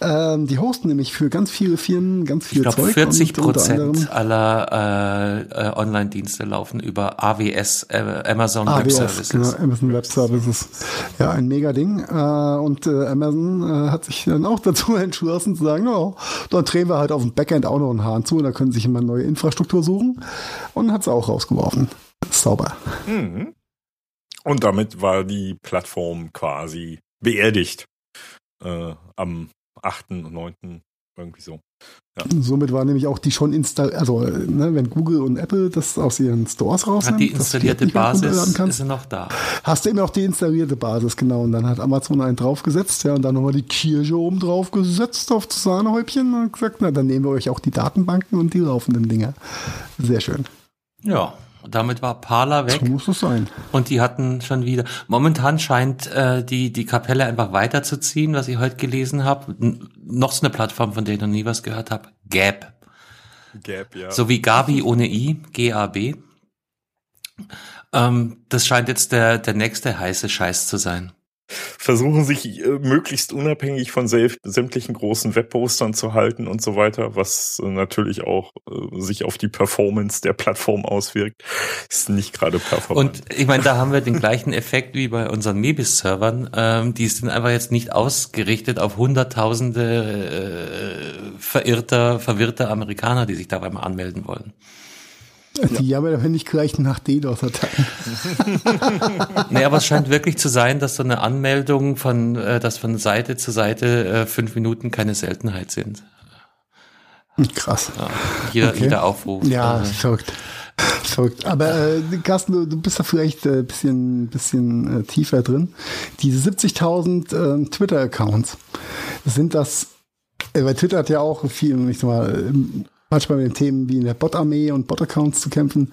Ähm, die hosten nämlich für ganz viele Firmen ganz viel ich glaub, Zeug. 40 Prozent aller äh, äh, Online-Dienste laufen über AWS, äh, Amazon AWS, Web Services. Genau, Amazon Web Services. Ja, ein mega Ding. Äh, und äh, Amazon äh, hat sich dann auch dazu entschlossen zu sagen, dann drehen wir halt auf dem Backend auch noch einen Hahn zu und da können sie sich immer neue Infrastruktur suchen. Und hat es auch rausgeworfen. Sauber. Mhm. Und damit war die Plattform quasi beerdigt. Äh, am 8. und 9. irgendwie so. Ja. Somit war nämlich auch die schon installiert, also ne, wenn Google und Apple das aus ihren Stores raus Hat die installierte Basis ist noch da. Hast du eben auch die installierte Basis, genau. Und dann hat Amazon einen draufgesetzt, ja, und dann nochmal die Kirche oben drauf gesetzt auf das Sahnehäubchen und gesagt, na, dann nehmen wir euch auch die Datenbanken und die laufenden Dinger. Sehr schön. Ja, damit war Parler weg. So muss es sein. Und die hatten schon wieder. Momentan scheint äh, die die Kapelle einfach weiterzuziehen, was ich heute gelesen habe. Noch so eine Plattform, von der ich noch nie was gehört habe. Gap. Gap, ja. So wie Gabi ohne i, G-A-B. Ähm, das scheint jetzt der der nächste heiße Scheiß zu sein versuchen sich äh, möglichst unabhängig von sämtlichen großen Webpostern zu halten und so weiter, was äh, natürlich auch äh, sich auf die Performance der Plattform auswirkt, ist nicht gerade performant. Und ich meine, da haben wir den gleichen Effekt wie bei unseren Mebis-Servern. Ähm, die sind einfach jetzt nicht ausgerichtet auf hunderttausende äh, verirrter, verwirrter Amerikaner, die sich dabei mal anmelden wollen. Die ja. aber nicht gleich nach DDoS-Attacken. nee, aber es scheint wirklich zu sein, dass so eine Anmeldung von, äh, dass von Seite zu Seite äh, fünf Minuten keine Seltenheit sind. Krass. Ja, jeder, okay. jeder Aufruf. Ja, äh, verrückt. Verrückt. Aber äh, Carsten, du, du bist da vielleicht ein äh, bisschen, bisschen äh, tiefer drin. Diese 70.000 äh, Twitter-Accounts, sind das, äh, weil Twitter hat ja auch viel, ich sag mal, manchmal mit den Themen wie in der Bot-Armee und Bot-Accounts zu kämpfen.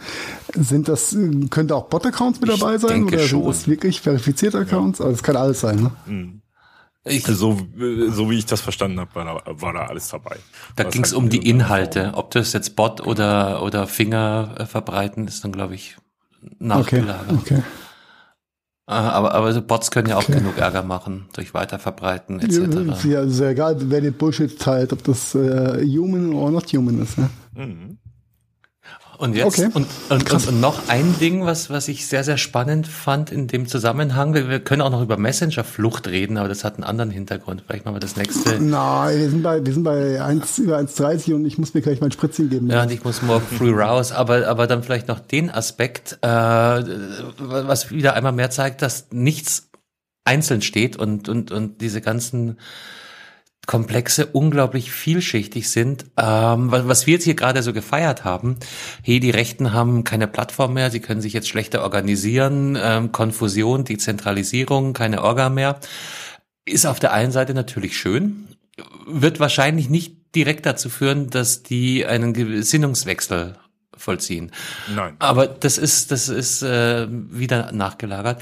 Sind das, könnte auch Bot-Accounts mit dabei sein? oder schon. sind das wirklich verifizierte Accounts? Ja. Also das kann alles sein, ne? Mhm. Ich, so, so wie ich das verstanden habe, war da, war da alles dabei. Da ging es halt um die Inhalte. Ob das jetzt Bot oder, oder Finger äh, verbreiten, ist dann, glaube ich, nachgelagert. Okay, okay. Ah, aber, aber Bots können ja auch okay. genug Ärger machen durch Weiterverbreiten etc. Ja, ist ja egal, wer den Bullshit teilt, ob das äh, human oder not human ist. Ne? Mhm. Und jetzt okay. und, und, und, und, noch ein Ding, was was ich sehr sehr spannend fand in dem Zusammenhang. Wir, wir können auch noch über Messenger-Flucht reden, aber das hat einen anderen Hintergrund. Vielleicht machen wir das nächste. Nein, wir sind bei wir sind bei 1 über 1,30 und ich muss mir gleich mein Spritzchen geben. Ja, und ich muss morgen früh raus. Aber aber dann vielleicht noch den Aspekt, äh, was wieder einmal mehr zeigt, dass nichts einzeln steht und und und diese ganzen Komplexe unglaublich vielschichtig sind. Ähm, was wir jetzt hier gerade so gefeiert haben, hey, die Rechten haben keine Plattform mehr, sie können sich jetzt schlechter organisieren, ähm, Konfusion, Dezentralisierung, keine Orga mehr, ist auf der einen Seite natürlich schön, wird wahrscheinlich nicht direkt dazu führen, dass die einen Gesinnungswechsel vollziehen. Nein. Aber das ist, das ist äh, wieder nachgelagert.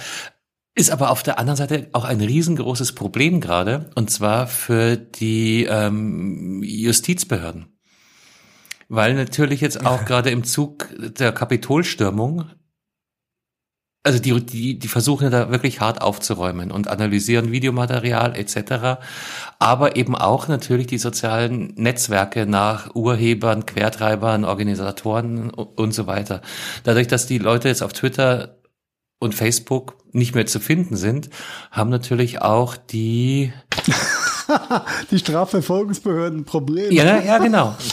Ist aber auf der anderen Seite auch ein riesengroßes Problem gerade, und zwar für die ähm, Justizbehörden. Weil natürlich jetzt auch gerade im Zug der Kapitolstürmung, also die, die, die versuchen da wirklich hart aufzuräumen und analysieren Videomaterial etc., aber eben auch natürlich die sozialen Netzwerke nach Urhebern, Quertreibern, Organisatoren und so weiter. Dadurch, dass die Leute jetzt auf Twitter und Facebook nicht mehr zu finden sind, haben natürlich auch die die Strafverfolgungsbehörden Probleme. Ja, ja, genau.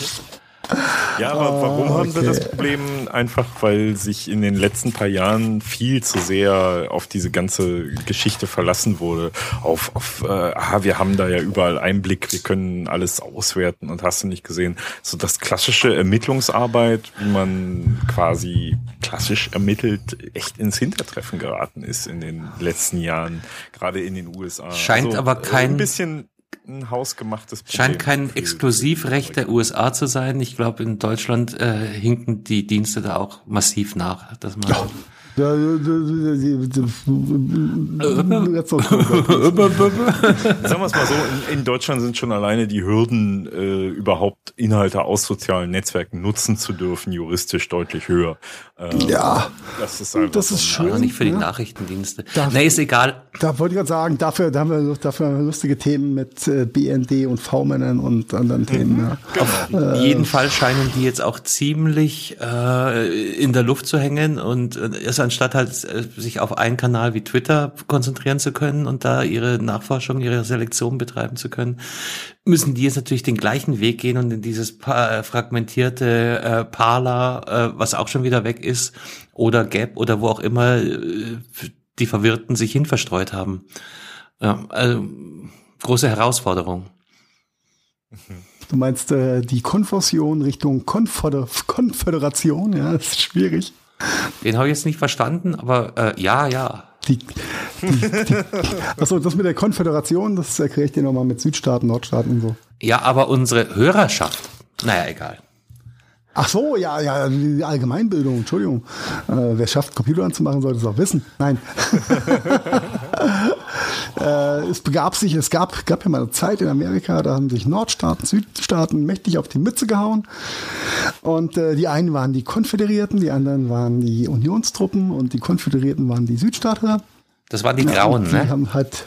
Ja, aber warum okay. haben sie das Problem? Einfach, weil sich in den letzten paar Jahren viel zu sehr auf diese ganze Geschichte verlassen wurde. Auf, auf äh, aha, wir haben da ja überall Einblick, wir können alles auswerten und hast du nicht gesehen. So das klassische Ermittlungsarbeit, wie man quasi klassisch ermittelt, echt ins Hintertreffen geraten ist in den letzten Jahren, gerade in den USA. Scheint also, aber kein... Ein bisschen ein hausgemachtes Problem. Scheint kein Exklusivrecht der USA zu sein. Ich glaube, in Deutschland äh, hinken die Dienste da auch massiv nach, dass man ja. Sagen wir es mal so, in, in, Deutschland sind schon alleine die Hürden, äh, überhaupt Inhalte aus sozialen Netzwerken nutzen zu dürfen, juristisch deutlich höher. Ähm, ja, das ist, einfach das ist so schön. Nicht für die ja. Nachrichtendienste. Da, nee, ist egal. Da wollte ich gerade sagen, dafür da haben wir dafür haben wir lustige Themen mit äh, BND und V-Männern und anderen mhm. Themen. Ja. Genau. Auf äh, jeden Fall scheinen die jetzt auch ziemlich äh, in der Luft zu hängen und äh, ist anstatt halt äh, sich auf einen Kanal wie Twitter konzentrieren zu können und da ihre Nachforschung, ihre Selektion betreiben zu können, müssen die jetzt natürlich den gleichen Weg gehen und in dieses äh, fragmentierte äh, Parler, äh, was auch schon wieder weg ist, oder Gap oder wo auch immer äh, die Verwirrten sich hin verstreut haben. Ja, also, große Herausforderung. Du meinst äh, die Konfusion Richtung Konföder Konföderation, ja, das ist schwierig. Den habe ich jetzt nicht verstanden, aber äh, ja, ja. Die, die, die, achso, das mit der Konföderation, das erkläre ich dir nochmal mit Südstaaten, Nordstaaten und so. Ja, aber unsere Hörerschaft, naja, egal. Ach so, ja, ja, die Allgemeinbildung, Entschuldigung. Äh, wer schafft, Computer anzumachen, sollte es auch wissen. Nein. äh, es begab sich, es gab, gab ja mal eine Zeit in Amerika, da haben sich Nordstaaten, Südstaaten mächtig auf die Mütze gehauen. Und äh, die einen waren die Konföderierten, die anderen waren die Unionstruppen und die Konföderierten waren die Südstaatler. Das waren die Grauen, ja, die ne? Haben halt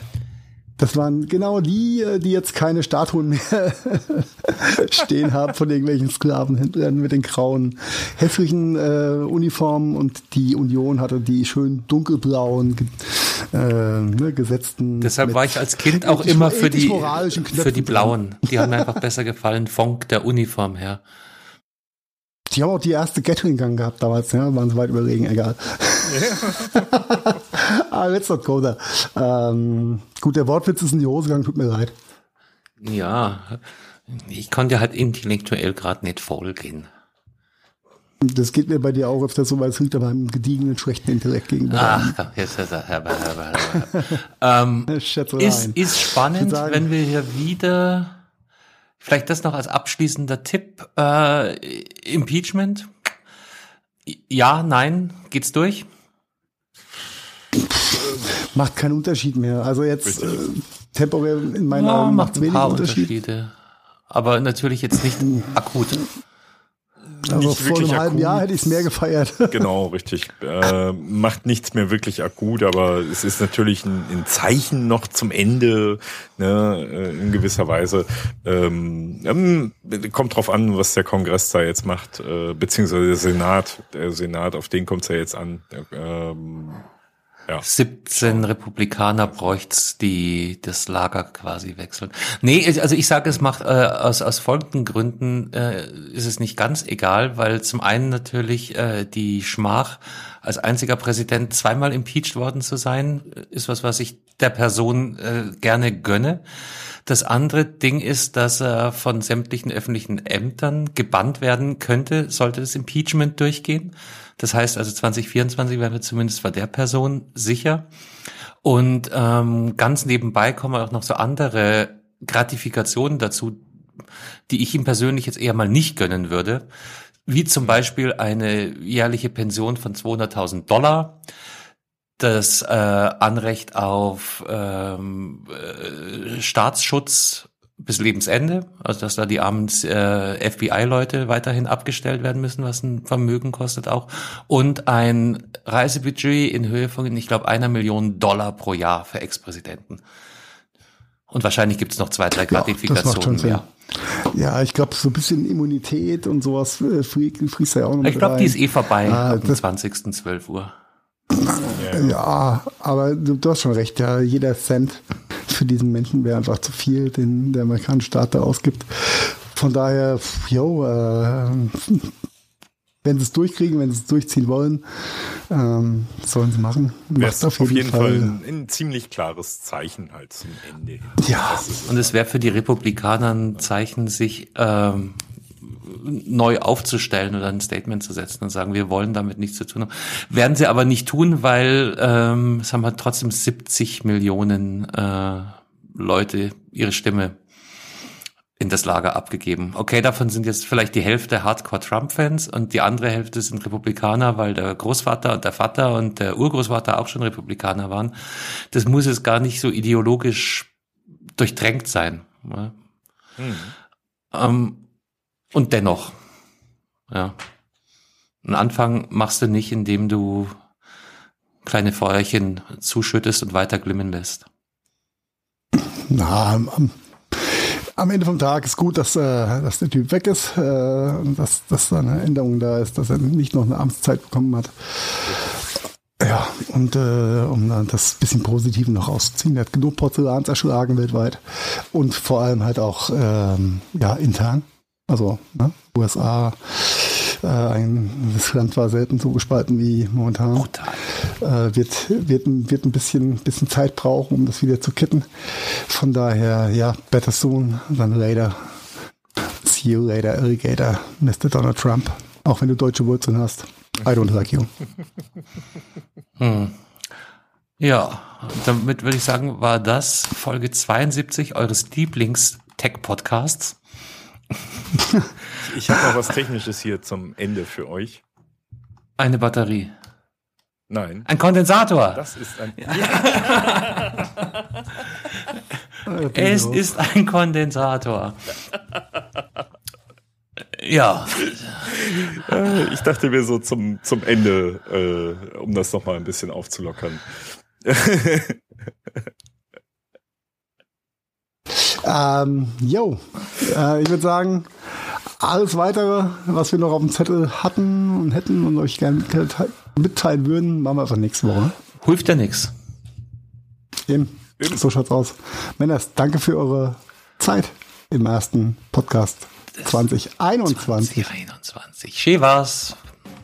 das waren genau die, äh, die jetzt keine Statuen mehr stehen haben von irgendwelchen Sklavenhändlern mit den grauen, hässlichen äh, Uniformen und die Union hatte die schön dunkelblauen äh, ne, gesetzten. Deshalb war ich als Kind auch immer für die, für die blauen. Die haben mir einfach besser gefallen, von der Uniform her. Die haben auch die erste Gatling-Gang gehabt damals, ja, waren so weit überlegen, egal. ah, let's not go there. Ähm, gut, der Wortwitz ist in die Hose gegangen, tut mir leid. Ja, ich konnte halt intellektuell gerade nicht folgen. Das geht mir bei dir auch öfter so, weil es liegt aber einem gediegenen, schlechten Intellekt gegenüber. Ach, jetzt ist er, Herr, Herr, Herr, ähm, ist, ist spannend, wenn wir hier wieder Vielleicht das noch als abschließender Tipp. Äh, Impeachment. Ja, nein, geht's durch? Macht keinen Unterschied mehr. Also jetzt äh, temporär in meinen ja, Augen macht es wenig Unterschied. Unterschiede. Aber natürlich jetzt nicht akut. Also vor einem halben akut. Jahr hätte ich es mehr gefeiert. Genau, richtig. Äh, macht nichts mehr wirklich akut, aber es ist natürlich ein, ein Zeichen noch zum Ende, ne, äh, in gewisser Weise. Ähm, ähm, kommt drauf an, was der Kongress da jetzt macht, äh, beziehungsweise der Senat. Der Senat, auf den kommt es ja jetzt an. Ähm, ja. 17 Republikaner bräucht's, die das Lager quasi wechseln. Nee, also ich sage, es macht äh, aus, aus folgenden Gründen äh, ist es nicht ganz egal, weil zum einen natürlich äh, die Schmach als einziger Präsident zweimal impeached worden zu sein, ist was, was ich der Person äh, gerne gönne. Das andere Ding ist, dass er von sämtlichen öffentlichen Ämtern gebannt werden könnte, sollte das Impeachment durchgehen. Das heißt also 2024 werden wir zumindest bei der Person sicher. Und ähm, ganz nebenbei kommen auch noch so andere Gratifikationen dazu, die ich ihm persönlich jetzt eher mal nicht gönnen würde, wie zum Beispiel eine jährliche Pension von 200.000 Dollar, das äh, Anrecht auf ähm, äh, Staatsschutz bis Lebensende, also dass da die armen äh, FBI-Leute weiterhin abgestellt werden müssen, was ein Vermögen kostet auch, und ein Reisebudget in Höhe von, ich glaube, einer Million Dollar pro Jahr für Ex-Präsidenten. Und wahrscheinlich gibt es noch zwei, drei Gratifikationen ja, mehr. Ja, ich glaube, so ein bisschen Immunität und sowas äh, fließt ja auch noch Ich glaube, die ist eh vorbei ah, am 20.12 Uhr. Ja, aber du, du, hast schon recht, ja, jeder Cent für diesen Menschen wäre einfach zu viel, den der amerikanische Staat da ausgibt. von daher, jo, äh, wenn sie es durchkriegen, wenn sie es durchziehen wollen, ähm, sollen sie machen. Wäre auf, auf jeden, Fall, Fall ein, ein, ziemlich klares Zeichen halt zum Ende. Ja, und es wäre für die Republikaner ein Zeichen, sich ähm, neu aufzustellen oder ein Statement zu setzen und sagen, wir wollen damit nichts zu tun haben. Werden sie aber nicht tun, weil ähm, es haben halt trotzdem 70 Millionen äh, Leute ihre Stimme in das Lager abgegeben. Okay, davon sind jetzt vielleicht die Hälfte Hardcore-Trump-Fans und die andere Hälfte sind Republikaner, weil der Großvater und der Vater und der Urgroßvater auch schon Republikaner waren. Das muss jetzt gar nicht so ideologisch durchdrängt sein. Ne? Hm. Ähm, und dennoch, ja. Einen Anfang machst du nicht, indem du kleine Feuerchen zuschüttest und weiter glimmen lässt. Na, am, am Ende vom Tag ist gut, dass, äh, dass der Typ weg ist, äh, dass, dass da eine Änderung da ist, dass er nicht noch eine Amtszeit bekommen hat. Ja, und äh, um das bisschen Positive noch rauszuziehen, er hat genug Porzellan erschlagen weltweit und vor allem halt auch ähm, ja, intern. Also ne, USA, äh, ein, das Land war selten so gespalten wie momentan. Äh, wird, wird, wird ein bisschen, bisschen Zeit brauchen, um das wieder zu kitten. Von daher, ja, better soon than later. See you later, Alligator, Mr. Donald Trump. Auch wenn du deutsche Wurzeln hast. I don't like you. Hm. Ja, damit würde ich sagen, war das Folge 72 eures Lieblings-Tech-Podcasts. ich habe noch was Technisches hier zum Ende für euch. Eine Batterie. Nein. Ein Kondensator. Das ist ein. Ja. es ist ein Kondensator. Ja. Äh, ich dachte mir so zum, zum Ende, äh, um das nochmal ein bisschen aufzulockern. Ähm, yo, äh, ich würde sagen, alles weitere, was wir noch auf dem Zettel hatten und hätten und euch gerne mitteilen würden, machen wir einfach nächste Woche. Hilft ja nichts. Eben. Eben. So schaut's aus. Männers, danke für eure Zeit im ersten Podcast 2021. 2021. Schön war's.